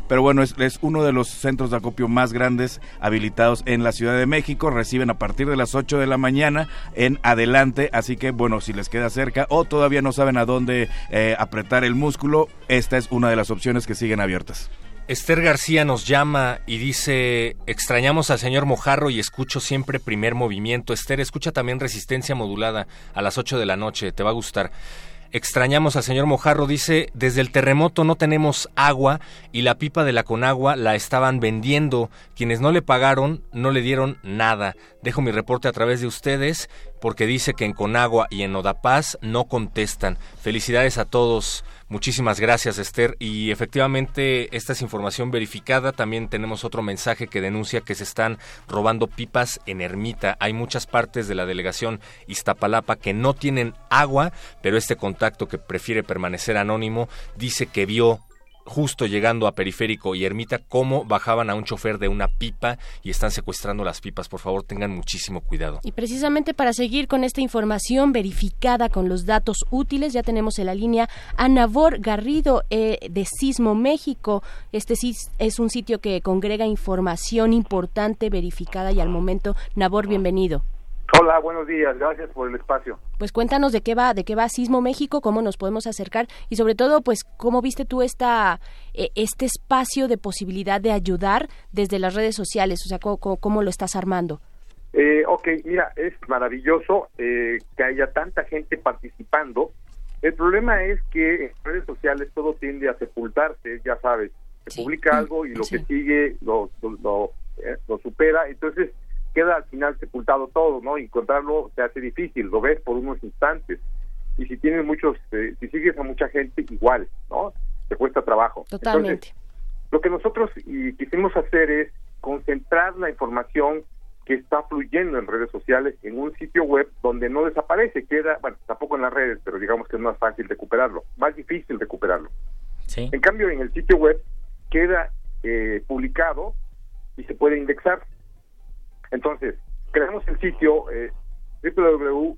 pero bueno, es, es, uno de los centros de acopio más grandes habilitados en la Ciudad de México. Reciben a partir de las 8 de la mañana en adelante, así que bueno, si les queda cerca o todavía no saben a dónde eh, apretar el músculo, esta es una de las opciones que siguen abiertas. Esther García nos llama y dice, extrañamos al señor Mojarro y escucho siempre primer movimiento. Esther, escucha también resistencia modulada a las 8 de la noche, te va a gustar. Extrañamos al señor Mojarro, dice, desde el terremoto no tenemos agua y la pipa de la Conagua la estaban vendiendo. Quienes no le pagaron no le dieron nada. Dejo mi reporte a través de ustedes porque dice que en Conagua y en Odapaz no contestan. Felicidades a todos. Muchísimas gracias, Esther. Y efectivamente, esta es información verificada. También tenemos otro mensaje que denuncia que se están robando pipas en Ermita. Hay muchas partes de la delegación Iztapalapa que no tienen agua, pero este contacto que prefiere permanecer anónimo dice que vio justo llegando a Periférico y Ermita, cómo bajaban a un chofer de una pipa y están secuestrando las pipas. Por favor, tengan muchísimo cuidado. Y precisamente para seguir con esta información verificada con los datos útiles, ya tenemos en la línea a Nabor Garrido eh, de Sismo México. Este es un sitio que congrega información importante, verificada y al momento, Nabor, bienvenido. Hola, buenos días, gracias por el espacio. Pues cuéntanos de qué va, de qué va Sismo México, cómo nos podemos acercar y sobre todo, pues cómo viste tú esta eh, este espacio de posibilidad de ayudar desde las redes sociales, o sea, cómo, lo estás armando. Eh, ok, mira, es maravilloso eh, que haya tanta gente participando. El problema es que en redes sociales todo tiende a sepultarse, ya sabes, se publica algo y lo que sigue lo, lo, eh, lo supera, entonces queda al final sepultado todo, ¿no? Encontrarlo se hace difícil, lo ves por unos instantes. Y si tienes muchos, eh, si sigues a mucha gente, igual, ¿no? Te cuesta trabajo. Totalmente. lo que nosotros y quisimos hacer es concentrar la información que está fluyendo en redes sociales en un sitio web donde no desaparece, queda, bueno, tampoco en las redes, pero digamos que es más fácil recuperarlo, más difícil recuperarlo. Sí. En cambio, en el sitio web queda eh, publicado y se puede indexar. Entonces, creamos el sitio eh, www.sismo.io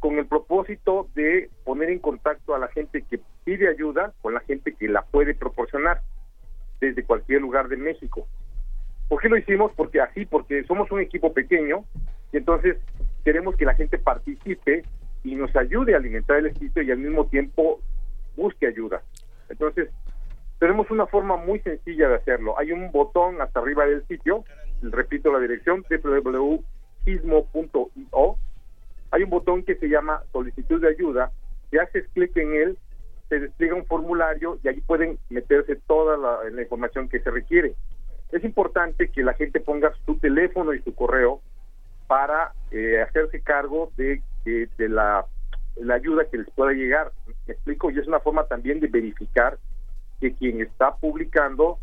con el propósito de poner en contacto a la gente que pide ayuda con la gente que la puede proporcionar desde cualquier lugar de México. ¿Por qué lo hicimos? Porque así, porque somos un equipo pequeño y entonces queremos que la gente participe y nos ayude a alimentar el sitio y al mismo tiempo busque ayuda. Entonces, tenemos una forma muy sencilla de hacerlo. Hay un botón hasta arriba del sitio, repito la dirección, www.ismo.io. Hay un botón que se llama solicitud de ayuda. Si haces clic en él, se despliega un formulario y allí pueden meterse toda la, información que se requiere. Es importante que la gente ponga su teléfono y su correo para eh, hacerse cargo de, de, de la, la ayuda que les pueda llegar. Me explico, y es una forma también de verificar que quien está publicando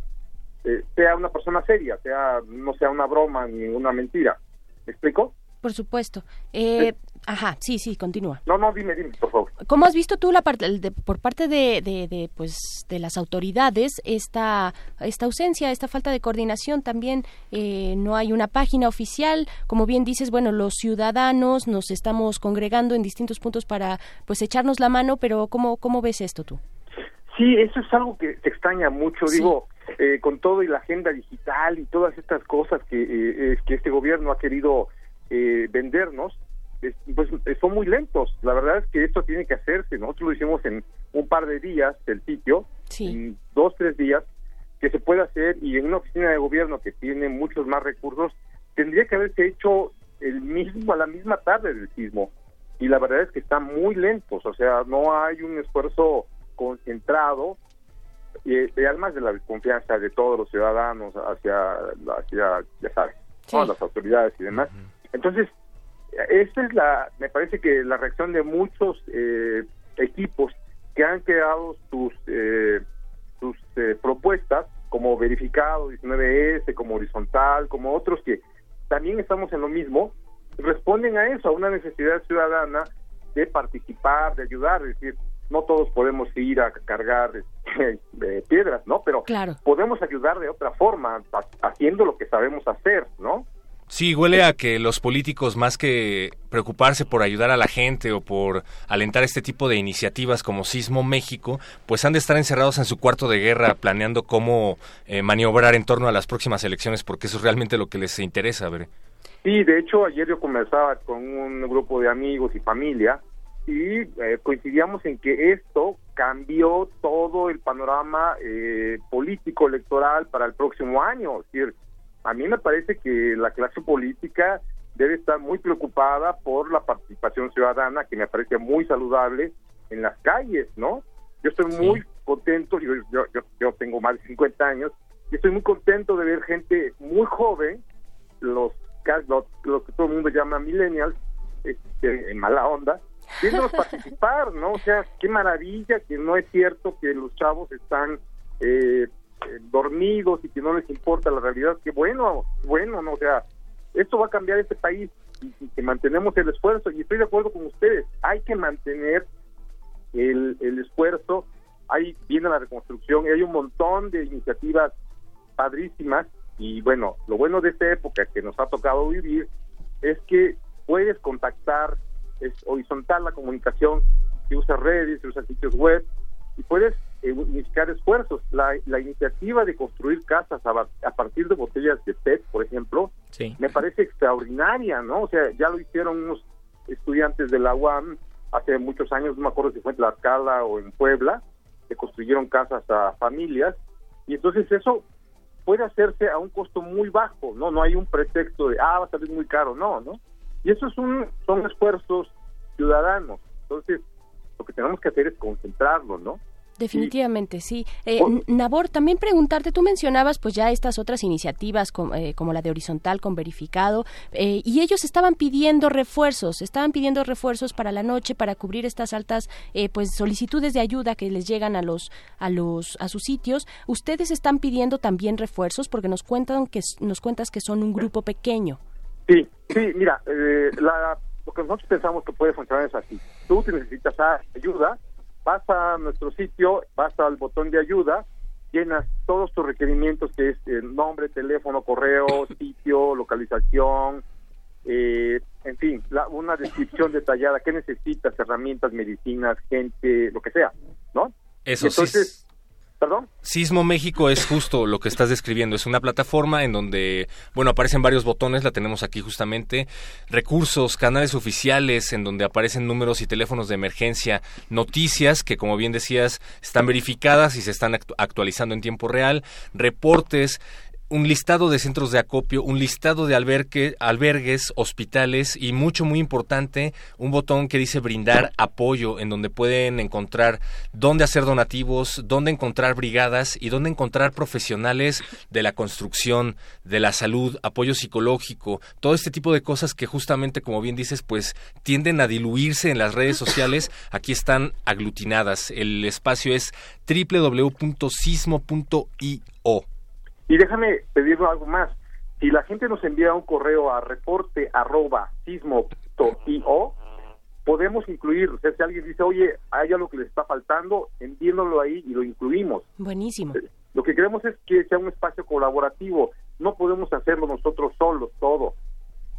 eh, sea una persona seria, sea no sea una broma ni una mentira. ¿Me explico? Por supuesto. Eh, ajá, sí, sí, continúa. No, no, dime, dime, por favor. ¿Cómo has visto tú la parte de, por parte de, de, de, pues de las autoridades esta esta ausencia, esta falta de coordinación también eh, no hay una página oficial, como bien dices, bueno, los ciudadanos nos estamos congregando en distintos puntos para pues echarnos la mano, pero ¿cómo cómo ves esto tú? Sí, eso es algo que se extraña mucho, digo, eh, con todo y la agenda digital y todas estas cosas que, eh, que este gobierno ha querido eh, vendernos, es- pues eh, son muy lentos. La verdad es que esto tiene que hacerse. Nosotros lo hicimos en un par de días del sitio, en dos, tres días, que se puede hacer y en una oficina de gobierno que tiene muchos más recursos, tendría que haberse hecho el mismo a la misma tarde del sismo. Y la verdad es que están muy lentos, o sea, no hay un esfuerzo concentrado y, y además de la desconfianza de todos los ciudadanos hacia, hacia ya sabes, ¿no? las autoridades y demás. Entonces, esta es la, me parece que la reacción de muchos eh, equipos que han creado sus, eh, sus eh, propuestas, como verificado 19S, como horizontal, como otros que también estamos en lo mismo, responden a eso, a una necesidad ciudadana de participar, de ayudar, es decir, no todos podemos ir a cargar <laughs> eh, piedras, ¿no? Pero Claro. podemos ayudar de otra forma, ha- haciendo lo que sabemos hacer, ¿no? Sí, huele a que los políticos, más que preocuparse por ayudar a la gente o por alentar este tipo de iniciativas como Sismo México, pues han de estar encerrados en su cuarto de guerra planeando cómo eh, maniobrar en torno a las próximas elecciones, porque eso es realmente lo que les interesa. ver. Sí, de hecho ayer yo conversaba con un grupo de amigos y familia y eh, coincidíamos en que esto cambió todo el panorama eh, político electoral para el próximo año. Es decir, a mí me parece que la clase política debe estar muy preocupada por la participación ciudadana, que me parece muy saludable en las calles, ¿no? Yo estoy muy contento, yo, yo, yo, yo tengo más de 50 años, y estoy muy contento de ver gente muy joven, los, ca- los, los que todo el mundo llama millennials, este, en mala onda, viéndolos participar, ¿no? O sea, qué maravilla que no es cierto que los chavos están eh, eh, dormidos y que no les importa la realidad, que bueno, bueno, ¿no? O sea, esto va a cambiar este país y, y que mantenemos el esfuerzo y estoy de acuerdo con ustedes, hay que mantener el, el esfuerzo, ahí viene la reconstrucción y hay un montón de iniciativas padrísimas y bueno, lo bueno de esta época que nos ha tocado vivir es que puedes contactar, es horizontal la comunicación, se usa redes, se usa sitios web y puedes eh, unificar esfuerzos. La, la iniciativa de construir casas a, partir de botellas de PET, por ejemplo, Sí. me parece extraordinaria, ¿no? O sea, ya lo hicieron unos estudiantes de la UAM hace muchos años, no me acuerdo si fue en Tlaxcala o en Puebla, que construyeron casas a familias, y entonces eso puede hacerse a un costo muy bajo, ¿no? No hay un pretexto de, ah, va a salir muy caro, no, ¿no? Y eso es un, son esfuerzos ciudadanos, entonces lo que tenemos que hacer es concentrarlo, ¿no? Definitivamente, sí. Eh, Nabor, también preguntarte, tú mencionabas pues ya estas otras iniciativas com- eh, como la de Horizontal con verificado eh, y ellos estaban pidiendo refuerzos, estaban pidiendo refuerzos para la noche para cubrir estas altas eh, pues solicitudes de ayuda que les llegan a los a los a sus sitios. Ustedes están pidiendo también refuerzos porque nos cuentan que nos cuentas que son un grupo pequeño. Sí, sí, mira, eh, la- lo que nosotros pensamos que puede funcionar es así. Tú necesitas ayuda, vas a nuestro sitio, vas al botón de ayuda, llenas todos tus requerimientos, que es eh, nombre, teléfono, correo, <laughs> sitio, localización, eh, en fin, la- una descripción detallada, qué necesitas, herramientas, medicinas, gente, lo que sea, ¿no? Eso entonces, Sismo México es justo lo que estás describiendo. Es una plataforma en donde, bueno, aparecen varios botones, la tenemos aquí justamente, recursos, canales oficiales, en donde aparecen números y teléfonos de emergencia, noticias que, como bien decías, están verificadas y se están actu- actualizando en tiempo real, reportes, un listado de centros de acopio, un listado de albergue, albergues, hospitales y mucho, muy importante, un botón que dice brindar apoyo, en donde pueden encontrar dónde hacer donativos, dónde encontrar brigadas y dónde encontrar profesionales de la construcción, de la salud, apoyo psicológico, todo este tipo de cosas que justamente, como bien dices, pues tienden a diluirse en las redes sociales, aquí están aglutinadas. El espacio es www.sismo.io. Y déjame pedirle algo más. Si la gente nos envía un correo a reporte arroba sismo.io, podemos incluir, o sea, si alguien dice, oye, hay algo que les está faltando, envíenlo ahí y lo incluimos. Buenísimo. Lo que queremos es que sea un espacio colaborativo. No podemos hacerlo nosotros solos todo.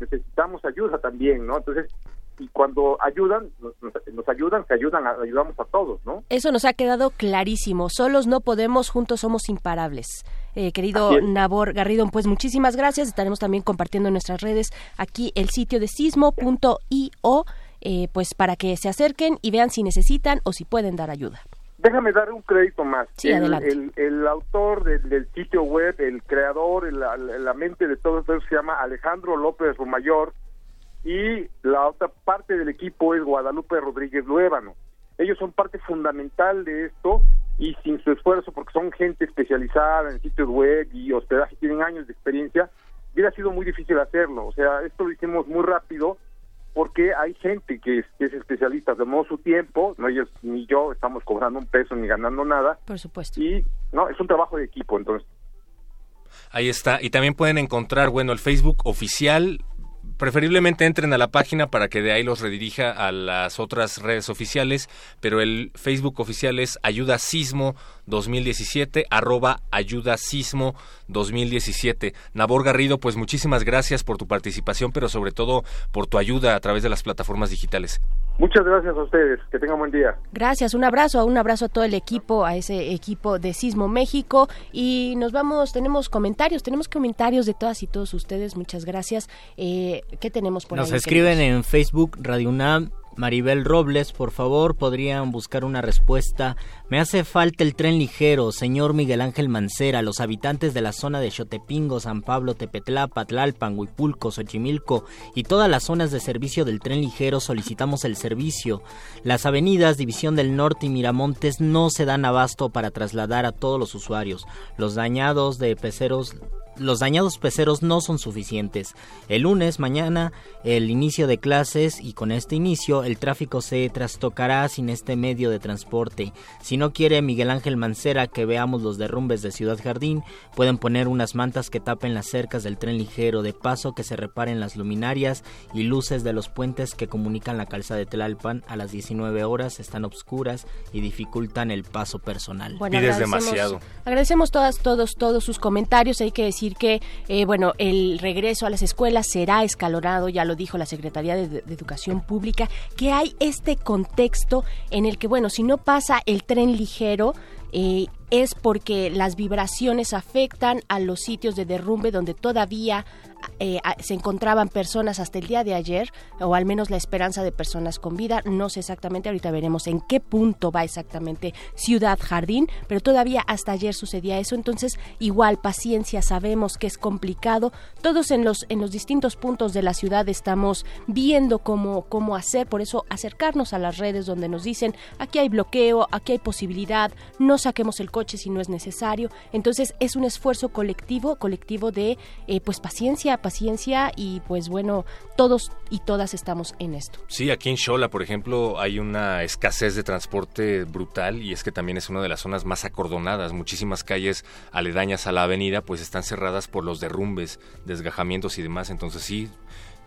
Necesitamos ayuda también, ¿no? Entonces, y cuando ayudan, nos, nos ayudan, se ayudan, ayudamos a todos, ¿no? Eso nos ha quedado clarísimo. Solos no podemos, juntos somos imparables. Eh, querido Nabor Garrido, pues muchísimas gracias. Estaremos también compartiendo en nuestras redes aquí el sitio de sismo.io, eh, pues para que se acerquen y vean si necesitan o si pueden dar ayuda. Déjame dar un crédito más. Sí, el, adelante. el, el autor del, del sitio web, el creador, el- la, la mente de todo esto se llama Alejandro López Rumayor y la otra parte del equipo es Guadalupe Rodríguez Luébano. Ellos son parte fundamental de esto y sin su esfuerzo, porque son gente especializada en sitios web y hospedaje, tienen años de experiencia, hubiera sido muy difícil hacerlo. O sea, esto lo hicimos muy rápido porque hay gente que es, que es especialista, tomó su tiempo, no ellos ni yo estamos cobrando un peso ni ganando nada. Por supuesto. Y no, es un trabajo de equipo, entonces. Ahí está. Y también pueden encontrar, bueno, el Facebook oficial. Preferiblemente entren a la página para que de ahí los redirija a las otras redes oficiales, pero el Facebook oficial es Ayuda Sismo 2017, arroba Ayuda Sismo 2017. Nabor Garrido, pues muchísimas gracias por tu participación, pero sobre todo por tu ayuda a través de las plataformas digitales. Muchas gracias a ustedes, que tengan buen día. Gracias, un abrazo, un abrazo a todo el equipo, a ese equipo de Sismo México y nos vamos, tenemos comentarios, tenemos comentarios de todas y todos ustedes, muchas gracias. Eh, ¿Qué tenemos por Nos ahí? escriben queridos? en Facebook Radio UNAM. Maribel Robles, por favor, podrían buscar una respuesta. Me hace falta el tren ligero, señor Miguel Ángel Mancera. Los habitantes de la zona de Xotepingo, San Pablo, Tepetlapa, Tlalpan, Huipulco, Xochimilco y todas las zonas de servicio del tren ligero solicitamos el servicio. Las avenidas División del Norte y Miramontes no se dan abasto para trasladar a todos los usuarios. Los dañados de peceros los dañados peceros no son suficientes. El lunes, mañana, el inicio de clases y con este inicio el tráfico se trastocará sin este medio de transporte. Si no quiere Miguel Ángel Mancera que veamos los derrumbes de Ciudad Jardín, pueden poner unas mantas que tapen las cercas del tren ligero, de paso que se reparen las luminarias y luces de los puentes que comunican la calzada de Tlalpan a las 19 horas están obscuras y dificultan el paso personal. Bueno, agradecemos- Agradecemos todas, todos, todos sus comentarios. Hay que decir que, eh, bueno, el regreso a las escuelas será escalonado, ya lo dijo la Secretaría de, Educación Pública, que hay este contexto en el que, bueno, si no pasa el tren ligero, eh, es porque las vibraciones afectan a los sitios de derrumbe donde todavía eh, se encontraban personas hasta el día de ayer, o al menos la esperanza de personas con vida. No sé exactamente, ahorita veremos en qué punto va exactamente Ciudad Jardín, pero todavía hasta ayer sucedía eso. Entonces, igual, paciencia, sabemos que es complicado. Todos en los, en los distintos puntos de la ciudad estamos viendo cómo, cómo hacer, por eso acercarnos a las redes donde nos dicen, aquí hay bloqueo, aquí hay posibilidad, no saquemos el coche si no es necesario. Entonces, es un esfuerzo colectivo, colectivo de, eh, pues, paciencia, paciencia y, pues, bueno, todos y todas estamos en esto. Sí, aquí en Xola, por ejemplo, hay una escasez de transporte brutal y es que también es una de las zonas más acordonadas. Muchísimas calles aledañas a la avenida pues están cerradas por los derrumbes, desgajamientos y demás. Entonces sí,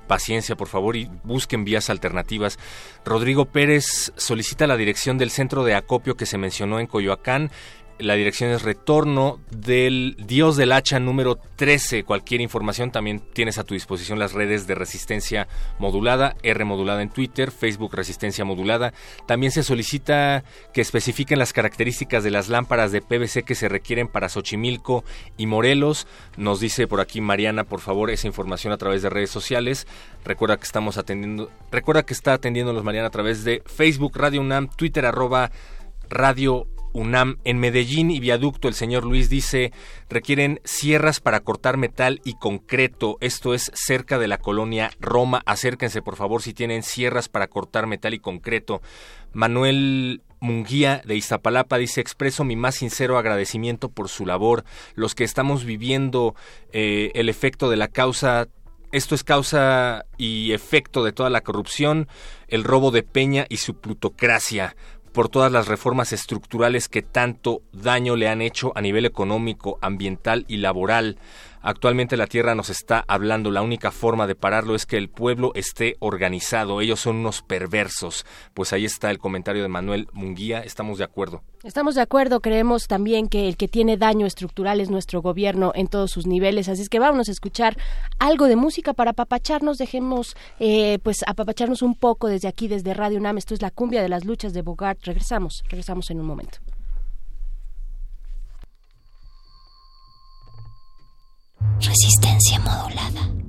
paciencia por favor y busquen vías alternativas. Rodrigo Pérez solicita la dirección del centro de acopio que se mencionó en Coyoacán. La dirección es retorno del Dios del Hacha número 13. Cualquier información también tienes a tu disposición las redes de resistencia modulada, R modulada en Twitter, Facebook resistencia modulada. También se solicita que especifiquen las características de las lámparas de PVC que se requieren para Xochimilco y Morelos. Nos dice por aquí Mariana, por favor, esa información a través de redes sociales. Recuerda que estamos atendiendo, recuerda que está atendiéndonos Mariana a través de Facebook, Radio UNAM, Twitter arroba Radio UNAM en Medellín y Viaducto, el señor Luis dice, requieren sierras para cortar metal y concreto. Esto es cerca de la colonia Roma. Acérquense, por favor, si tienen sierras para cortar metal y concreto. Manuel Munguía de Iztapalapa dice, expreso mi más sincero agradecimiento por su labor. Los que estamos viviendo eh, el efecto de la causa esto es causa y efecto de toda la corrupción, el robo de Peña y su plutocracia por todas las reformas estructurales que tanto daño le han hecho a nivel económico, ambiental y laboral. Actualmente la tierra nos está hablando. La única forma de pararlo es que el pueblo esté organizado. Ellos son unos perversos. Pues ahí está el comentario de Manuel Munguía. Estamos de acuerdo. Estamos de acuerdo. Creemos también que el que tiene daño estructural es nuestro gobierno en todos sus niveles. Así es que vamos a escuchar algo de música para apapacharnos. Dejemos, eh, pues, apapacharnos un poco desde aquí, desde Radio UNAM. Esto es la cumbia de las luchas de Bogart. Regresamos, regresamos en un momento. Resistencia modulada.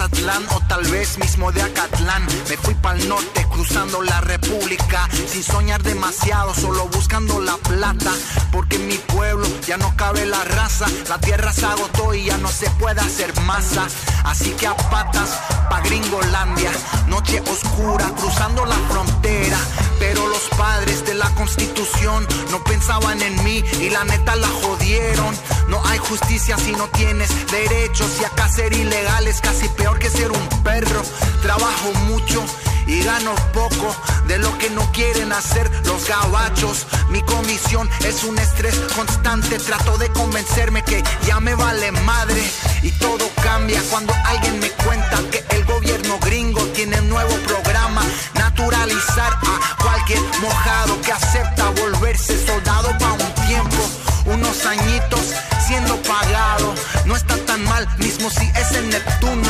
Mazatlán o tal vez mismo de Acatlán. Me fui pa'l norte cruzando la república sin soñar demasiado, solo buscando la plata. Porque en mi pueblo ya no cabe la raza, la tierra se agotó y ya no se puede hacer masa. Así que a patas pa' Gringolandia, noche oscura cruzando la frontera. Pero los padres de la constitución no pensaban en mí y la neta la jodieron. No hay justicia si no tienes derechos y acá ser ilegal es casi peor que ser un perro. Trabajo mucho y gano poco de lo que no quieren hacer los gabachos. Mi comisión es un estrés constante. Trato de convencerme que ya me vale madre y todo cambia cuando alguien me cuenta que el gobierno gringo tiene nuevo programa. Naturalizar a cualquier mojado que acepta volverse soldado para un tiempo. Unos añitos siendo pagado. No está tan mal, mismo si es en Neptuno.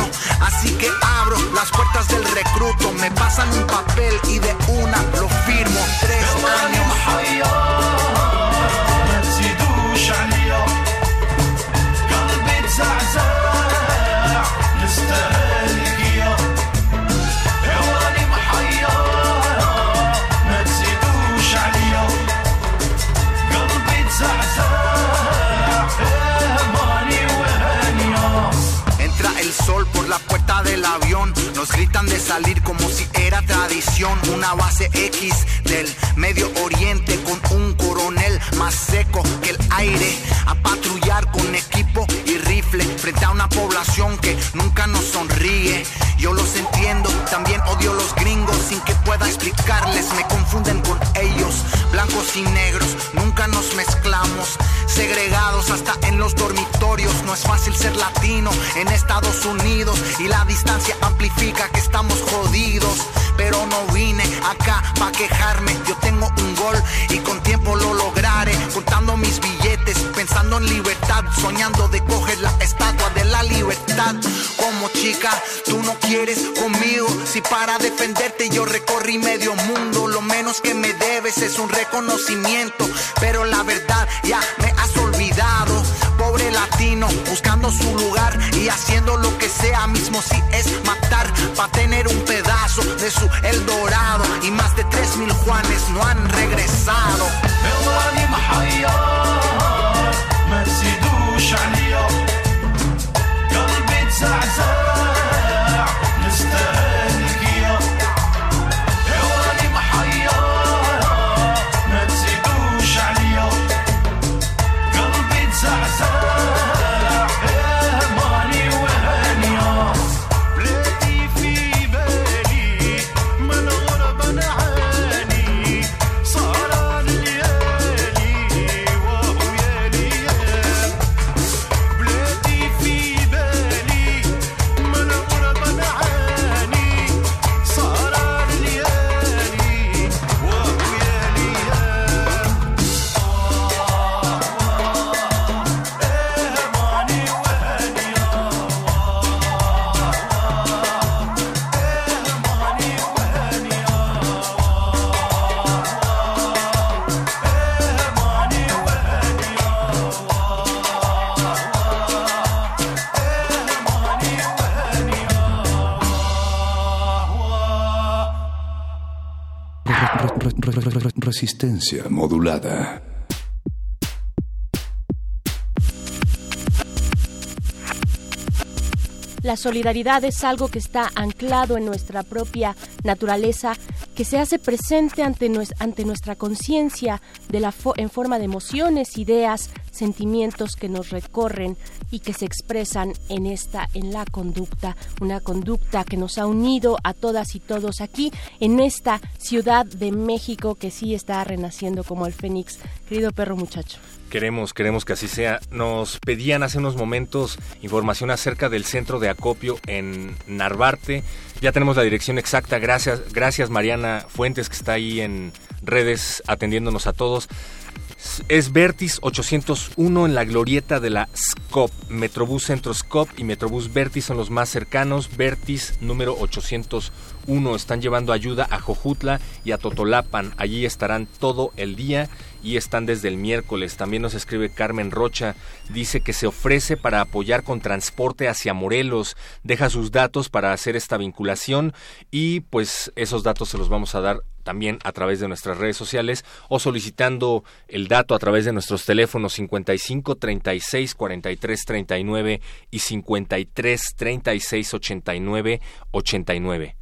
Así que abro las puertas del recruto. Me pasan un papel y de una lo Nos gritan de salir como si era tradición. Una base X del Medio Oriente con un coronel más seco que el aire. A patrullar con equipo y rifle frente a una población que nunca nos sonríe. Yo los entiendo, también odio los gringos sin que pueda explicarles. Me confunden con blancos y negros. Nunca nos mezclamos, segregados hasta en los dormitorios. No es fácil ser latino en Estados Unidos y la distancia amplifica que estamos jodidos. Pero no vine acá pa' quejarme. Yo tengo un gol y con tiempo lo lograré. Contando mis billetes, pensando en libertad, soñando de coger la estatua de la libertad Como chica, tú no quieres conmigo. Si para defenderte yo recorrí medio mundo, lo menos que me debes es un reconocimiento. Pero la verdad ya me has olvidado. Pobre latino, buscando su lugar y haciendo lo que sea, mismo si es matar, pa' tener un pedazo de su El Dorado. Y más de tres mil Juanes no han regresado. عواني محيرة ما تزيدوش عليا قلبي تزعزع Modulada. La solidaridad es algo que está anclado en nuestra propia naturaleza, que se hace presente ante nuestra conciencia en forma de emociones, ideas, sentimientos que nos recorren y que se expresan en esta, en la conducta, una conducta que nos ha unido a todas y todos aquí en esta ciudad de México que sí está renaciendo como el Fénix. Querido perro muchacho. Queremos, queremos que así sea. Nos pedían hace unos momentos información acerca del centro de acopio en Narvarte. Ya tenemos la dirección exacta. Gracias, gracias Mariana Fuentes que está ahí en redes atendiéndonos a todos. Es Vertis 801 en la glorieta de la SCOP. Metrobús Centro SCOP y Metrobús Vertis son los más cercanos. Vertis número 801. Están llevando ayuda a Jojutla y a Totolapan. Allí estarán todo el día y están desde el miércoles. También nos escribe Carmen Rocha, dice que se ofrece para apoyar con transporte hacia Morelos, deja sus datos para hacer esta vinculación y pues esos datos se los vamos a dar también a través de nuestras redes sociales o solicitando el dato a través de nuestros teléfonos 55 36 43 39 y 53 36 89 89.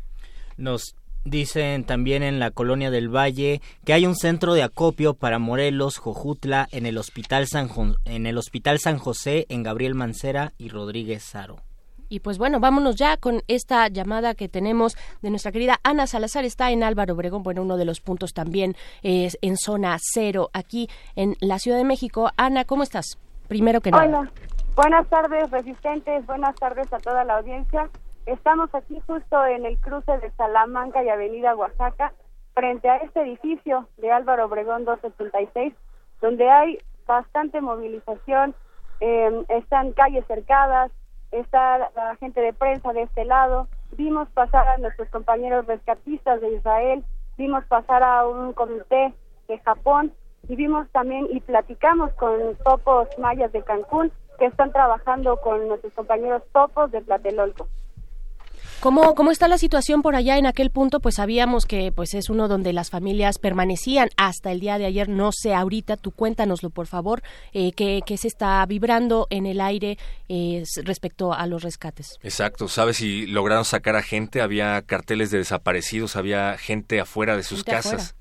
Nos Dicen también en la colonia del Valle que hay un centro de acopio para Morelos, Jojutla, en el Hospital San, en el Hospital San José, en Gabriel Mancera y Rodríguez Saro. Y pues bueno, vámonos ya con esta llamada que tenemos de nuestra querida Ana Salazar. Está en Álvaro Obregón, bueno, uno de los puntos también es en zona cero, aquí en la Ciudad de México. Ana, ¿cómo estás? Primero que nada. Hola, buenas tardes, resistentes, buenas tardes a toda la audiencia. Estamos aquí justo en el cruce de Salamanca y Avenida Oaxaca, frente a este edificio de Álvaro Obregón 276, donde hay bastante movilización, eh, están calles cercadas, está la gente de prensa de este lado, vimos pasar a nuestros compañeros rescatistas de Israel, vimos pasar a un comité de Japón y vimos también y platicamos con topos mayas de Cancún que están trabajando con nuestros compañeros topos de Tlatelolco. ¿Cómo, ¿Cómo está la situación por allá en aquel punto? Pues sabíamos que pues es uno donde las familias permanecían hasta el día de ayer. No sé, ahorita tú cuéntanoslo, por favor, eh, ¿qué, se está vibrando en el aire eh, respecto a los rescates. Exacto, ¿sabes si lograron sacar a gente? Había carteles de desaparecidos, había gente afuera de sus casas.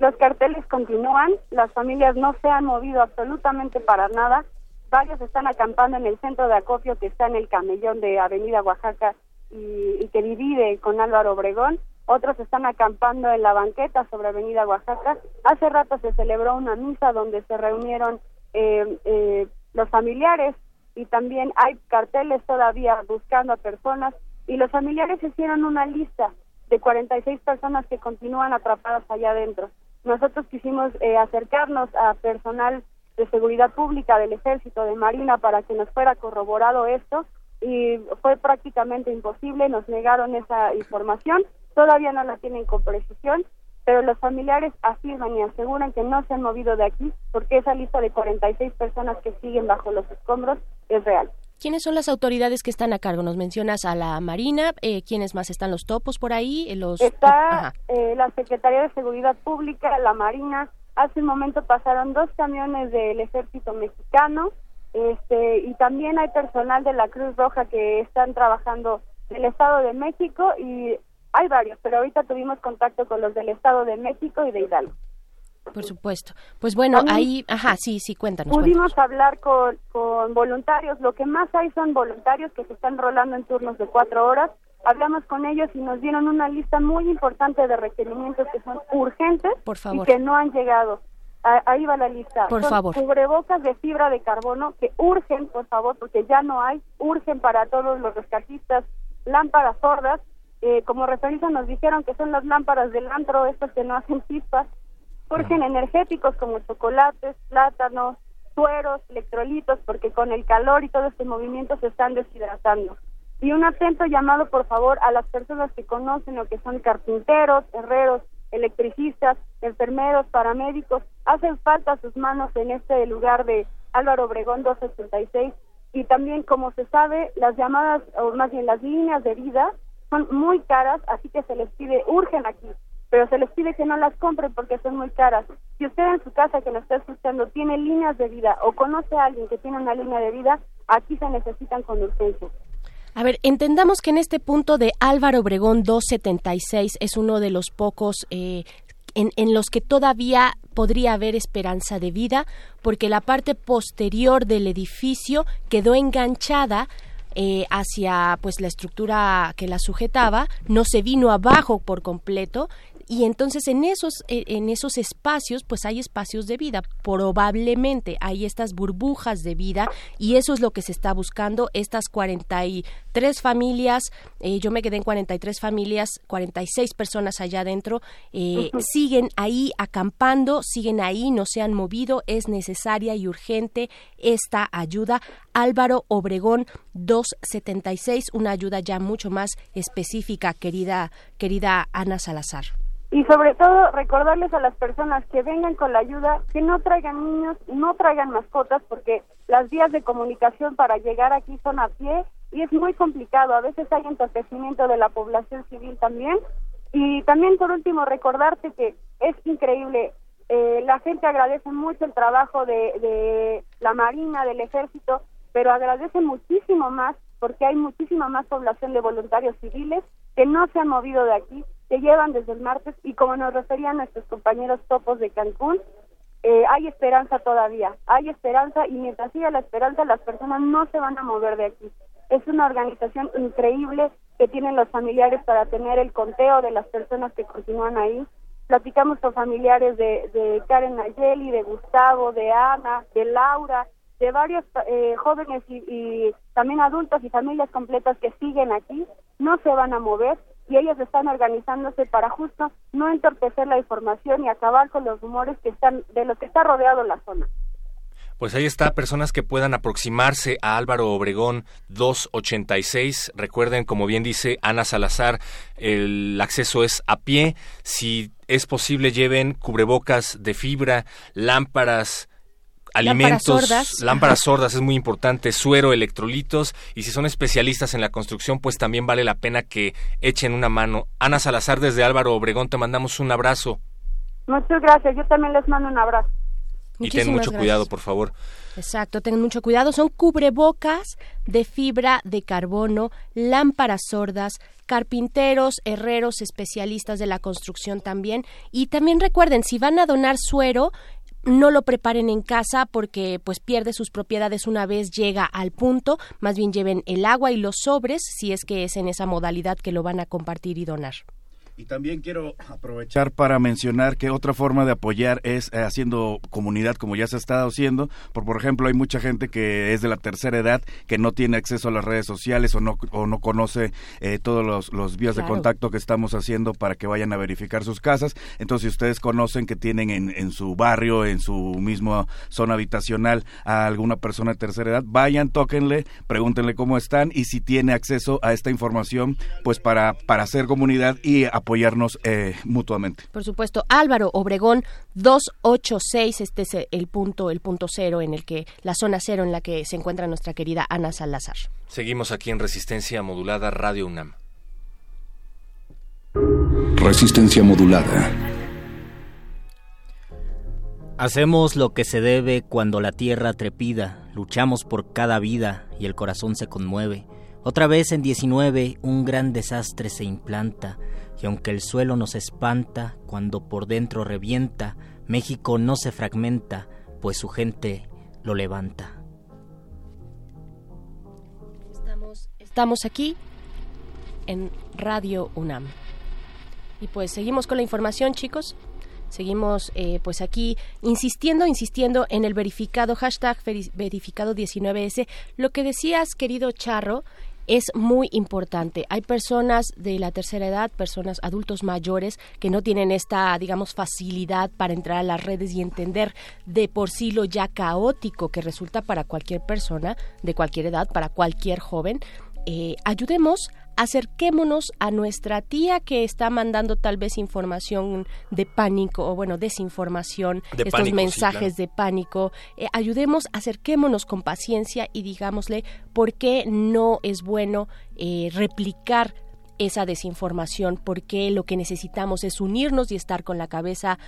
Los carteles continúan, las familias no se han movido absolutamente para nada. Varios están acampando en el centro de acopio que está en el camellón de Avenida Oaxaca y, que divide con Álvaro Obregón. Otros están acampando en la banqueta sobre Avenida Oaxaca. Hace rato se celebró una misa donde se reunieron eh, eh, los familiares y también hay carteles todavía buscando a personas y los familiares hicieron una lista de 46 personas que continúan atrapadas allá adentro. Nosotros quisimos eh, acercarnos a personal de seguridad pública del ejército de marina para que nos fuera corroborado esto y fue prácticamente imposible, nos negaron esa información, todavía no la tienen con precisión, pero los familiares afirman y aseguran que no se han movido de aquí porque esa lista de 46 personas que siguen bajo los escombros es real. ¿Quiénes son las autoridades que están a cargo? Nos mencionas a la Marina, eh, ¿quiénes más están los topos por ahí? Eh, los... Está eh, la Secretaría de Seguridad Pública, la Marina. Hace un momento pasaron dos camiones del Ejército Mexicano, este, y también hay personal de la Cruz Roja que están trabajando del Estado de México y hay varios, pero ahorita tuvimos contacto con los del Estado de México y de Hidalgo. Por supuesto. Pues bueno, ahí, ajá, sí, sí, cuéntanos. Pudimos hablar con, con voluntarios. Lo que más hay son voluntarios que se están rolando en turnos de cuatro horas. Hablamos con ellos y nos dieron una lista muy importante de requerimientos que son urgentes y que no han llegado ahí va la lista. Por favor. Cubrebocas de fibra de carbono que urgen, por favor, porque ya no hay, urgen para todos los rescatistas, lámparas sordas, eh, como referencia nos dijeron que son las lámparas del antro, estas que no hacen chispas, urgen energéticos como chocolates, plátanos, sueros, electrolitos, porque con el calor y todo este movimiento se están deshidratando. Y un atento llamado, por favor, a las personas que conocen o que son carpinteros, herreros, electricistas, enfermeros, paramédicos, hacen falta sus manos en este lugar de Álvaro Obregón 266 y también como se sabe las llamadas o más bien las líneas de vida son muy caras, así que se les pide urgen aquí pero se les pide que no las compren porque son muy caras. Si usted en su casa que lo está escuchando tiene líneas de vida o conoce a alguien que tiene una línea de vida, aquí se necesitan con. A ver, entendamos que en este punto de Álvaro Obregón 276 es uno de los pocos eh, en, en, los que todavía podría haber esperanza de vida, porque la parte posterior del edificio quedó enganchada eh, hacia pues la estructura que la sujetaba, no se vino abajo por completo, y entonces en esos eh, en esos espacios pues hay espacios de vida. Probablemente hay estas burbujas de vida y eso es lo que se está buscando. Estas 43 familias eh, yo me quedé en 43 familias 46 personas allá adentro eh, siguen ahí acampando siguen ahí no se han movido es necesaria y urgente esta ayuda. Álvaro Obregón 276 una ayuda ya mucho más específica querida querida Ana Salazar y sobre todo recordarles a las personas que vengan con la ayuda que no traigan niños, no traigan mascotas porque las vías de comunicación para llegar aquí son a pie y es muy complicado, a veces hay entorpecimiento de la población civil también. Y también por último recordarte que es increíble, eh, la gente agradece mucho el trabajo de, de la Marina, del Ejército, pero agradece muchísimo más porque hay muchísima más población de voluntarios civiles que no se han movido de aquí que llevan desde el martes y como nos referían nuestros compañeros topos de Cancún, eh, hay esperanza todavía, hay esperanza y mientras siga la esperanza las personas no se van a mover de aquí. Es una organización increíble que tienen los familiares para tener el conteo de las personas que continúan ahí. Platicamos con familiares de, de Karen Nayeli, de Gustavo, de Ana, de Laura, de varios eh, jóvenes y, y también adultos y familias completas que siguen aquí, no se van a mover y ellos están organizándose para justo no entorpecer la información y acabar con los rumores que están de los que está rodeado la zona. Pues ahí está, personas que puedan aproximarse a Álvaro Obregón 286. Recuerden, como bien dice Ana Salazar, el acceso es a pie. Si es posible, lleven cubrebocas de fibra, lámparas, alimentos, lámparas sordas. lámparas sordas es muy importante, suero, electrolitos y si son especialistas en la construcción, pues también vale la pena que echen una mano. Ana Salazar desde Álvaro Obregón, te mandamos un abrazo. Muchas gracias, yo también les mando un abrazo. y ten mucho gracias. cuidado, por favor. Exacto, tengan mucho cuidado. Son cubrebocas de fibra de carbono, lámparas sordas, carpinteros, herreros, especialistas de la construcción también. Y también recuerden, si van a donar suero, no lo preparen en casa porque pues pierde sus propiedades una vez llega al punto, más bien lleven el agua y los sobres si es que es en esa modalidad que lo van a compartir y donar. Y también quiero aprovechar para mencionar que otra forma de apoyar es eh, haciendo comunidad como ya se ha estado haciendo. Por, por ejemplo, hay mucha gente que es de la tercera edad que no tiene acceso a las redes sociales o no, o no conoce eh, todos los, los vías claro. de contacto que estamos haciendo para que vayan a verificar sus casas. Entonces, si ustedes conocen que tienen en, en su barrio, en su misma zona habitacional a alguna persona de tercera edad, vayan, tóquenle, pregúntenle cómo están y si tiene acceso a esta información, pues para, para hacer comunidad y apoyarnos eh, mutuamente. Por supuesto, Álvaro Obregón 286, este es el punto, el punto cero en el que la zona cero en la que se encuentra nuestra querida Ana Salazar. Seguimos aquí en Resistencia Modulada Radio UNAM. Resistencia Modulada. Hacemos lo que se debe cuando la tierra trepida, luchamos por cada vida y el corazón se conmueve. Otra vez en 19 un gran desastre se implanta y aunque el suelo nos espanta, cuando por dentro revienta, México no se fragmenta, pues su gente lo levanta. Estamos, estamos aquí en Radio UNAM. Y pues seguimos con la información, chicos. Seguimos eh, pues aquí insistiendo, insistiendo en el verificado hashtag verificado 19S. Lo que decías, querido Charro, es muy importante. Hay personas de la tercera edad, personas adultos mayores que no tienen esta, digamos, facilidad para entrar a las redes y entender de por sí lo ya caótico que resulta para cualquier persona de cualquier edad, para cualquier joven. Eh, ayudemos acerquémonos a nuestra tía que está mandando tal vez información de pánico o bueno desinformación de estos pánico, mensajes sí, claro. de pánico eh, ayudemos acerquémonos con paciencia y digámosle por qué no es bueno eh, replicar esa desinformación, porque lo que necesitamos es unirnos y estar con la cabeza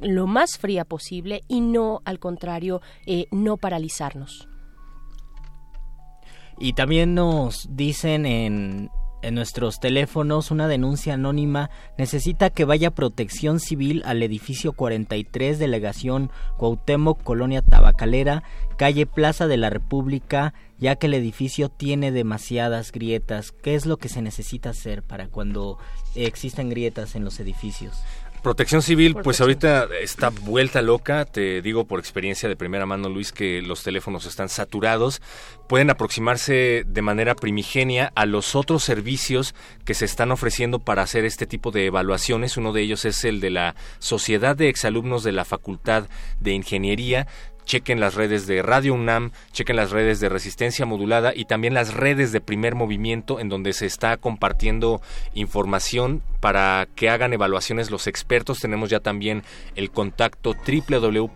lo más fría posible y no, al contrario, eh, no paralizarnos. Y también nos dicen en, en nuestros teléfonos una denuncia anónima necesita que vaya protección civil al edificio 43 delegación Cuauhtémoc Colonia Tabacalera calle Plaza de la República ya que el edificio tiene demasiadas grietas. Qué es lo que se necesita hacer para cuando existan grietas en los edificios Protección Civil, pues ahorita está vuelta loca, te digo por experiencia de primera mano, Luis, que los teléfonos están saturados, pueden aproximarse de manera primigenia a los otros servicios que se están ofreciendo para hacer este tipo de evaluaciones. Uno de ellos es el de la Sociedad de Exalumnos de la Facultad de Ingeniería chequen las redes de Radio UNAM, chequen las redes de Resistencia Modulada y también las redes de Primer Movimiento en donde se está compartiendo información para que hagan evaluaciones los expertos. Tenemos ya también el contacto www.sismo.io.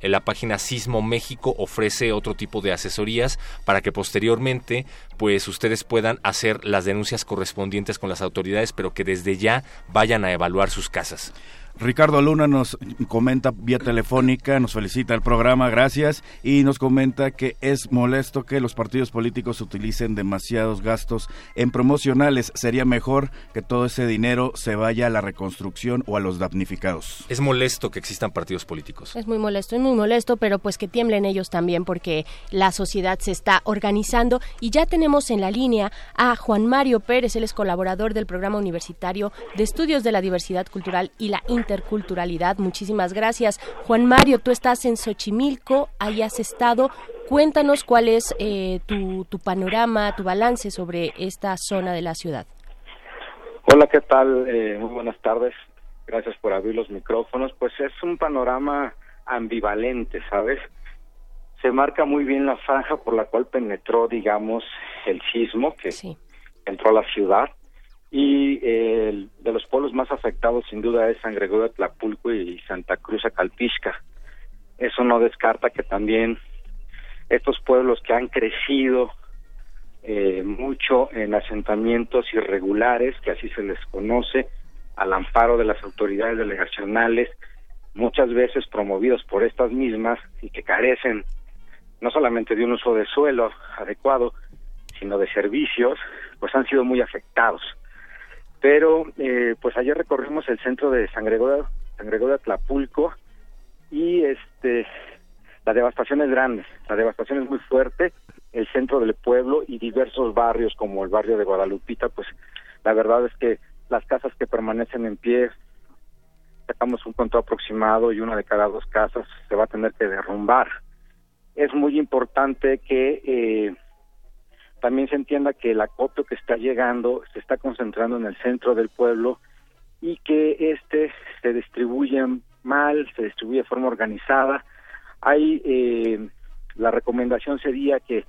En la página Sismo México ofrece otro tipo de asesorías para que posteriormente pues ustedes puedan hacer las denuncias correspondientes con las autoridades, pero que desde ya vayan a evaluar sus casas. Ricardo Luna nos comenta vía telefónica, nos felicita el programa, gracias, y nos comenta que es molesto que los partidos políticos utilicen demasiados gastos en promocionales. Sería mejor que todo ese dinero se vaya a la reconstrucción o a los damnificados. Es molesto que existan partidos políticos. Es muy molesto, es muy molesto, pero pues que tiemblen ellos también porque la sociedad se está organizando y ya tenemos en la línea a Juan Mario Pérez, él es colaborador del programa universitario de estudios de la diversidad cultural y la interculturalidad. Muchísimas gracias. Juan Mario, tú estás en Xochimilco, ahí has estado. Cuéntanos cuál es eh, tu, tu panorama, tu balance sobre esta zona de la ciudad. Hola, ¿qué tal? Eh, muy buenas tardes. Gracias por abrir los micrófonos. Pues es un panorama ambivalente, ¿sabes? Se marca muy bien la franja por la cual penetró, digamos, el sismo que entró a la ciudad y eh, de los pueblos más afectados sin duda es San Gregorio de Tlapulco y Santa Cruz Acalpisca. Eso no descarta que también estos pueblos que han crecido eh, mucho en asentamientos irregulares, que así se les conoce, al amparo de las autoridades delegacionales, muchas veces promovidos por estas mismas y que carecen no solamente de un uso de suelo adecuado, sino de servicios, pues han sido muy afectados pero eh, pues ayer recorrimos el centro de San Gregorio, San Gregorio de Tlapulco y este la devastación es grande, la devastación es muy fuerte, el centro del pueblo y diversos barrios como el barrio de Guadalupita, pues la verdad es que las casas que permanecen en pie, sacamos un control aproximado y una de cada dos casas se va a tener que derrumbar. Es muy importante que eh, también se entienda que el acopio que está llegando se está concentrando en el centro del pueblo y que este se distribuye mal, se distribuye de forma organizada. Hay eh, la recomendación sería que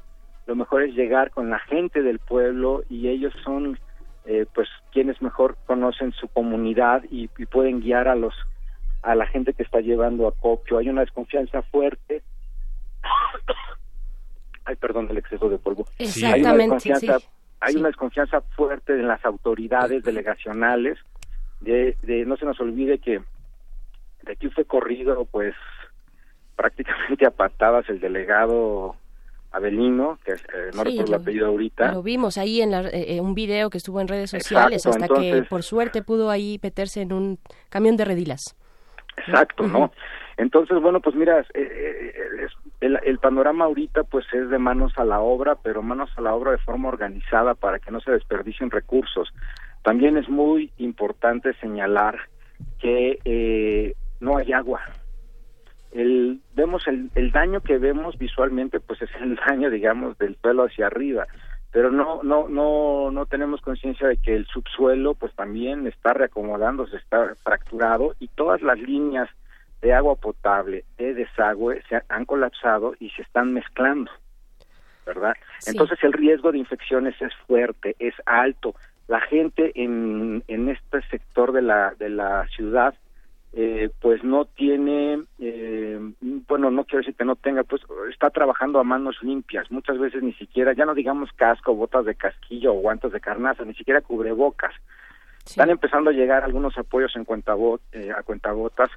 lo mejor es llegar con la gente del pueblo y ellos son eh, pues quienes mejor conocen su comunidad y, y pueden guiar a los a la gente que está llevando acopio. Hay una desconfianza fuerte ay, perdón, el exceso de polvo. Hay una desconfianza, hay una desconfianza fuerte en las autoridades delegacionales. De, de, no se nos olvide que de aquí fue corrido, pues, <laughs> prácticamente a patadas el delegado Abelino, que eh, no recuerdo el apellido ahorita. Lo vimos ahí en eh, un video que estuvo en redes sociales, hasta que por suerte pudo ahí meterse en un camión de redilas. Exacto, ¿no? Entonces, bueno, pues mira, eh, eh, el, panorama ahorita pues es de manos a la obra, pero manos a la obra de forma organizada para que no se desperdicien recursos. También es muy importante señalar que eh, no hay agua. El, vemos el, el daño que vemos visualmente pues es el <laughs> daño digamos del suelo hacia arriba pero no no no no tenemos conciencia de que el subsuelo pues también está reacomodándose está fracturado y todas las líneas de agua potable, de desagüe, se han colapsado y se están mezclando, ¿verdad? Entonces el riesgo de infecciones es fuerte, es alto. La gente en, en este sector de la, de la ciudad eh, pues no tiene, eh, bueno, no quiero decir que no tenga, pues está trabajando a manos limpias, muchas veces ni siquiera, ya no digamos casco, botas de casquillo o guantes de carnaza, ni siquiera cubrebocas. Están empezando a llegar algunos apoyos en eh, a cuentagotas.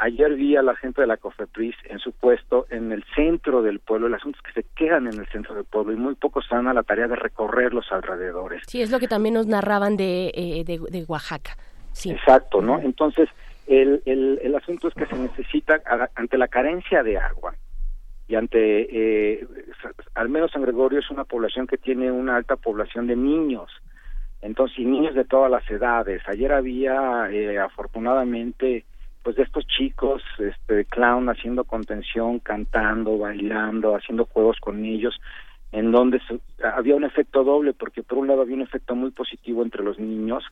Ayer vi a la gente de la COFEPRIS en su puesto en el centro del pueblo. El asunto es que se quedan en el centro del pueblo y muy pocos están a la tarea de recorrer los alrededores. Sí, es lo que también nos narraban de, eh, de, de Oaxaca. Sí. Exacto, ¿no? Entonces, el, el, el asunto es que se necesita, ante la carencia de agua y ante, eh, al menos San Gregorio es una población que tiene una alta población de niños, entonces, y niños de todas las edades. Ayer había, eh, afortunadamente, pues de estos chicos, este, clown haciendo contención, cantando, bailando, haciendo juegos con ellos, en donde se- había un efecto doble, porque por un lado había un efecto muy positivo entre los niños,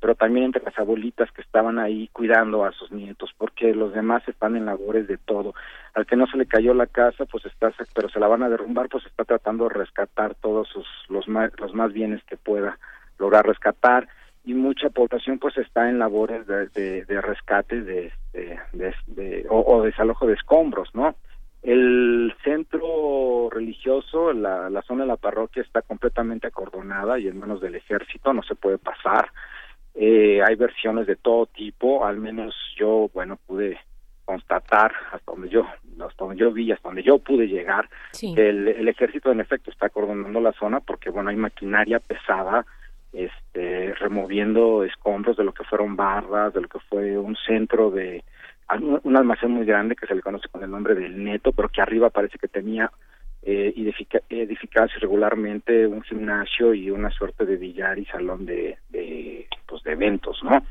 pero también entre las abuelitas que estaban ahí cuidando a sus nietos, porque los demás están en labores de todo. Al que no se le cayó la casa, pues está, pero se la van a derrumbar, pues está tratando de rescatar todos sus, los más, los más bienes que pueda lograr rescatar y mucha población pues está en labores de, de, de rescate de, de, de- o, o desalojo de escombros, ¿no? El centro religioso, la, la zona de la parroquia está completamente acordonada y en manos del ejército, no se puede pasar. Eh, hay versiones de todo tipo, al menos yo, bueno, pude constatar hasta donde yo, hasta donde yo vi, hasta donde yo pude llegar, Sí. el, el ejército en efecto está acordonando la zona porque, bueno, hay maquinaria pesada, este, removiendo escombros de lo que fueron barras, de lo que fue un centro de, un almacén muy grande que se le conoce con el nombre del Neto, pero que arriba parece que tenía eh, edifica- edificados irregularmente un gimnasio y una suerte de billar y salón de, de, pues, de eventos, ¿no?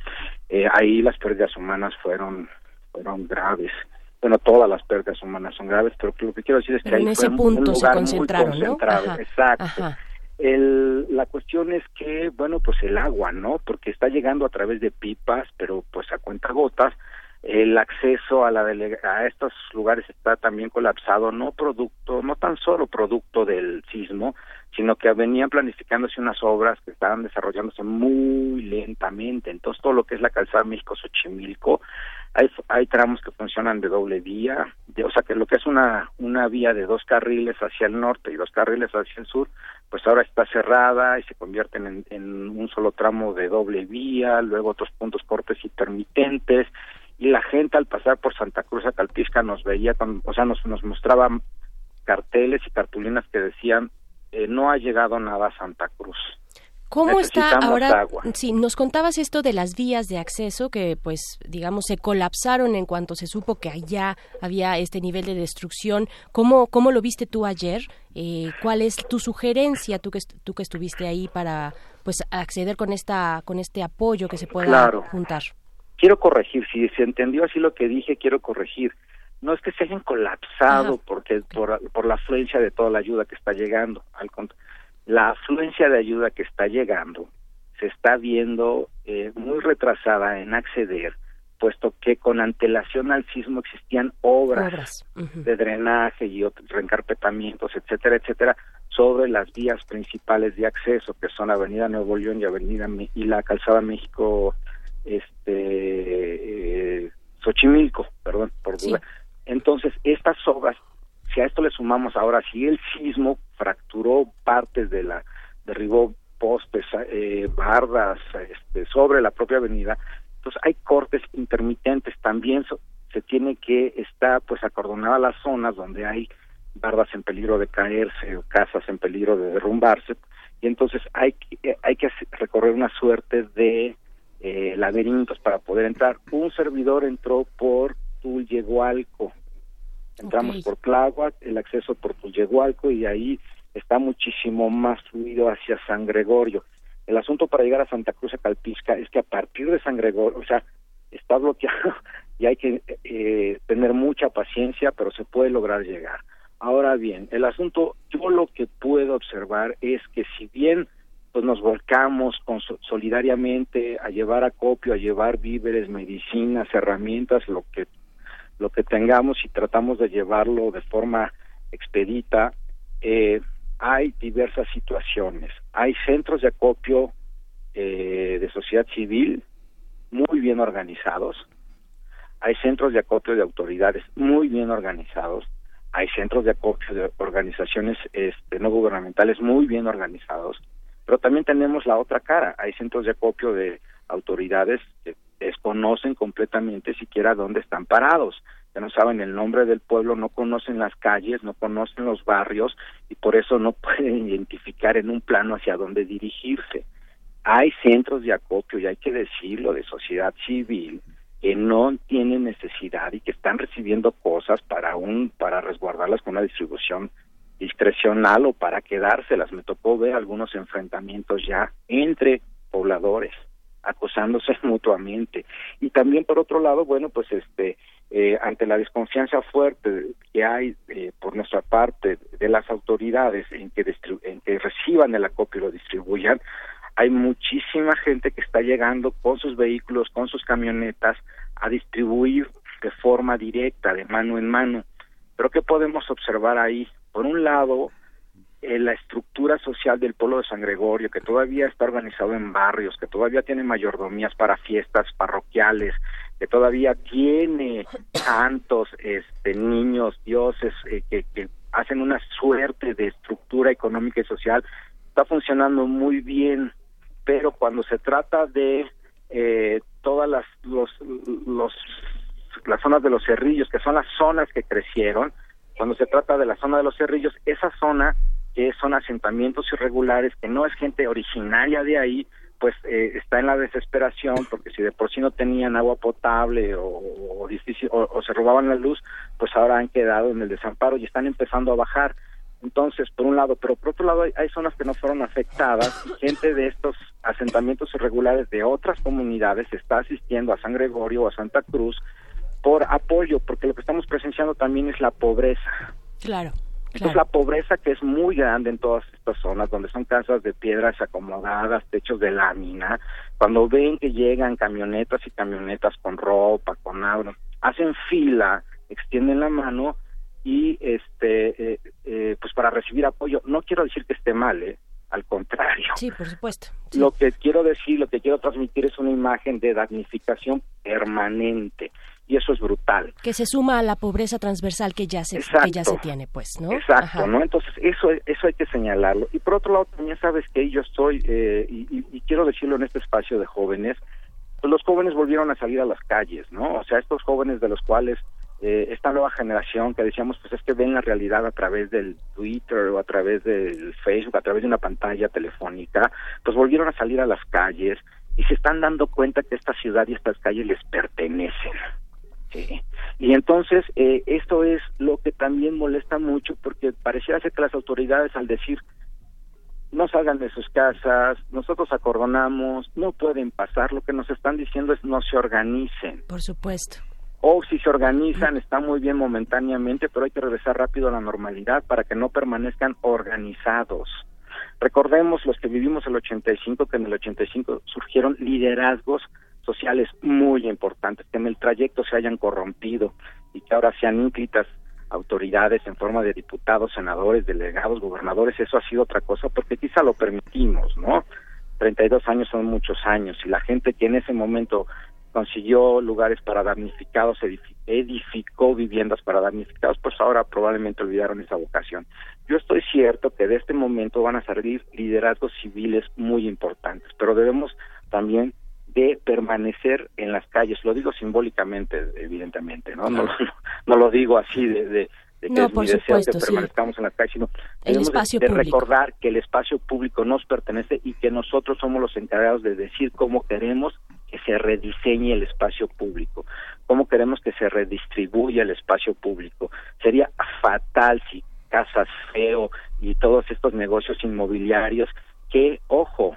Eh, ahí las pérdidas humanas fueron, fueron graves. Bueno, todas las pérdidas humanas son graves, pero lo que quiero decir es Pero que en ahí ese fue un- punto un se lugar muy concentrado, Ajá, Exacto. ajá. El, la cuestión es que, bueno, pues el agua, ¿no? Porque está llegando a través de pipas, pero pues a cuenta gotas. El acceso a, la a estos lugares está también colapsado, no producto, no tan solo producto del sismo, sino que venían planificándose unas obras que estaban desarrollándose muy lentamente. Entonces, todo lo que es la calzada México-Xochimilco, hay, hay tramos que funcionan de doble vía, de- o sea, que lo que es una, una vía de dos carriles hacia el norte y dos carriles hacia el sur, pues ahora está cerrada y se convierten en, en un solo tramo de doble vía, luego otros puntos cortes intermitentes, y la gente al pasar por Santa Cruz a Calpisca nos veía, con, o sea, nos, nos mostraban carteles y cartulinas que decían, eh, no ha llegado nada a Santa Cruz. ¿Cómo está ahora? agua. Sí, nos contabas esto de las vías de acceso que, pues, digamos, se colapsaron en cuanto se supo que allá había este nivel de destrucción. ¿Cómo, cómo lo viste tú ayer? Eh, ¿Cuál es tu sugerencia, tú que, tú que estuviste ahí para, pues, acceder con esta, con este apoyo que se pueda Claro. juntar? quiero corregir, si se entendió así lo que dije, quiero corregir. No es que se hayan colapsado porque por, por la afluencia de toda la ayuda que está llegando. Al cont- la afluencia de ayuda que está llegando se está viendo eh, muy retrasada en acceder, puesto que con antelación al sismo existían obras, de drenaje y otros reencarpetamientos, etcétera, etcétera, sobre las vías principales de acceso, que son Avenida Nuevo León y Avenida Me- y la Calzada México, este, eh, Xochimilco, perdón, por duda. Entonces, estas obras, a esto le sumamos ahora, si el sismo fracturó partes de la, derribó postes, eh, bardas, este, sobre la propia avenida, entonces hay cortes intermitentes también se tiene que estar pues acordonada las zonas donde hay bardas en peligro de caerse o casas en peligro de derrumbarse. Y entonces hay que, eh, hay que recorrer una suerte de eh, laberintos para poder entrar. Un servidor entró por Tulyehualco entramos por Tláhuac el acceso por Tulyehualco y ahí está muchísimo más fluido hacia San Gregorio el asunto para llegar a Santa Cruz a Calpisca es que a partir de San Gregorio o sea está bloqueado <laughs> y hay que eh, tener mucha paciencia, pero se puede lograr llegar. Ahora bien, el asunto, yo lo que puedo observar es que si bien pues nos volcamos con, so- solidariamente a llevar acopio, a llevar víveres, medicinas, herramientas, lo que lo que tengamos y tratamos de llevarlo de forma expedita, eh, hay diversas situaciones. Hay centros de acopio eh, de sociedad civil muy bien organizados. hay centros de acopio de autoridades muy bien organizados, hay centros de acopio de organizaciones este, no gubernamentales muy bien organizados, pero también tenemos la otra cara, hay centros de acopio de autoridades desconocen completamente siquiera dónde están parados, que no saben el nombre del pueblo, no conocen las calles, no conocen los barrios y por eso no <laughs> pueden identificar en un plano hacia dónde dirigirse. Hay centros de acopio, y hay que decirlo, de sociedad civil, que no tienen necesidad y que están recibiendo cosas para un para resguardarlas con una distribución discrecional o para quedárselas. Me tocó ver algunos enfrentamientos ya entre pobladores acosándose <laughs> mutuamente y también por otro lado bueno pues este eh, ante la desconfianza fuerte que hay eh, por nuestra parte de las autoridades en que, en que reciban el acopio y lo distribuyan hay muchísima gente que está llegando con sus vehículos, con sus camionetas a distribuir de forma directa, de mano en mano. Pero ¿qué podemos observar ahí? Por un lado, eh, la estructura social del pueblo de San Gregorio, que todavía está organizado en barrios, que todavía tiene mayordomías para fiestas parroquiales, que todavía tiene santos, este, niños, dioses, eh, que, que hacen una suerte de estructura económica y social, está funcionando muy bien. Pero cuando se trata de eh, todas las los, los las zonas de los cerrillos que son las zonas que crecieron cuando se trata de la zona de los cerrillos esa zona que son asentamientos irregulares que no es gente originaria de ahí pues eh, está en la desesperación porque si de por sí no tenían agua potable o, o, o se robaban la luz pues ahora han quedado en el desamparo y están empezando a bajar entonces, por un lado, pero por otro lado hay, zonas que no fueron afectadas y gente de estos asentamientos irregulares de otras comunidades está asistiendo a San Gregorio o a Santa Cruz por apoyo, porque lo que estamos presenciando también es la pobreza. Claro. Entonces la pobreza que es muy grande en todas estas zonas, donde son casas de piedras acomodadas, techos de lámina, cuando ven que llegan camionetas y camionetas con ropa, con agua, hacen fila, extienden la mano y este eh, eh, pues para recibir apoyo. No quiero decir que esté mal ¿eh? al contrario. Sí por supuesto lo que quiero decir lo que quiero transmitir es una imagen de damnificación permanente y eso es brutal. Que se suma a la pobreza transversal que ya se que ya se tiene pues no exacto no entonces eso eso hay que señalarlo. Y por otro lado también sabes que yo estoy eh, y, y quiero decirlo en este espacio de jóvenes pues los jóvenes volvieron a salir a las calles no o sea estos jóvenes de los cuales eh, esta nueva generación que decíamos pues es que ven la realidad a través del Twitter o a través del Facebook, a través de una pantalla telefónica, pues volvieron a salir a las calles y se están dando cuenta que esta ciudad y estas calles les pertenecen. ¿Sí? Y entonces eh, esto es lo que también molesta mucho porque pareciera ser que las autoridades al decir no salgan de sus casas, nosotros acordonamos, no pueden pasar, lo que nos están diciendo es no se organicen. Por supuesto o si se organizan está muy bien momentáneamente, pero hay que regresar rápido a la normalidad para que no permanezcan organizados. Recordemos los que vivimos el 85 que en el 85 surgieron liderazgos sociales muy importantes que en el trayecto se hayan corrompido y que ahora sean ínclitas autoridades en forma de diputados, senadores, delegados, gobernadores, eso ha sido otra cosa porque quizá lo permitimos, ¿no? 32 años son muchos años y la gente que en ese momento consiguió lugares para damnificados, edificó viviendas para damnificados, pues ahora probablemente olvidaron esa vocación. Yo estoy cierto que de este momento van a salir liderazgos civiles muy importantes, pero debemos también de permanecer en las calles. Lo digo simbólicamente, evidentemente, ¿no? No, <laughs> no, lo digo así de, de, que es mi deseo que permanezcamos en las calles, sino espacio de, público. recordar que el espacio público nos pertenece y que nosotros somos los encargados de decir cómo queremos que se rediseñe el espacio público, cómo queremos que se redistribuya el espacio público. Sería fatal si Casas Feo y todos estos negocios inmobiliarios que, ojo,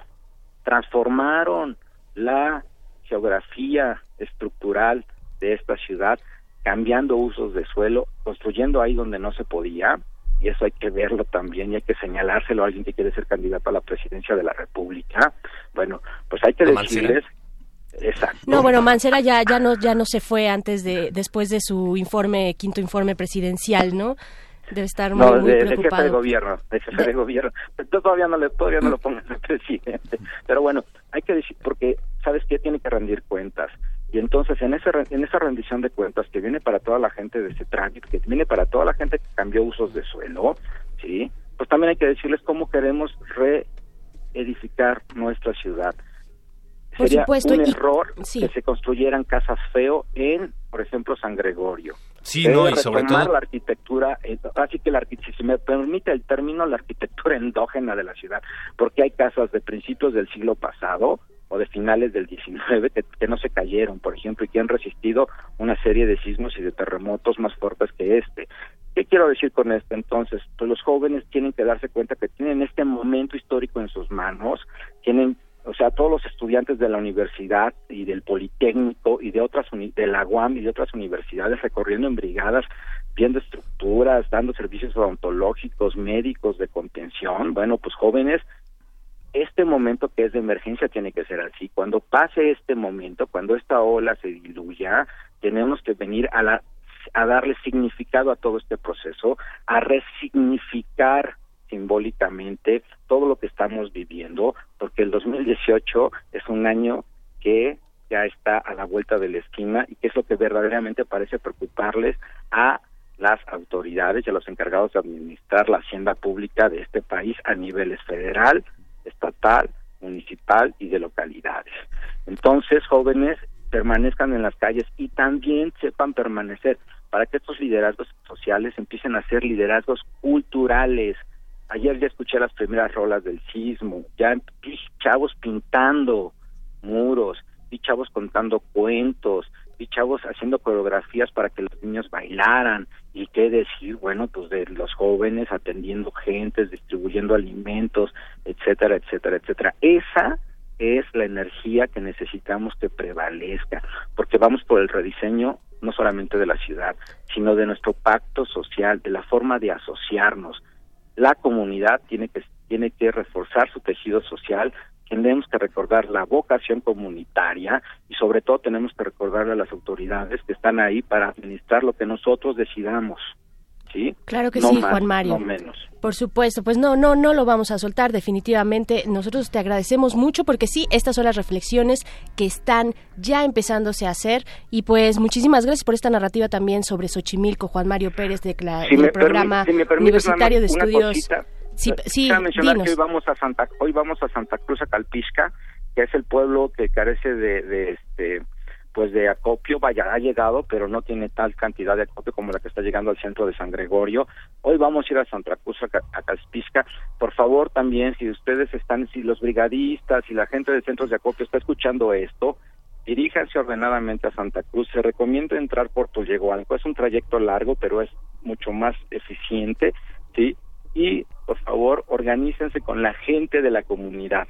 transformaron la geografía estructural de esta ciudad, cambiando usos de suelo, construyendo ahí donde no se podía, y eso hay que verlo también y hay que señalárselo a alguien que quiere ser candidato a la presidencia de la República. Bueno, pues hay que decirles Exacto. No, bueno, Mancera ya ya no ya no se fue antes de después de su informe quinto informe presidencial, ¿no? Debe estar muy, no, muy de, preocupado. de jefe de gobierno, de jefe de, gobierno. Todavía no le todavía no lo pongan de presidente. Pero bueno, hay que decir porque sabes que tiene que rendir cuentas Y entonces en, ese, en esa rendición de cuentas que viene para toda la gente de ese trámite, que viene para toda la gente que cambió usos de suelo, ¿sí? pues también hay que decirles cómo queremos reedificar nuestra ciudad. Por Sería supuesto, un y- error sí. que se construyeran casas feo en, por ejemplo, San Gregorio. Sí, no, y sobre todo- la arquitectura, eh, así que la, arqui- si me permite el término, la arquitectura <laughs> endógena de la ciudad, porque hay casas de principios del siglo pasado o de finales del 19 que, que no se cayeron, por ejemplo, y que han resistido una serie de sismos y de terremotos más fuertes que este. ¿Qué quiero decir con esto? Entonces, pues los jóvenes tienen que darse cuenta que tienen este momento histórico en sus manos, tienen, o sea, todos los estudiantes de la universidad y del Politécnico y de otras de la UAM y de otras universidades recorriendo en brigadas, viendo estructuras, dando servicios odontológicos, médicos de contención. Bueno, pues jóvenes, este momento que es de emergencia tiene que ser así. Cuando pase este momento, cuando esta ola se diluya, tenemos que venir a la a darle significado a todo este proceso, a resignificar simbólicamente todo lo que estamos viviendo, porque el 2018 es un año que ya está a la vuelta de la esquina y que es lo que verdaderamente parece preocuparles a las autoridades y a los encargados de administrar la hacienda pública de este país a niveles federal, estatal, municipal y de localidades. Entonces, jóvenes, permanezcan en las calles y también sepan permanecer para que estos liderazgos sociales empiecen a ser liderazgos culturales. Ayer ya escuché las primeras rolas del sismo, ya vi chavos pintando muros, vi chavos contando cuentos, vi chavos haciendo coreografías para que los niños bailaran y qué decir, bueno, pues de los jóvenes atendiendo gentes, distribuyendo alimentos, etcétera, etcétera, etcétera. Esa es la energía que necesitamos que prevalezca, porque vamos por el rediseño no solamente de la ciudad, sino de nuestro pacto social, de la forma de asociarnos. La comunidad tiene que tiene que reforzar su tejido social, tenemos que recordar la vocación comunitaria y sobre todo tenemos que recordarle a las autoridades que están ahí para administrar lo que nosotros decidamos. ¿Sí? Claro que No sí, más, Juan Mario. No menos. Por supuesto, pues no, no, no lo vamos a soltar definitivamente. Nosotros te agradecemos mucho porque sí, estas son las reflexiones que están ya empezándose a hacer y pues muchísimas gracias por esta narrativa también sobre Xochimilco, Juan Mario Pérez de la- Si del me permi- programa si permites, universitario de estudios. cosita. Sí, sí, Quisiera mencionar dinos. que hoy vamos a Santa hoy vamos a Santa Cruz a Calpisca, que es el pueblo que carece de, de este pues de acopio, vaya, ha llegado, pero no tiene tal cantidad de acopio como la que está llegando al centro de San Gregorio. Hoy vamos a ir a Santa Cruz, a, Ca- a Calpisca. Por favor, también, si ustedes están, si los brigadistas y la gente de centros de acopio está escuchando esto, diríjanse ordenadamente a Santa Cruz. Se recomienda entrar por Tullehualco. Es un trayecto largo, pero es mucho más eficiente, ¿sí? Y, por favor, organícense con la gente de la comunidad.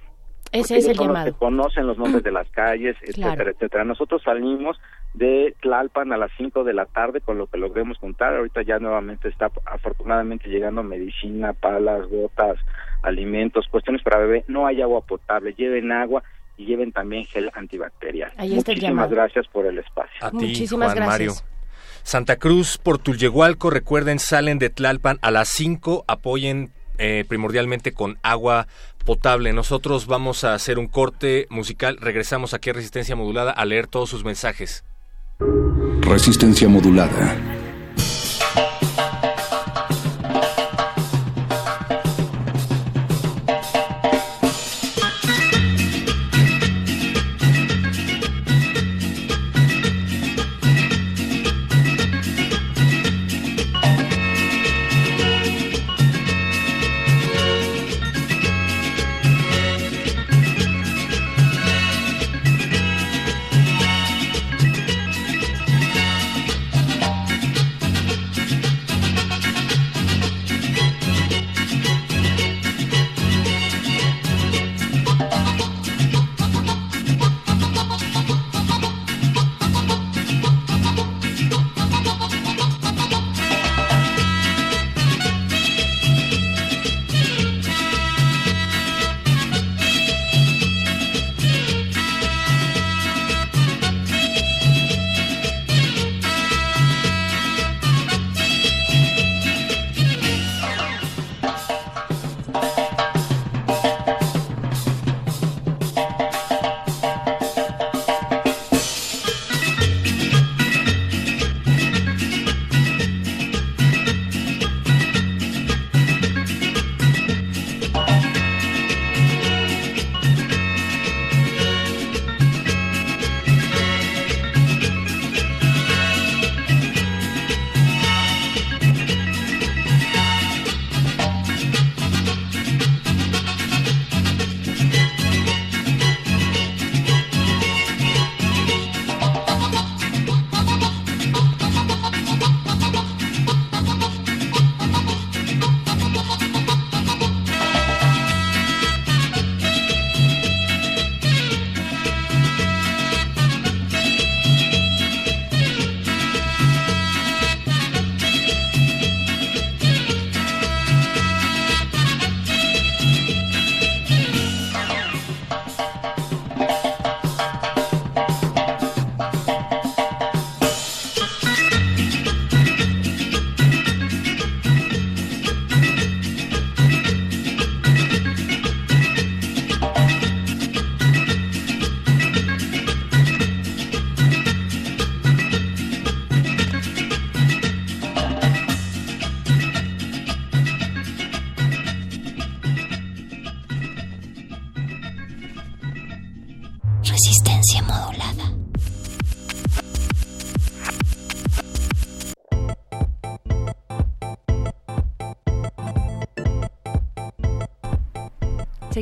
Ese es el los llamado. que conocen los nombres de las calles, etcétera, Claro. etcétera. Nosotros salimos de Tlalpan a las 5 de la tarde con lo que logremos juntar. Ahorita ya nuevamente está afortunadamente llegando medicina, palas, gotas, alimentos, cuestiones para bebé. No hay agua potable, lleven agua y lleven también gel antibacterial. Ahí está el Muchísimas llamado. gracias por el espacio. A ti, Muchísimas Juan Mario. gracias. Santa Cruz por Tulyehualco, recuerden, salen de Tlalpan a las 5, apoyen eh, primordialmente con agua potable. Nosotros vamos a hacer un corte musical, regresamos aquí a Resistencia Modulada a leer todos sus mensajes. Resistencia modulada.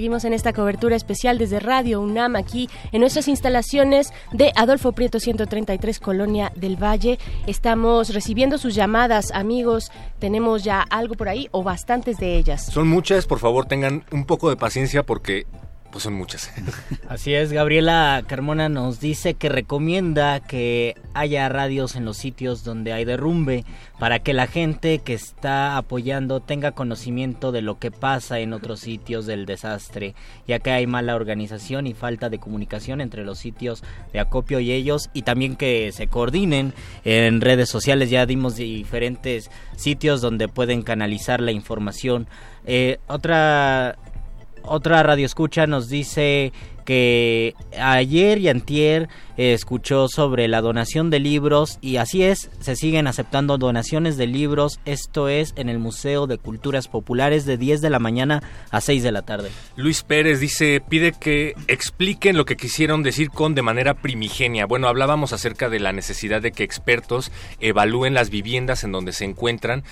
Seguimos en esta cobertura especial desde Radio UNAM aquí en nuestras instalaciones de Adolfo Prieto 133 Colonia del Valle. Estamos recibiendo sus llamadas, amigos. Tenemos ya algo por ahí o bastantes de ellas. Son muchas, por favor tengan un poco de paciencia porque pues son muchas. <laughs> Así es, Gabriela Carmona nos dice que recomienda que haya radios en los sitios donde hay derrumbe para que la gente que está apoyando tenga conocimiento de lo que pasa en otros sitios del desastre, ya que hay mala organización y falta de comunicación entre los sitios de acopio y ellos y también que se coordinen en redes sociales. Ya dimos diferentes sitios donde pueden canalizar la información. Eh, otra otra radio escucha nos dice que ayer y antier eh, escuchó sobre la donación de libros y así es, se siguen aceptando donaciones de libros, esto es en el Museo de Culturas Populares de 10 de la mañana a 6 de la tarde. Luis Pérez dice, pide que expliquen lo que quisieron decir con de manera primigenia. Bueno, hablábamos acerca de la necesidad de que expertos evalúen las viviendas en donde se encuentran.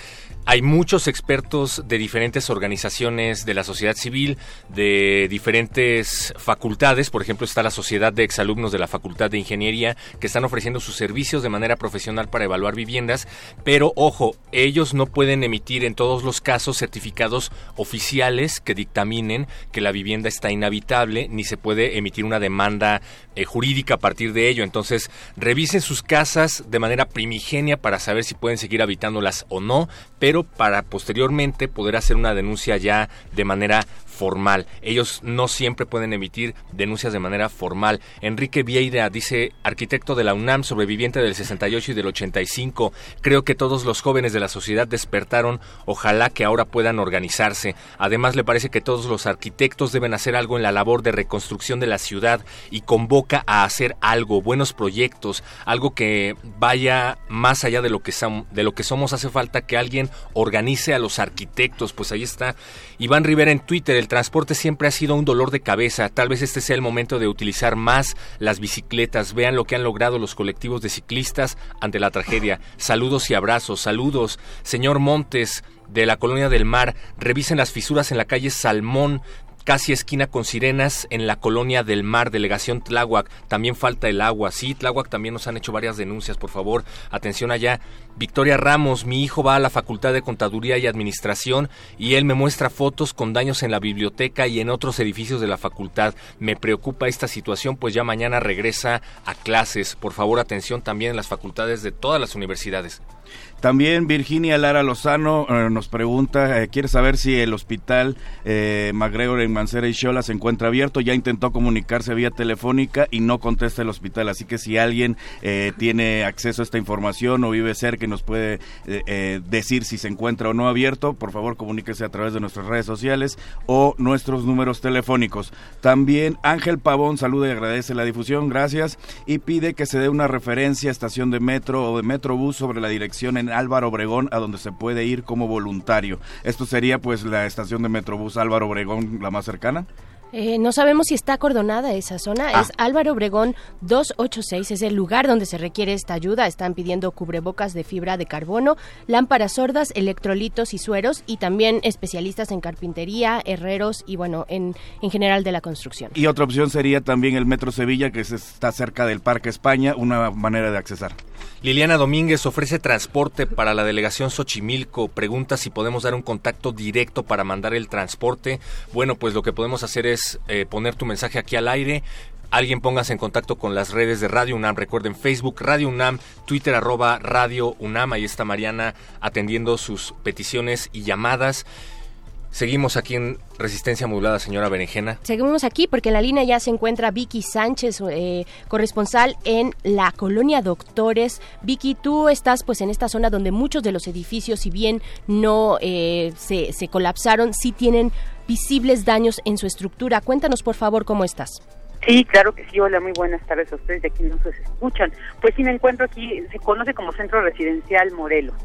Hay muchos expertos de diferentes organizaciones de la sociedad civil, de diferentes facultades, por ejemplo está la Sociedad de Exalumnos de la Facultad de Ingeniería, que están ofreciendo sus servicios de manera profesional para evaluar viviendas, pero ojo, ellos no pueden emitir en todos los casos certificados oficiales que dictaminen que la vivienda está inhabitable, ni se puede emitir una demanda eh, jurídica a partir de ello. Entonces, revisen sus casas de manera primigenia para saber si pueden seguir habitándolas o no, pero para posteriormente poder hacer una denuncia ya de manera formal. Ellos no siempre pueden emitir denuncias de manera formal. Enrique Vieira dice, arquitecto de la UNAM, sobreviviente del 68 y del 85, creo que todos los jóvenes de la sociedad despertaron, ojalá que ahora puedan organizarse. Además, le parece que todos los arquitectos deben hacer algo en la labor de reconstrucción de la ciudad y convoca a hacer algo, buenos proyectos, algo que vaya más allá de lo que, de lo que somos. Hace falta que alguien organice a los arquitectos, pues ahí está Iván Rivera en Twitter, el transporte siempre ha sido un dolor de cabeza. Tal vez este sea el momento de utilizar más las bicicletas. Vean lo que han logrado los colectivos de ciclistas ante la tragedia. Saludos y abrazos. Saludos, señor Montes de la Colonia del Mar. Revisen las fisuras en la calle Salmón casi esquina con sirenas en la colonia del mar, delegación Tláhuac. También falta el agua. Sí, Tláhuac también nos han hecho varias denuncias, por favor. Atención allá. Victoria Ramos, mi hijo va a la Facultad de Contaduría y Administración y él me muestra fotos con daños en la biblioteca y en otros edificios de la facultad. Me preocupa esta situación, pues ya mañana regresa a clases. Por favor, atención también en las facultades de todas las universidades. También Virginia Lara Lozano eh, nos pregunta, eh, quiere saber si el hospital eh, MacGregor en Mancera y Xola se encuentra abierto. Ya intentó comunicarse vía telefónica y no contesta el hospital. Así que si alguien eh, tiene acceso a esta información o vive cerca y nos puede decir si se encuentra o no abierto, por favor comuníquese a través de nuestras redes sociales o nuestros números telefónicos. También Ángel Pavón saluda y agradece la difusión, gracias, y pide que se dé una referencia a estación de metro o de metrobús sobre la dirección en Álvaro Obregón, a donde se puede ir como voluntario. Esto sería pues la estación de Metrobús Álvaro Obregón, la más cercana. Eh, no sabemos si está acordonada esa zona. Ah. Es Álvaro Obregón 286. Es el lugar donde se requiere esta ayuda. Están pidiendo cubrebocas de fibra de carbono, lámparas sordas, electrolitos y sueros y también especialistas en carpintería, herreros y bueno, en, en general de la construcción. Y otra opción sería también el Metro Sevilla, que se- está cerca del Parque España, una manera de accesar. Liliana Domínguez ofrece transporte para la delegación Xochimilco. Pregunta si podemos dar un contacto directo para mandar el transporte. Bueno, pues lo que podemos hacer es eh, poner tu mensaje aquí al aire. Alguien póngase en contacto con las redes de Radio UNAM. Recuerden Facebook Radio UNAM, Twitter arroba Radio UNAM. Ahí está Mariana atendiendo sus peticiones y llamadas. Seguimos aquí en Resistencia Modulada, señora Berenjena. Seguimos aquí porque en la línea ya se encuentra Vicky Sánchez, eh, corresponsal en la colonia Doctores. Vicky, tú estás pues en esta zona donde muchos de los edificios, si bien no eh, se, se colapsaron, sí tienen visibles daños en su estructura. Cuéntanos por favor cómo estás. Sí, claro que sí. Hola, muy buenas tardes a ustedes de quienes nos escuchan. Pues sí, me encuentro aquí, se conoce como Centro Residencial Morelos,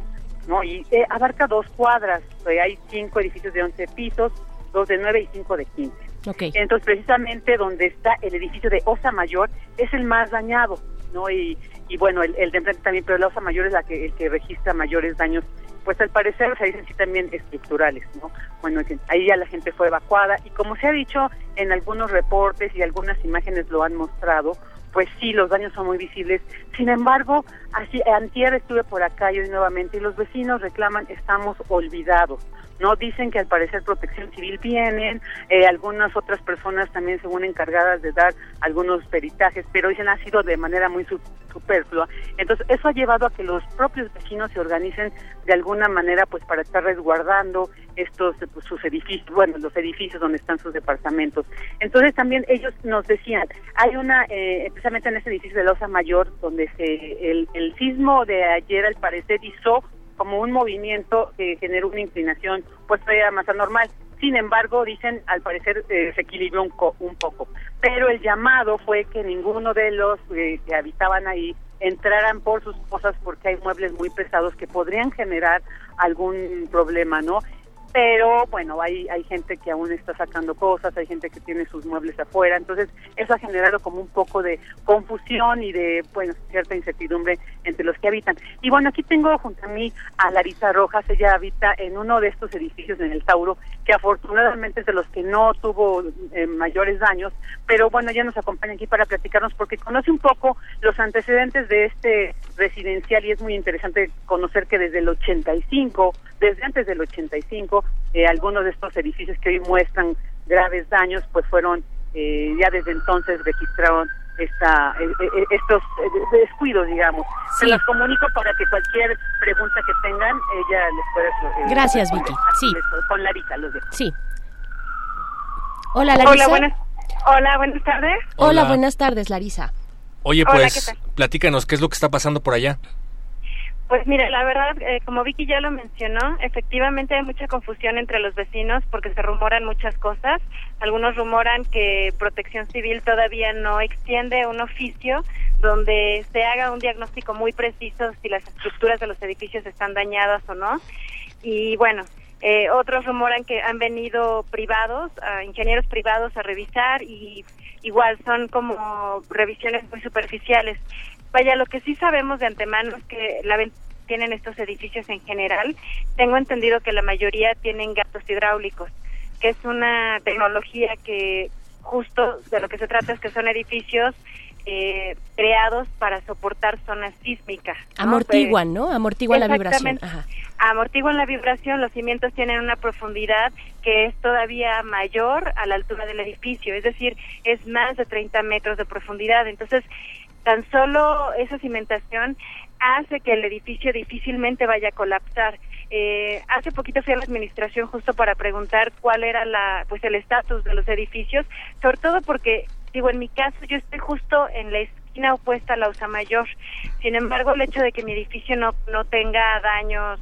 ¿no? Y eh, abarca dos cuadras. Eh, hay cinco edificios de 11 pisos, dos de 9 y cinco de 15. Okay. Entonces, precisamente donde está el edificio de Osa Mayor es el más dañado, ¿no? Y, bueno, el, el de enfrente también, pero la Osa Mayor es la que, el que registra mayores daños pues al parecer se dicen sí también estructurales, ¿no? Bueno, ahí ya la gente fue evacuada y como se ha dicho en algunos reportes y algunas imágenes lo han mostrado, pues sí, los daños son muy visibles. Sin embargo, así, antier estuve por acá y hoy nuevamente y los vecinos reclaman estamos olvidados. No dicen que al parecer Protección Civil vienen, eh, algunas otras personas también según encargadas de dar algunos peritajes, pero dicen ha sido de manera muy su- superflua. Entonces eso ha llevado a que los propios vecinos se organicen de alguna manera pues para estar resguardando estos pues, sus edificios, bueno los edificios donde están sus departamentos. Entonces también ellos nos decían hay una eh, precisamente en este edificio de la Osa Mayor donde se el, el sismo de ayer al parecer hizo como un movimiento que generó una inclinación pues todavía más anormal. Sin embargo, dicen, al parecer eh, se equilibró un, co- un poco. Pero el llamado fue que ninguno de los eh, que habitaban ahí entraran por sus cosas porque hay muebles muy pesados que podrían generar algún problema, ¿no? Pero bueno, hay, hay gente que aún está sacando cosas, hay gente que tiene sus muebles afuera, entonces eso ha generado como un poco de confusión y de, bueno, cierta incertidumbre entre los que habitan. Y bueno, aquí tengo junto a mí a Larisa Rojas, ella habita en uno de estos edificios en el Tauro, que afortunadamente es de los que no tuvo eh, mayores daños, pero bueno, ella nos acompaña aquí para platicarnos porque conoce un poco los antecedentes de este residencial y es muy interesante conocer que desde el 85, desde antes del 85, eh, algunos de estos edificios que hoy muestran graves daños, pues fueron eh, ya desde entonces registraron esta, eh, eh, estos eh, descuidos, digamos. Se los comunico para que cualquier pregunta que tengan, ella les pueda... Gracias. Vicky. Sí. Con Larisa los dejo. Sí. Hola, Larisa. Hola, buenas, hola, buenas tardes. Hola, Hola. buenas tardes, Larisa. Oye, Hola, pues, platícanos, ¿qué es lo que está pasando por allá? Pues mira, la verdad, eh, como Vicky ya lo mencionó, efectivamente hay mucha confusión entre los vecinos porque se rumoran muchas cosas. Algunos rumoran que Protección Civil todavía no extiende un oficio donde se haga un diagnóstico muy preciso si las estructuras de los edificios están dañadas o no. Y bueno, eh, otros rumoran que han venido privados, ingenieros privados a revisar y igual son como revisiones muy superficiales. Vaya, lo que sí sabemos de antemano es que la tienen estos edificios en general. Tengo entendido que la mayoría tienen gatos hidráulicos, que es una tecnología que justo de lo que se trata es que son edificios eh, creados para soportar zonas sísmicas. ¿no? Amortiguan, ¿no? Amortiguan la vibración. Ajá. Amortiguan la vibración, los cimientos tienen una profundidad que es todavía mayor a la altura del edificio, es decir, es más de 30 metros de profundidad. Entonces, tan solo esa cimentación hace que el edificio difícilmente vaya a colapsar. Eh, hace poquito fui a la administración justo para preguntar cuál era la, pues el estatus de los edificios, sobre todo porque, digo, en mi caso yo estoy justo en la esquina opuesta a la USA Mayor. Sin embargo, el hecho de que mi edificio no, no tenga daños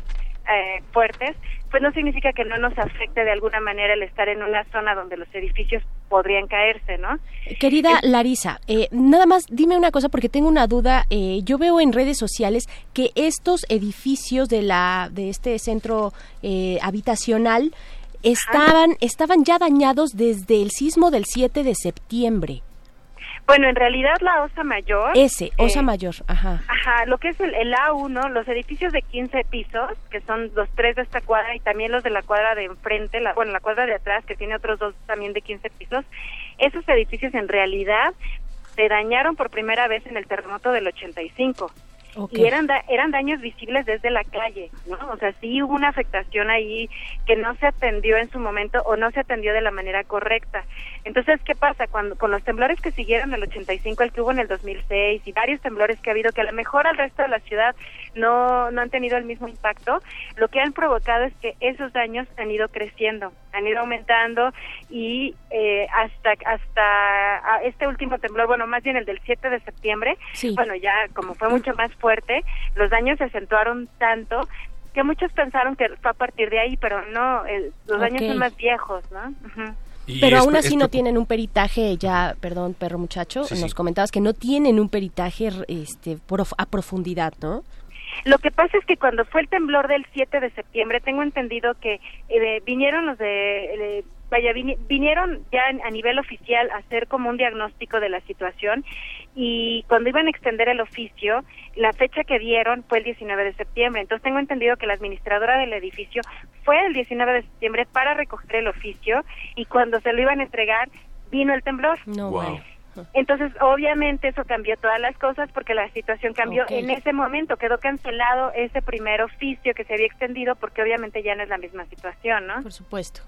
eh, fuertes, pues no significa que no nos afecte de alguna manera el estar en una zona donde los edificios podrían caerse, ¿no? Querida Larisa, eh, nada más dime una cosa porque tengo una duda. Eh, yo veo en redes sociales que estos edificios de la de este centro eh, habitacional estaban estaban ya dañados desde el sismo del 7 de septiembre. Bueno, en realidad la OSA Mayor... Ese, Osa eh, Mayor, ajá. Ajá, lo que es el, el A1, los edificios de 15 pisos, que son los tres de esta cuadra y también los de la cuadra de enfrente, la, bueno, la cuadra de atrás, que tiene otros dos también de 15 pisos, esos edificios en realidad se dañaron por primera vez en el terremoto del 85. Y eran, da- eran daños visibles desde la calle, ¿no? O sea, sí hubo una afectación ahí que no se atendió en su momento o no se atendió de la manera correcta. Entonces, ¿qué pasa? Cuando con los temblores que siguieron del 85, el que hubo en el 2006 y varios temblores que ha habido que a lo mejor al resto de la ciudad no, no han tenido el mismo impacto, lo que han provocado es que esos daños han ido creciendo, han ido aumentando y eh, hasta hasta a este último temblor, bueno, más bien el del 7 de septiembre, Sí. bueno, ya como fue mucho más fuerte, los daños se acentuaron tanto que muchos pensaron que fue a partir de ahí, pero no, el- los daños son más viejos, ¿no? Y Pero aún así no tienen un peritaje ya, perdón, perro muchacho, Sí, nos sí. comentabas que no tienen un peritaje este prof- a profundidad, ¿no? Lo que pasa es que cuando fue el temblor del 7 de septiembre, tengo entendido que eh, vinieron los de, eh, vaya, vinieron ya a nivel oficial a hacer como un diagnóstico de la situación y cuando iban a extender el oficio, la fecha que dieron fue el 19 de septiembre. Entonces tengo entendido que la administradora del edificio fue el 19 de septiembre para recoger el oficio y cuando se lo iban a entregar vino el temblor. No, Entonces, obviamente eso cambió todas las cosas porque la situación cambió en ese momento. Quedó cancelado ese primer oficio que se había extendido porque obviamente ya no es la misma situación, ¿no? Por supuesto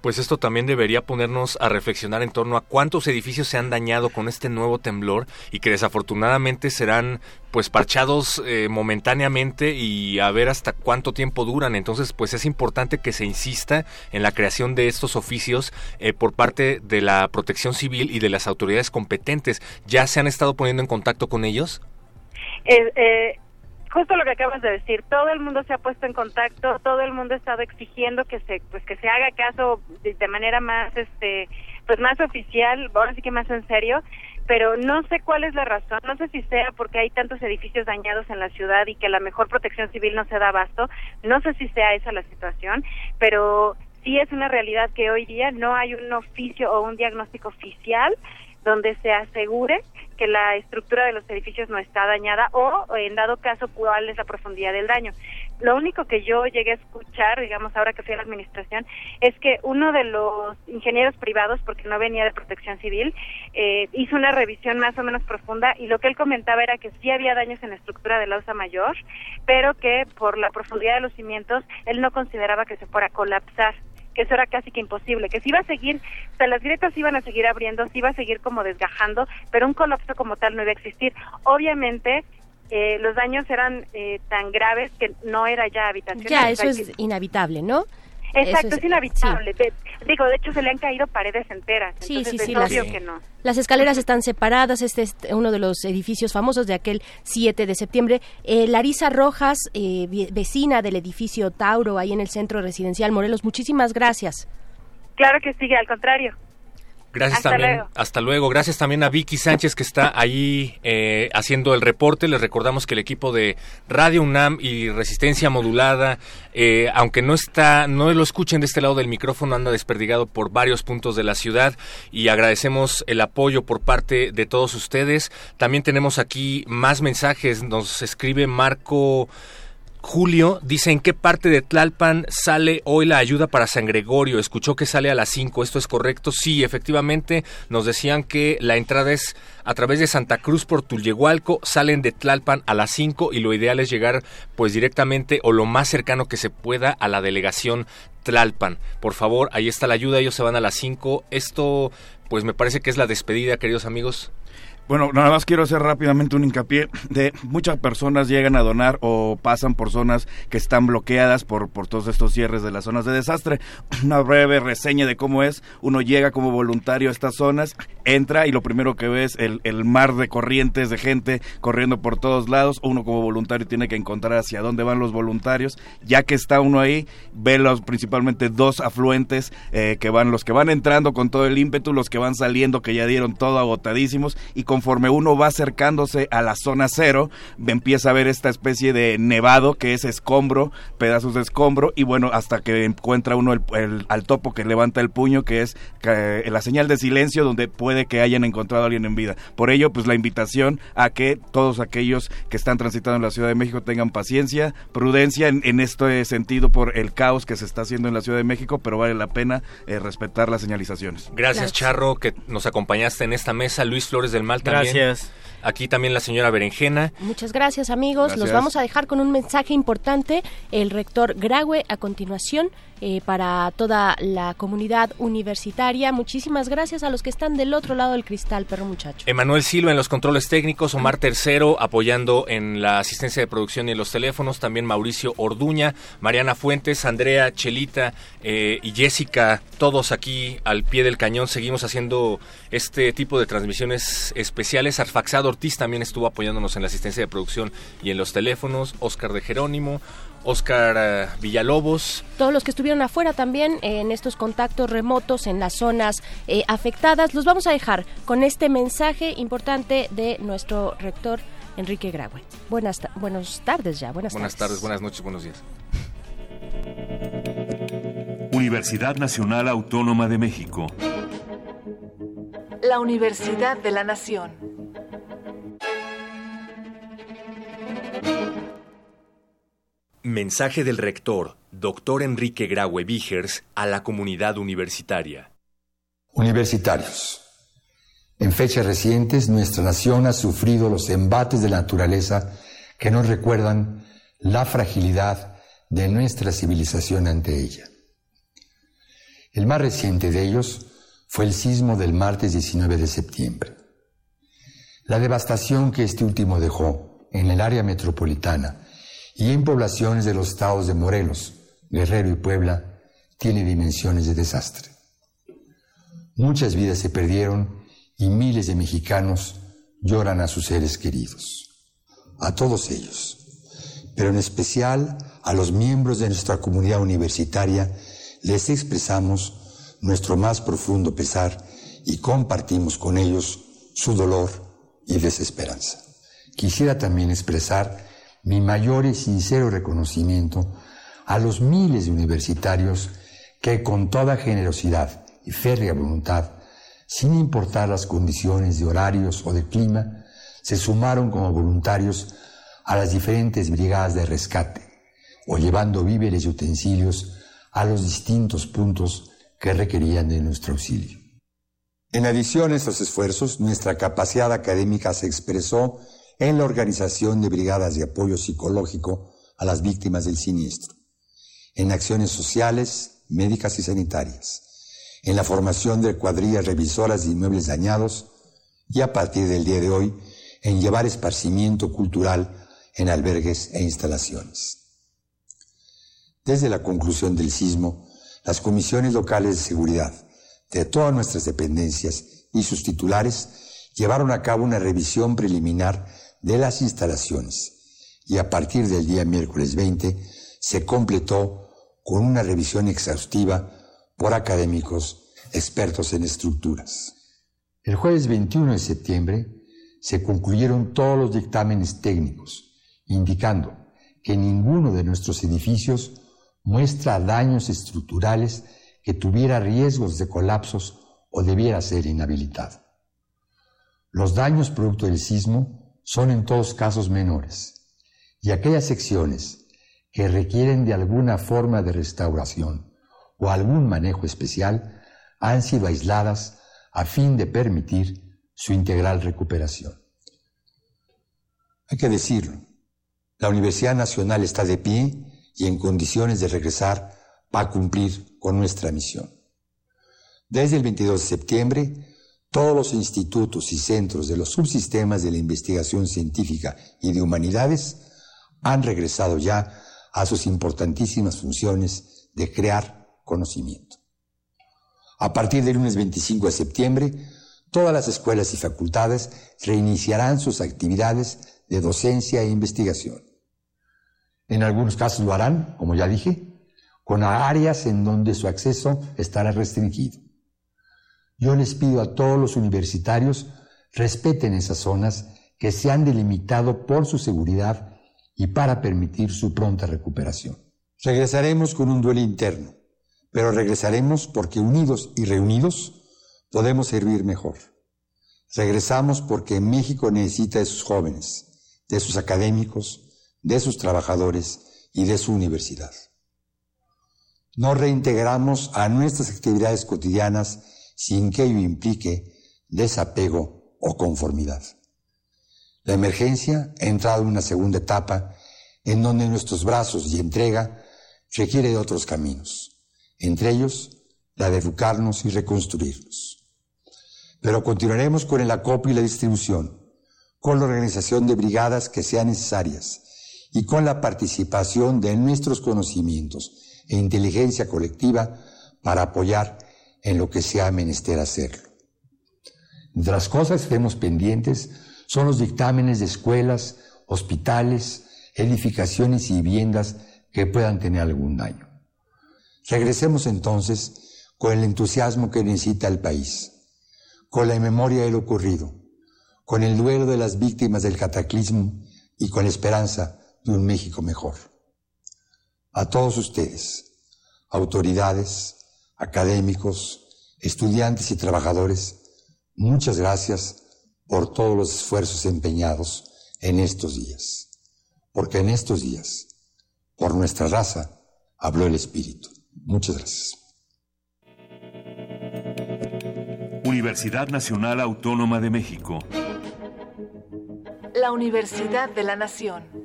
pues esto también debería ponernos a reflexionar en torno a cuántos edificios se han dañado con este nuevo temblor y que desafortunadamente serán pues parchados eh, momentáneamente y a ver hasta cuánto tiempo duran. Entonces, pues es importante que se insista en la creación de estos oficios eh, por parte de la Protección Civil y de las autoridades competentes. ¿Ya se han estado poniendo en contacto con ellos? eh, justo lo que acabas de decir, todo el mundo se ha puesto en contacto, todo el mundo ha estado exigiendo que se pues que se haga caso de, manera más este pues más oficial, ahora sí que más en serio, pero no sé cuál es la razón, no sé si sea porque hay tantos edificios dañados en la ciudad y que la mejor protección civil no se da abasto, no sé si sea esa la situación, pero sí es una realidad que hoy día no hay un oficio o un diagnóstico oficial donde se asegure que la estructura de los edificios no está dañada o, en dado caso, cuál es la profundidad del daño. Lo único que yo llegué a escuchar, digamos, ahora que fui a la administración, es que uno de los ingenieros privados, porque no venía de protección civil, eh, hizo una revisión más o menos profunda y lo que él comentaba era que sí había daños en la estructura de la osa mayor, pero que por la profundidad de los cimientos él no consideraba que se fuera a colapsar que eso era casi que imposible, que si iba a seguir, o sea, las grietas iban a seguir abriendo, se iba a seguir como desgajando, pero un colapso como tal no iba a existir. Obviamente, eh, los daños eran eh, tan graves que no era ya habitación. Ya, eso es inhabitable, ¿no? Exacto, es, inhabitable. digo, de hecho se le han caído paredes enteras. Sí, sí, sí. Las, que no. las escaleras están separadas. Este es uno de los edificios famosos de aquel 7 de septiembre. Eh, Larisa Rojas, eh, vecina del edificio Tauro, ahí en el centro residencial Morelos. Muchísimas gracias. Claro que sí, al contrario. Gracias también. Hasta luego. Gracias también a Vicky Sánchez que está ahí eh, haciendo el reporte. Les recordamos que el equipo de Radio UNAM y Resistencia Modulada, eh, aunque no está, no lo escuchen de este lado del micrófono, anda desperdigado por varios puntos de la ciudad y agradecemos el apoyo por parte de todos ustedes. También tenemos aquí más mensajes. Nos escribe Marco. Julio dice en qué parte de Tlalpan sale hoy la ayuda para San Gregorio. Escuchó que sale a las 5. ¿Esto es correcto? Sí, efectivamente. Nos decían que la entrada es a través de Santa Cruz por Tulyehualco. Salen de Tlalpan a las 5 y lo ideal es llegar pues directamente o lo más cercano que se pueda a la delegación Tlalpan. Por favor, ahí está la ayuda. Ellos se van a las 5. Esto pues me parece que es la despedida, queridos amigos. Bueno, nada más quiero hacer rápidamente un hincapié de muchas personas llegan a donar o pasan por zonas que están bloqueadas por, por todos estos cierres de las zonas de desastre. <clears throat> Una breve reseña de cómo es. Uno llega como voluntario a estas zonas, entra y lo primero que ve es el, el mar de corrientes de gente corriendo por todos lados. Uno como voluntario tiene que encontrar hacia dónde van los voluntarios. Ya que está uno ahí, ve los principalmente dos afluentes eh, que van, los que van entrando con todo el ímpetu, los que van saliendo que ya dieron todo agotadísimos y con conforme uno va acercándose a la zona cero, empieza a ver esta especie de nevado que es escombro, pedazos de escombro, y bueno, hasta que encuentra uno el, al topo que levanta el puño, que es eh, la señal de silencio donde puede que hayan encontrado a alguien en vida. Por ello, pues la invitación a que todos aquellos que están transitando en la Ciudad de México tengan paciencia, prudencia en, este sentido por el caos que se está haciendo en la Ciudad de México, pero vale la pena eh, respetar las señalizaciones. Gracias, Charro, que nos acompañaste en esta mesa. Luis Flores del Gracias. Aquí también la señora Berenjena. Muchas gracias amigos. Los vamos a dejar con un mensaje importante. El rector Graue a continuación eh, para toda la comunidad universitaria. Muchísimas gracias a los que están del otro lado del cristal, perro muchacho. Emanuel Silva en los controles técnicos, Omar Tercero apoyando en la asistencia de producción y en los teléfonos, también Mauricio Orduña, Mariana Fuentes, Andrea, Chelita eh, y Jessica, todos aquí al pie del cañón. Seguimos haciendo este tipo de transmisiones especiales. Arfaxado Ortiz también estuvo apoyándonos en la asistencia de producción y en los teléfonos. Oscar de Jerónimo, Oscar eh, Villalobos. Todos los que estuvieron afuera también en estos contactos remotos en las zonas eh, afectadas, los vamos a dejar con este mensaje importante de nuestro rector Enrique Graue. Buenas, buenas tardes ya, buenas, buenas tardes. Buenas tardes, buenas noches, buenos días. Universidad Nacional Autónoma de México. La Universidad de la Nación. Mensaje del rector, doctor Enrique Graue Vigers, a la comunidad universitaria. Universitarios. En fechas recientes, nuestra nación ha sufrido los embates de la naturaleza que nos recuerdan la fragilidad de nuestra civilización ante ella. El más reciente de ellos fue el sismo del martes 19 de septiembre. La devastación que este último dejó en el área metropolitana y en poblaciones de los estados de Morelos, Guerrero y Puebla tiene dimensiones de desastre. Muchas vidas se perdieron y miles de mexicanos lloran a sus seres queridos. A todos ellos, pero en especial a los miembros de nuestra comunidad universitaria, les expresamos nuestro más profundo pesar y compartimos con ellos su dolor y desesperanza. Quisiera también expresar mi mayor y sincero reconocimiento a los miles de universitarios que con toda generosidad y férrea voluntad, sin importar las condiciones de horarios o de clima, se sumaron como voluntarios a las diferentes brigadas de rescate o llevando víveres y utensilios a los distintos puntos que requerían de nuestro auxilio. En adición a estos esfuerzos, nuestra capacidad académica se expresó en la organización de brigadas de apoyo psicológico a las víctimas del siniestro, en acciones sociales, médicas y sanitarias, en la formación de cuadrillas revisoras de inmuebles dañados y a partir del día de hoy en llevar esparcimiento cultural en albergues e instalaciones. Desde la conclusión del sismo, las comisiones locales de seguridad de todas nuestras dependencias y sus titulares llevaron a cabo una revisión preliminar de las instalaciones y a partir del día miércoles 20 se completó con una revisión exhaustiva por académicos expertos en estructuras. El jueves 21 de septiembre se concluyeron todos los dictámenes técnicos, indicando que ninguno de nuestros edificios muestra daños estructurales que tuviera riesgos de colapsos o debiera ser inhabilitado. Los daños producto del sismo son en todos casos menores y aquellas secciones que requieren de alguna forma de restauración o algún manejo especial han sido aisladas a fin de permitir su integral recuperación. Hay que decirlo, la Universidad Nacional está de pie y en condiciones de regresar para cumplir con nuestra misión. Desde el 22 de septiembre, todos los institutos y centros de los subsistemas de la investigación científica y de humanidades han regresado ya a sus importantísimas funciones de crear conocimiento. A partir del lunes 25 de septiembre, todas las escuelas y facultades reiniciarán sus actividades de docencia e investigación. En algunos casos lo harán, como ya dije, con áreas en donde su acceso estará restringido. Yo les pido a todos los universitarios respeten esas zonas que se han delimitado por su seguridad y para permitir su pronta recuperación. Regresaremos con un duelo interno, pero regresaremos porque unidos y reunidos podemos servir mejor. Regresamos porque México necesita de sus jóvenes, de sus académicos, de sus trabajadores y de su universidad. No reintegramos a nuestras actividades cotidianas sin que ello implique desapego o conformidad. La emergencia ha entrado en una segunda etapa en donde nuestros brazos y entrega requiere de otros caminos, entre ellos la de educarnos y reconstruirnos. Pero continuaremos con el acopio y la distribución, con la organización de brigadas que sean necesarias, y con la participación de nuestros conocimientos e inteligencia colectiva para apoyar en lo que sea menester hacerlo. De las cosas que estemos pendientes son los dictámenes de escuelas, hospitales, edificaciones y viviendas que puedan tener algún daño. Regresemos entonces con el entusiasmo que necesita el país, con la memoria de lo ocurrido, con el duelo de las víctimas del cataclismo y con la esperanza de un México mejor. A todos ustedes, autoridades, académicos, estudiantes y trabajadores, muchas gracias por todos los esfuerzos empeñados en estos días. Porque en estos días, por nuestra raza, habló el Espíritu. Muchas gracias. Universidad Nacional Autónoma de México. La Universidad de la Nación.